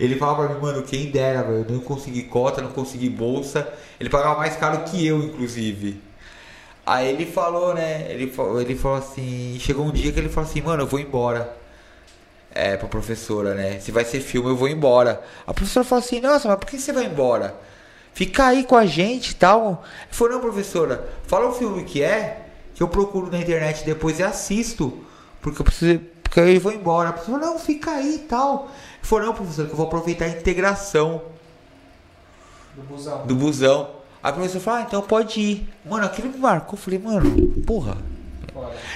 Ele falava pra mim, mano, quem dera, eu não consegui cota, não consegui bolsa. Ele pagava mais caro que eu, inclusive. Aí ele falou, né? Ele falou, ele falou assim: chegou um dia que ele falou assim, mano, eu vou embora. É, pra professora, né? Se vai ser filme, eu vou embora. A professora falou assim: nossa, mas por que você vai embora? Fica aí com a gente e tal. Ele falou: não, professora, fala o filme que é, que eu procuro na internet depois e assisto. Porque eu preciso. Porque eu vou embora. A falou: não, fica aí e tal. Ele falou: não, professora, que eu vou aproveitar a integração Do busão. do busão. Aí a professora falou: ah, então pode ir. Mano, aquilo me marcou. Eu falei: mano, porra.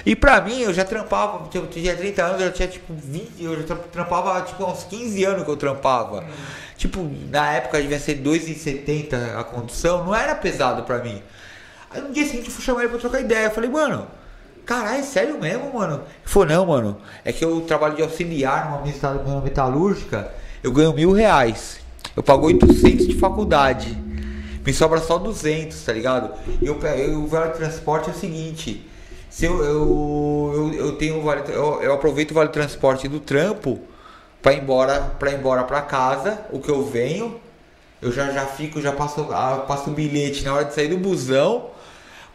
E pra mim, eu já trampava, eu tinha 30 anos, eu já tinha tipo 20, eu já tra- trampava tipo uns 15 anos que eu trampava. Tipo, na época devia ser 2,70 a condução, não era pesado pra mim. Aí no dia seguinte eu fui chamar ele pra trocar ideia. Eu falei, mano, caralho, é sério mesmo, mano? Ele falou, não, mano, é que eu trabalho de auxiliar numa meta- numa metalúrgica, eu ganho mil reais. Eu pago 800 de faculdade. Me sobra só 200, tá ligado? E eu, eu, o vale transporte é o seguinte: se eu, eu, eu, eu tenho vale, eu, eu aproveito o vale transporte do trampo ir embora, para embora para casa, o que eu venho, eu já já fico, já passo, ah, passo o bilhete na hora de sair do busão,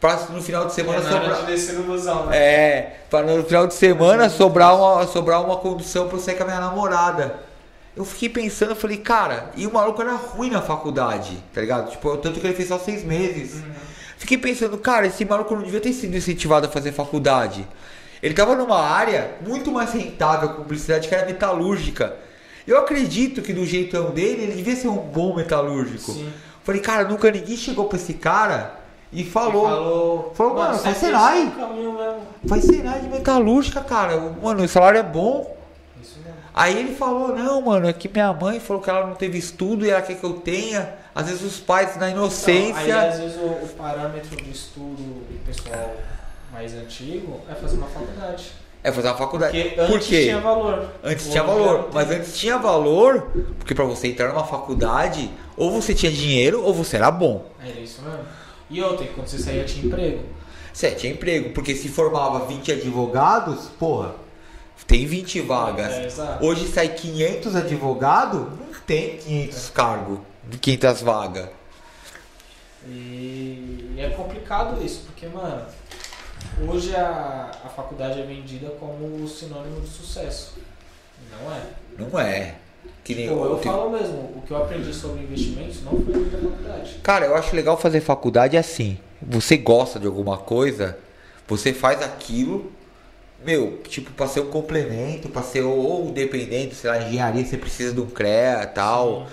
pra no final de semana É sobrar. de no busão, né? É, para no final de semana sobrar uma, sobrar uma condução pra eu sair com a minha namorada. Eu fiquei pensando, falei, cara, e o maluco era ruim na faculdade, tá ligado? Tipo, tanto que ele fez só seis meses. Fiquei pensando, cara, esse maluco não devia ter sido incentivado a fazer faculdade. Ele tava numa área muito mais rentável com publicidade que era metalúrgica. Eu acredito que do jeitão dele, ele devia ser um bom metalúrgico. Sim. Falei, cara, nunca ninguém chegou pra esse cara e falou. Falou, Falou, mano, faz Senai. Vai ser nada de metalúrgica, cara. Mano, o salário é bom. Isso mesmo. Aí ele falou, não, mano, é que minha mãe falou que ela não teve estudo e ela quer que eu tenha. Às vezes os pais na inocência. Então, aí às vezes o, o parâmetro de estudo do pessoal mais antigo é fazer uma faculdade. É fazer uma faculdade. Porque Por antes quê? tinha valor. Antes tinha valor. tem. Mas antes tinha valor, porque pra você entrar numa faculdade, ou você tinha dinheiro ou você era bom. Era isso mesmo. E outra, quando você saía tinha emprego. Você tinha emprego, porque se formava 20 advogados, porra, tem 20 vagas. É. Hoje sai 500 advogados, não tem 500 cargos, 500 vagas. E é complicado isso, porque, mano, hoje a, a faculdade é vendida como sinônimo de sucesso. Não é. Não é. Que nem Pô, eu tem- falo mesmo, o que eu aprendi sobre investimentos não foi da faculdade. Cara, eu acho legal fazer faculdade assim. Você gosta de alguma coisa, você faz aquilo, meu, tipo, pra ser um complemento, pra ser ou, dependente, sei lá, engenharia, você precisa de um CREA e tal.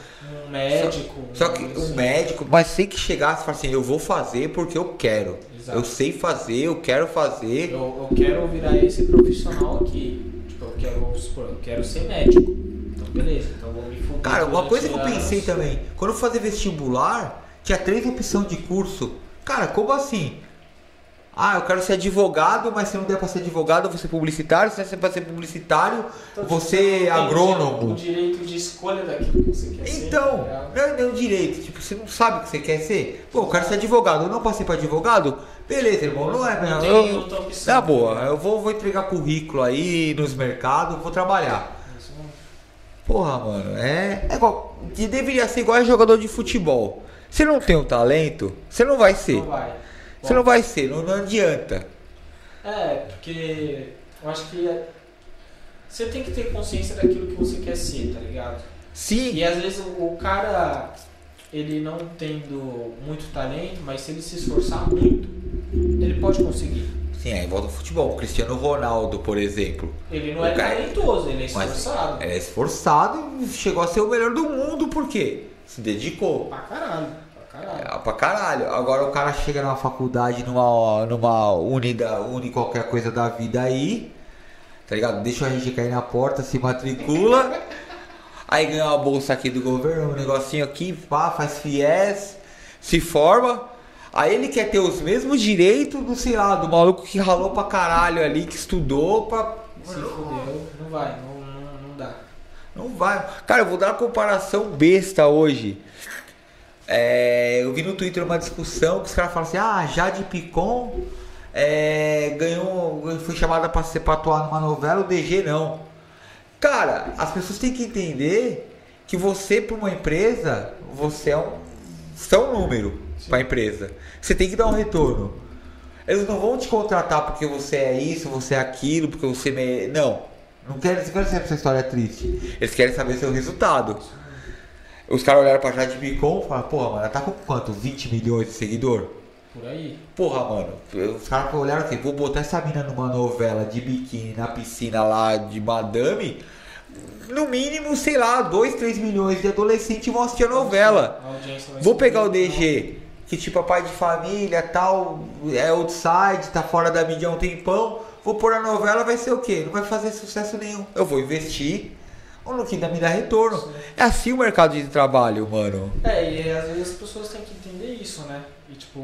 Um médico. Só que assim. um médico, mas tem que chegar e falar assim, eu vou fazer porque eu quero. Exato. Eu sei fazer, eu quero fazer. Eu, eu quero virar esse profissional aqui. Tipo, eu quero, supor, eu quero ser médico. Então, beleza. Então, vou me fuder Cara, uma coisa que eu pensei também, quando eu fazia vestibular, tinha três opções de curso. Cara, como assim? Ah, eu quero ser advogado, mas se não der pra ser advogado, eu vou ser publicitário. Se não der pra ser publicitário, Então, tipo, você não agrônomo. O direito de escolha daquilo que você quer ser. Então, tá não é o direito. Tipo, você não sabe o que você quer ser. Pô, eu quero ser advogado. Eu não passei pra advogado? Beleza, irmão. Não é, Não não. outra opção. na boa, eu vou, vou entregar currículo aí nos mercados, vou trabalhar. Porra, mano, é, é igual. Deveria ser igual a jogador de futebol. Você não tem o talento, você não vai ser. Não vai. Você não vai ser, não, não adianta. É, porque eu acho que é- você tem que ter consciência daquilo que você quer ser, tá ligado? Sim, E às vezes o, o cara, ele não tendo muito talento, mas se ele se esforçar muito, ele pode conseguir. Sim, aí volta ao futebol. O Cristiano Ronaldo, por exemplo. Ele não O é cara- talentoso, ele é esforçado. é esforçado e chegou a ser o melhor do mundo, por quê? Se dedicou. Pra caralho, pra caralho. É, pra caralho. Agora o cara chega numa faculdade, numa, numa unida, uni qualquer coisa da vida aí, tá ligado? Deixa a gente cair na porta, se matricula, *laughs* aí ganha uma bolsa aqui do governo, um negocinho aqui, pá, faz fiéis, se forma. Aí ele quer ter os mesmos direitos do, sei lá, do maluco que ralou pra caralho ali, que estudou pra. Se fudeu, não vai, não, não, não dá. Não vai. Cara, eu vou dar uma comparação besta hoje. É, eu vi no Twitter uma discussão que os caras falam assim: ah, Jade Picon é, ganhou, foi chamada pra, ser, pra atuar numa novela, o DG não. Cara, as pessoas têm que entender que você, para uma empresa, você é um, é um número pra empresa. Você tem que dar um retorno. Eles não vão te contratar porque você é isso, você é aquilo, porque você. Me... Não. Não querem, não querem saber essa história triste. Eles querem saber seu resultado. Os caras olharam pra Jade Picon e falaram, porra, mano, ela tá com quanto? 20 milhões de seguidor? Por aí. Porra, mano, os caras olharam assim, vou botar essa mina numa novela de biquíni na piscina lá de madame. No mínimo, sei lá, 2, 3 milhões de adolescentes vão assistir a novela. A Vou pegar o. DG, que tipo é pai de família, tal, é outside, tá fora da mídia há um tempão. Vou pôr a novela, vai ser o quê? Não vai fazer sucesso nenhum. Eu vou investir, ou no que dá me dá retorno. É assim o mercado de trabalho, mano. É, e às vezes as pessoas têm que entender isso, né? E tipo.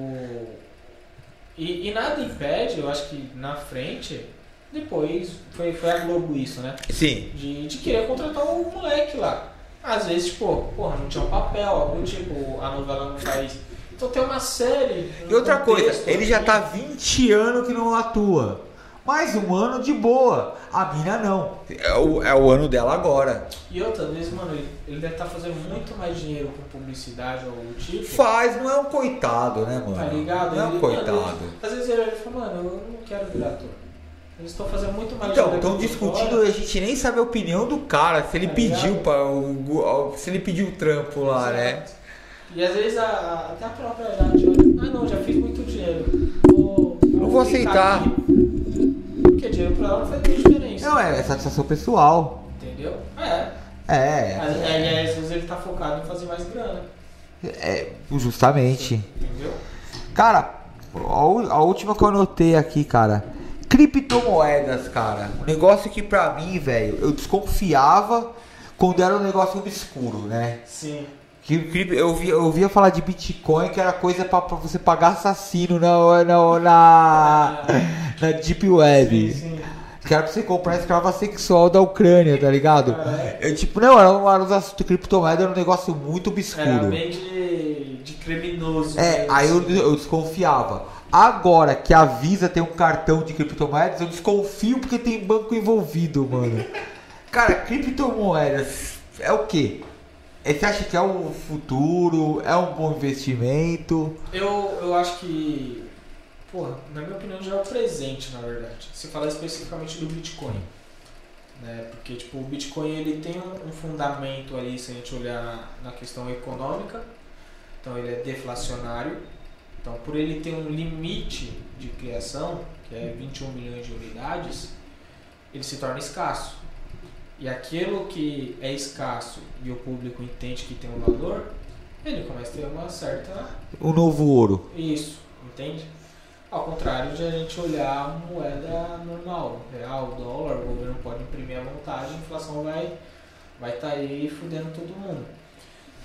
E, e nada impede, eu acho que na frente, depois foi, foi a Globo isso, né? Sim. De, de querer contratar o moleque lá. Às vezes, tipo, porra, não tinha um papel, algo do tipo, a novela não faz. Então tem uma série. E outra coisa, ele já tá 20 anos que não atua. Mais um ano de boa. A mina não. É o, é o ano dela agora. E outra vez, mano, ele, ele deve estar fazendo muito mais dinheiro com publicidade ou algo do tipo. Faz, não é um coitado, né, mano? Tá ligado? Não é um Ele- coitado. mano, Às vezes ele fala, mano, eu não quero virar ator. Eles estão fazendo muito mais Então, estão discutindo, fora. a gente nem sabe a opinião do cara, se ele Tá pediu para o se ele pediu o trampo lá, né? E às vezes a, até a própria idade olha, ah não, já fiz muito dinheiro. Vou, Não vou aceitar. aqui. Porque dinheiro pra ela não faz muita diferença. Não, é satisfação pessoal. Entendeu? É. É, Mas aí às vezes ele tá focado em fazer mais grana. é, justamente. Entendeu? Cara, a última que eu anotei aqui, cara. Criptomoedas, cara. Um negócio que pra mim, velho, eu desconfiava quando era um negócio obscuro, né? Sim. Que eu via, eu via falar de Bitcoin, que era coisa pra, pra você pagar assassino na, na, na, na Deep Web. Sim, sim. Que era pra você comprar escrava sexual da Ucrânia, tá ligado? Caralho. Eu, tipo, não, era um, era um assunto criptomoeda, era um negócio muito obscuro. Era bem de, de criminoso. É, aí eu, assim. eu desconfiava. Agora que a Visa tem um cartão de criptomoedas, eu desconfio porque tem banco envolvido, mano. Cara, criptomoedas é o quê? É, Você acha que é o futuro? É um bom investimento? Eu, eu acho que, porra, na minha opinião já é o presente, na verdade. Se falar especificamente do Bitcoin. Né? Porque, tipo, o Bitcoin ele tem um, um fundamento ali, se a gente olhar na questão econômica. Então ele é deflacionário. Então por ele ter um limite de criação, que é 21 milhões de unidades, ele se torna escasso. E aquilo que é escasso e o público entende que tem um valor, ele começa a ter uma certa O novo ouro. isso, entende? Ao contrário de a gente olhar uma moeda normal, real, dólar, o governo pode imprimir à vontade, a inflação vai vai estar aí fudendo todo mundo.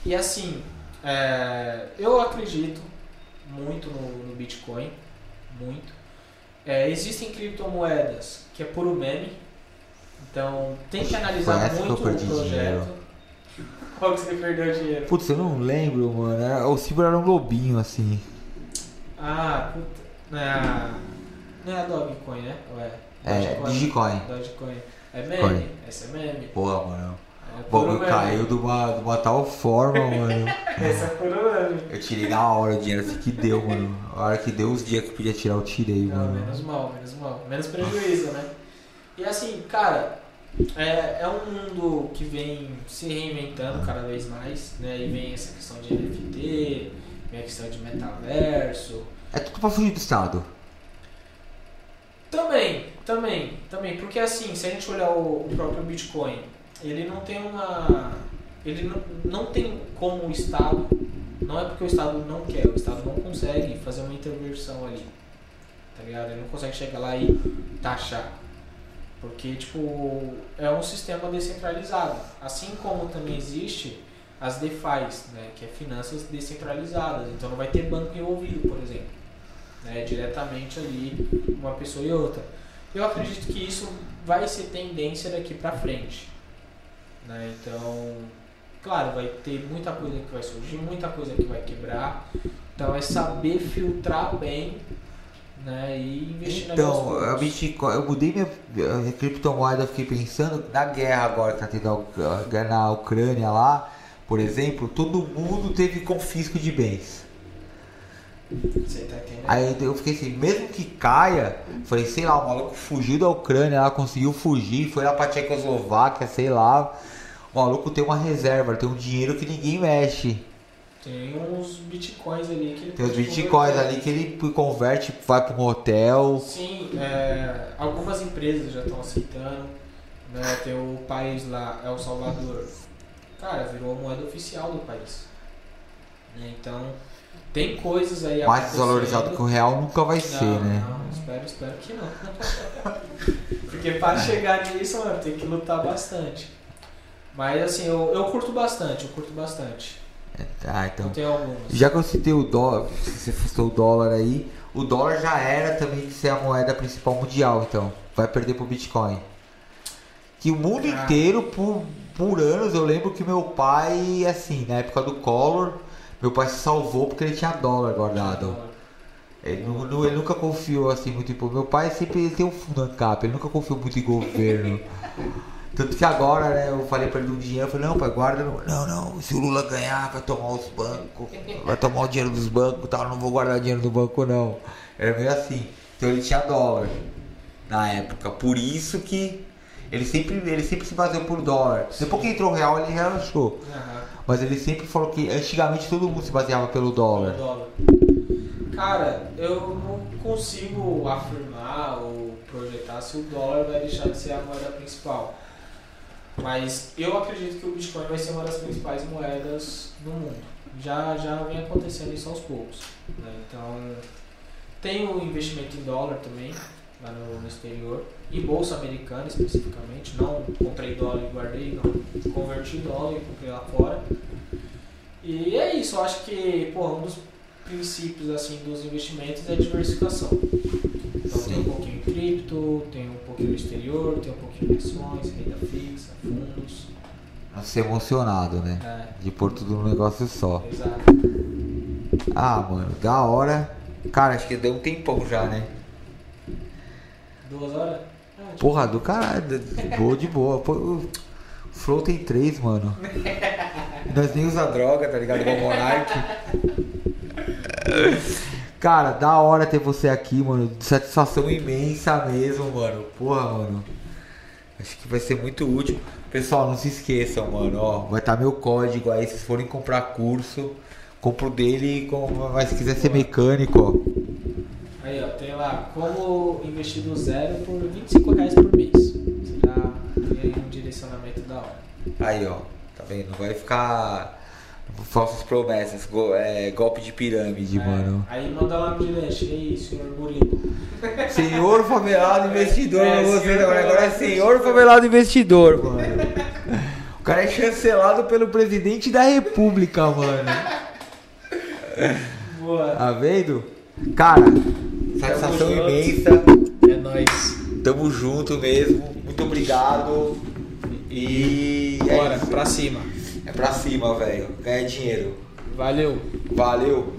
E assim, é, eu acredito muito no, no Bitcoin, muito. É, existem criptomoedas que é puro meme, então tem que analisar Foi essa que eu muito o perdi projeto. dinheiro. Qual que você perdeu dinheiro? Putz, eu não lembro, mano. Era- O Silvio era um lobinho, assim. Ah, puta. Não é a, não é a Dogecoin, né? Ou é? É, Digicoin. Dogecoin. É meme? Coin. Essa é meme. Porra, mano. É O bagulho caiu de uma, de uma tal forma, *laughs* mano. É puro meme. Eu tirei na hora o dinheiro assim que deu, mano. A hora que deu os dias que eu podia tirar, eu tirei, Não, mano. menos mal, menos mal. Menos prejuízo, né? E assim, cara, é, é um mundo que vem se reinventando cada vez mais, né? E vem essa questão de NFT, vem a questão de metaverso. É tudo pra fugir do estado. Também, também, também. Porque assim, se a gente olhar o, o próprio Bitcoin, ele não tem uma. Ele não, não tem como o Estado. Não é porque o Estado não quer, o Estado não consegue fazer uma intervenção ali. Tá ligado? Ele não consegue chegar lá e taxar. Porque, tipo, é um sistema descentralizado. Assim como também existe as DeFi's, né? Que é finanças descentralizadas. Então não vai ter banco envolvido, por exemplo. Né, diretamente ali uma pessoa e outra. Eu acredito que isso vai ser tendência daqui pra frente. Né? Então, claro, vai ter muita coisa que vai surgir, muita coisa que vai quebrar. Então é saber filtrar bem né? e investir Então, a poucos. Bitcoin, eu mudei minha a criptomoeda, eu fiquei pensando na guerra agora que tá tendo na Ucrânia lá, por exemplo, todo mundo teve confisco de bens. Você tá entendendo? Aí eu fiquei assim, mesmo que caia, falei, sei lá, o maluco fugiu da Ucrânia, lá conseguiu fugir, foi lá pra Tchecoslováquia, sei lá. O maluco tem uma reserva, tem um dinheiro que ninguém mexe. Tem uns bitcoins ali que ele Tem os bitcoins converter. ali que ele converte, vai pra um hotel. Sim, é, algumas empresas já estão aceitando. Né? Tem o país lá, El Salvador. Cara, virou a moeda oficial do país. Né? Então, tem coisas aí Mais desvalorizado que o real nunca vai ser, não, né? Não, espero, espero que não. *laughs* Porque para chegar nisso, mano, tem que lutar bastante. Mas assim, eu, eu curto bastante, eu curto bastante. Ah, então. Já que eu citei o dólar, se você citou o dólar aí, o dólar já era também de ser a moeda principal mundial, então. Vai perder pro Bitcoin. Que o mundo Ah. inteiro, por, por anos, eu lembro que meu pai, assim, na época do Collor, meu pai se salvou porque ele tinha dólar guardado. Ele, nu- ele nunca confiou assim muito em. Meu pai sempre tem um fundo ANCAP, ele nunca confiou muito em governo. *laughs* Tanto que agora, né, eu falei pra ele do dinheiro, eu falei, não, pai, guarda. Não, não, se o Lula ganhar, vai tomar os bancos, vai tomar o dinheiro dos bancos e tal, eu não vou guardar dinheiro do banco, não. Era meio assim. Então ele tinha dólar na época. Por isso que ele sempre, ele sempre se baseou por dólar. Depois que entrou o real, ele relaxou. Aham. Mas ele sempre falou que antigamente todo mundo se baseava pelo dólar. dólar. Cara, eu não consigo afirmar ou projetar se o dólar vai deixar de ser a moeda principal. Mas eu acredito que o Bitcoin vai ser uma das principais moedas no mundo. Já, já vem acontecendo isso aos poucos. né? Então, tem o investimento em dólar também, lá no, no exterior. Em bolsa americana especificamente. Não comprei dólar e guardei, não. Converti dólar e comprei lá fora. E é isso, eu acho que pô, um dos princípios assim dos investimentos é diversificação. Cripto, tem um pouquinho no exterior, tem um pouquinho em ações, renda fixa, fundos. Não ser emocionado, né? É, De pôr tudo num negócio só. exato. Ah, mano, da hora. Cara, acho que deu um tempão já, né? Duas horas? Ah, tipo, Porra, do caralho. de- de boa, de boa. Pô, o Flow tem três, mano. *laughs* Nós nem usa droga, tá ligado? Igual Monark. *laughs* Cara, da hora ter você aqui, mano. Satisfação imensa mesmo, mano. Porra, mano. Acho que vai ser muito útil. Pessoal, não se esqueçam, mano. Ó, vai estar meu código aí. Se vocês forem comprar curso, compro dele. com- Mas se quiser ser mecânico, ó. Aí ó, tem lá como investir do zero por 25 reais por mês. Você já tem um direcionamento da hora. Aí, ó. Tá vendo? Não vai ficar falsas promessas. go- é, golpe de pirâmide, É, mano. Aí manda lá no direct, ei, senhor Murilo. Senhor favelado investidor, É, você senhor agora, agora é senhor favelado investidor, mano. O cara é chancelado pelo presidente da república, mano. Boa. Tá vendo? Cara, satisfação imensa. É nóis. Tamo junto mesmo. Muito obrigado. E é Bora, isso. pra cima. É pra cima, velho. Ganhar dinheiro. Valeu. Valeu.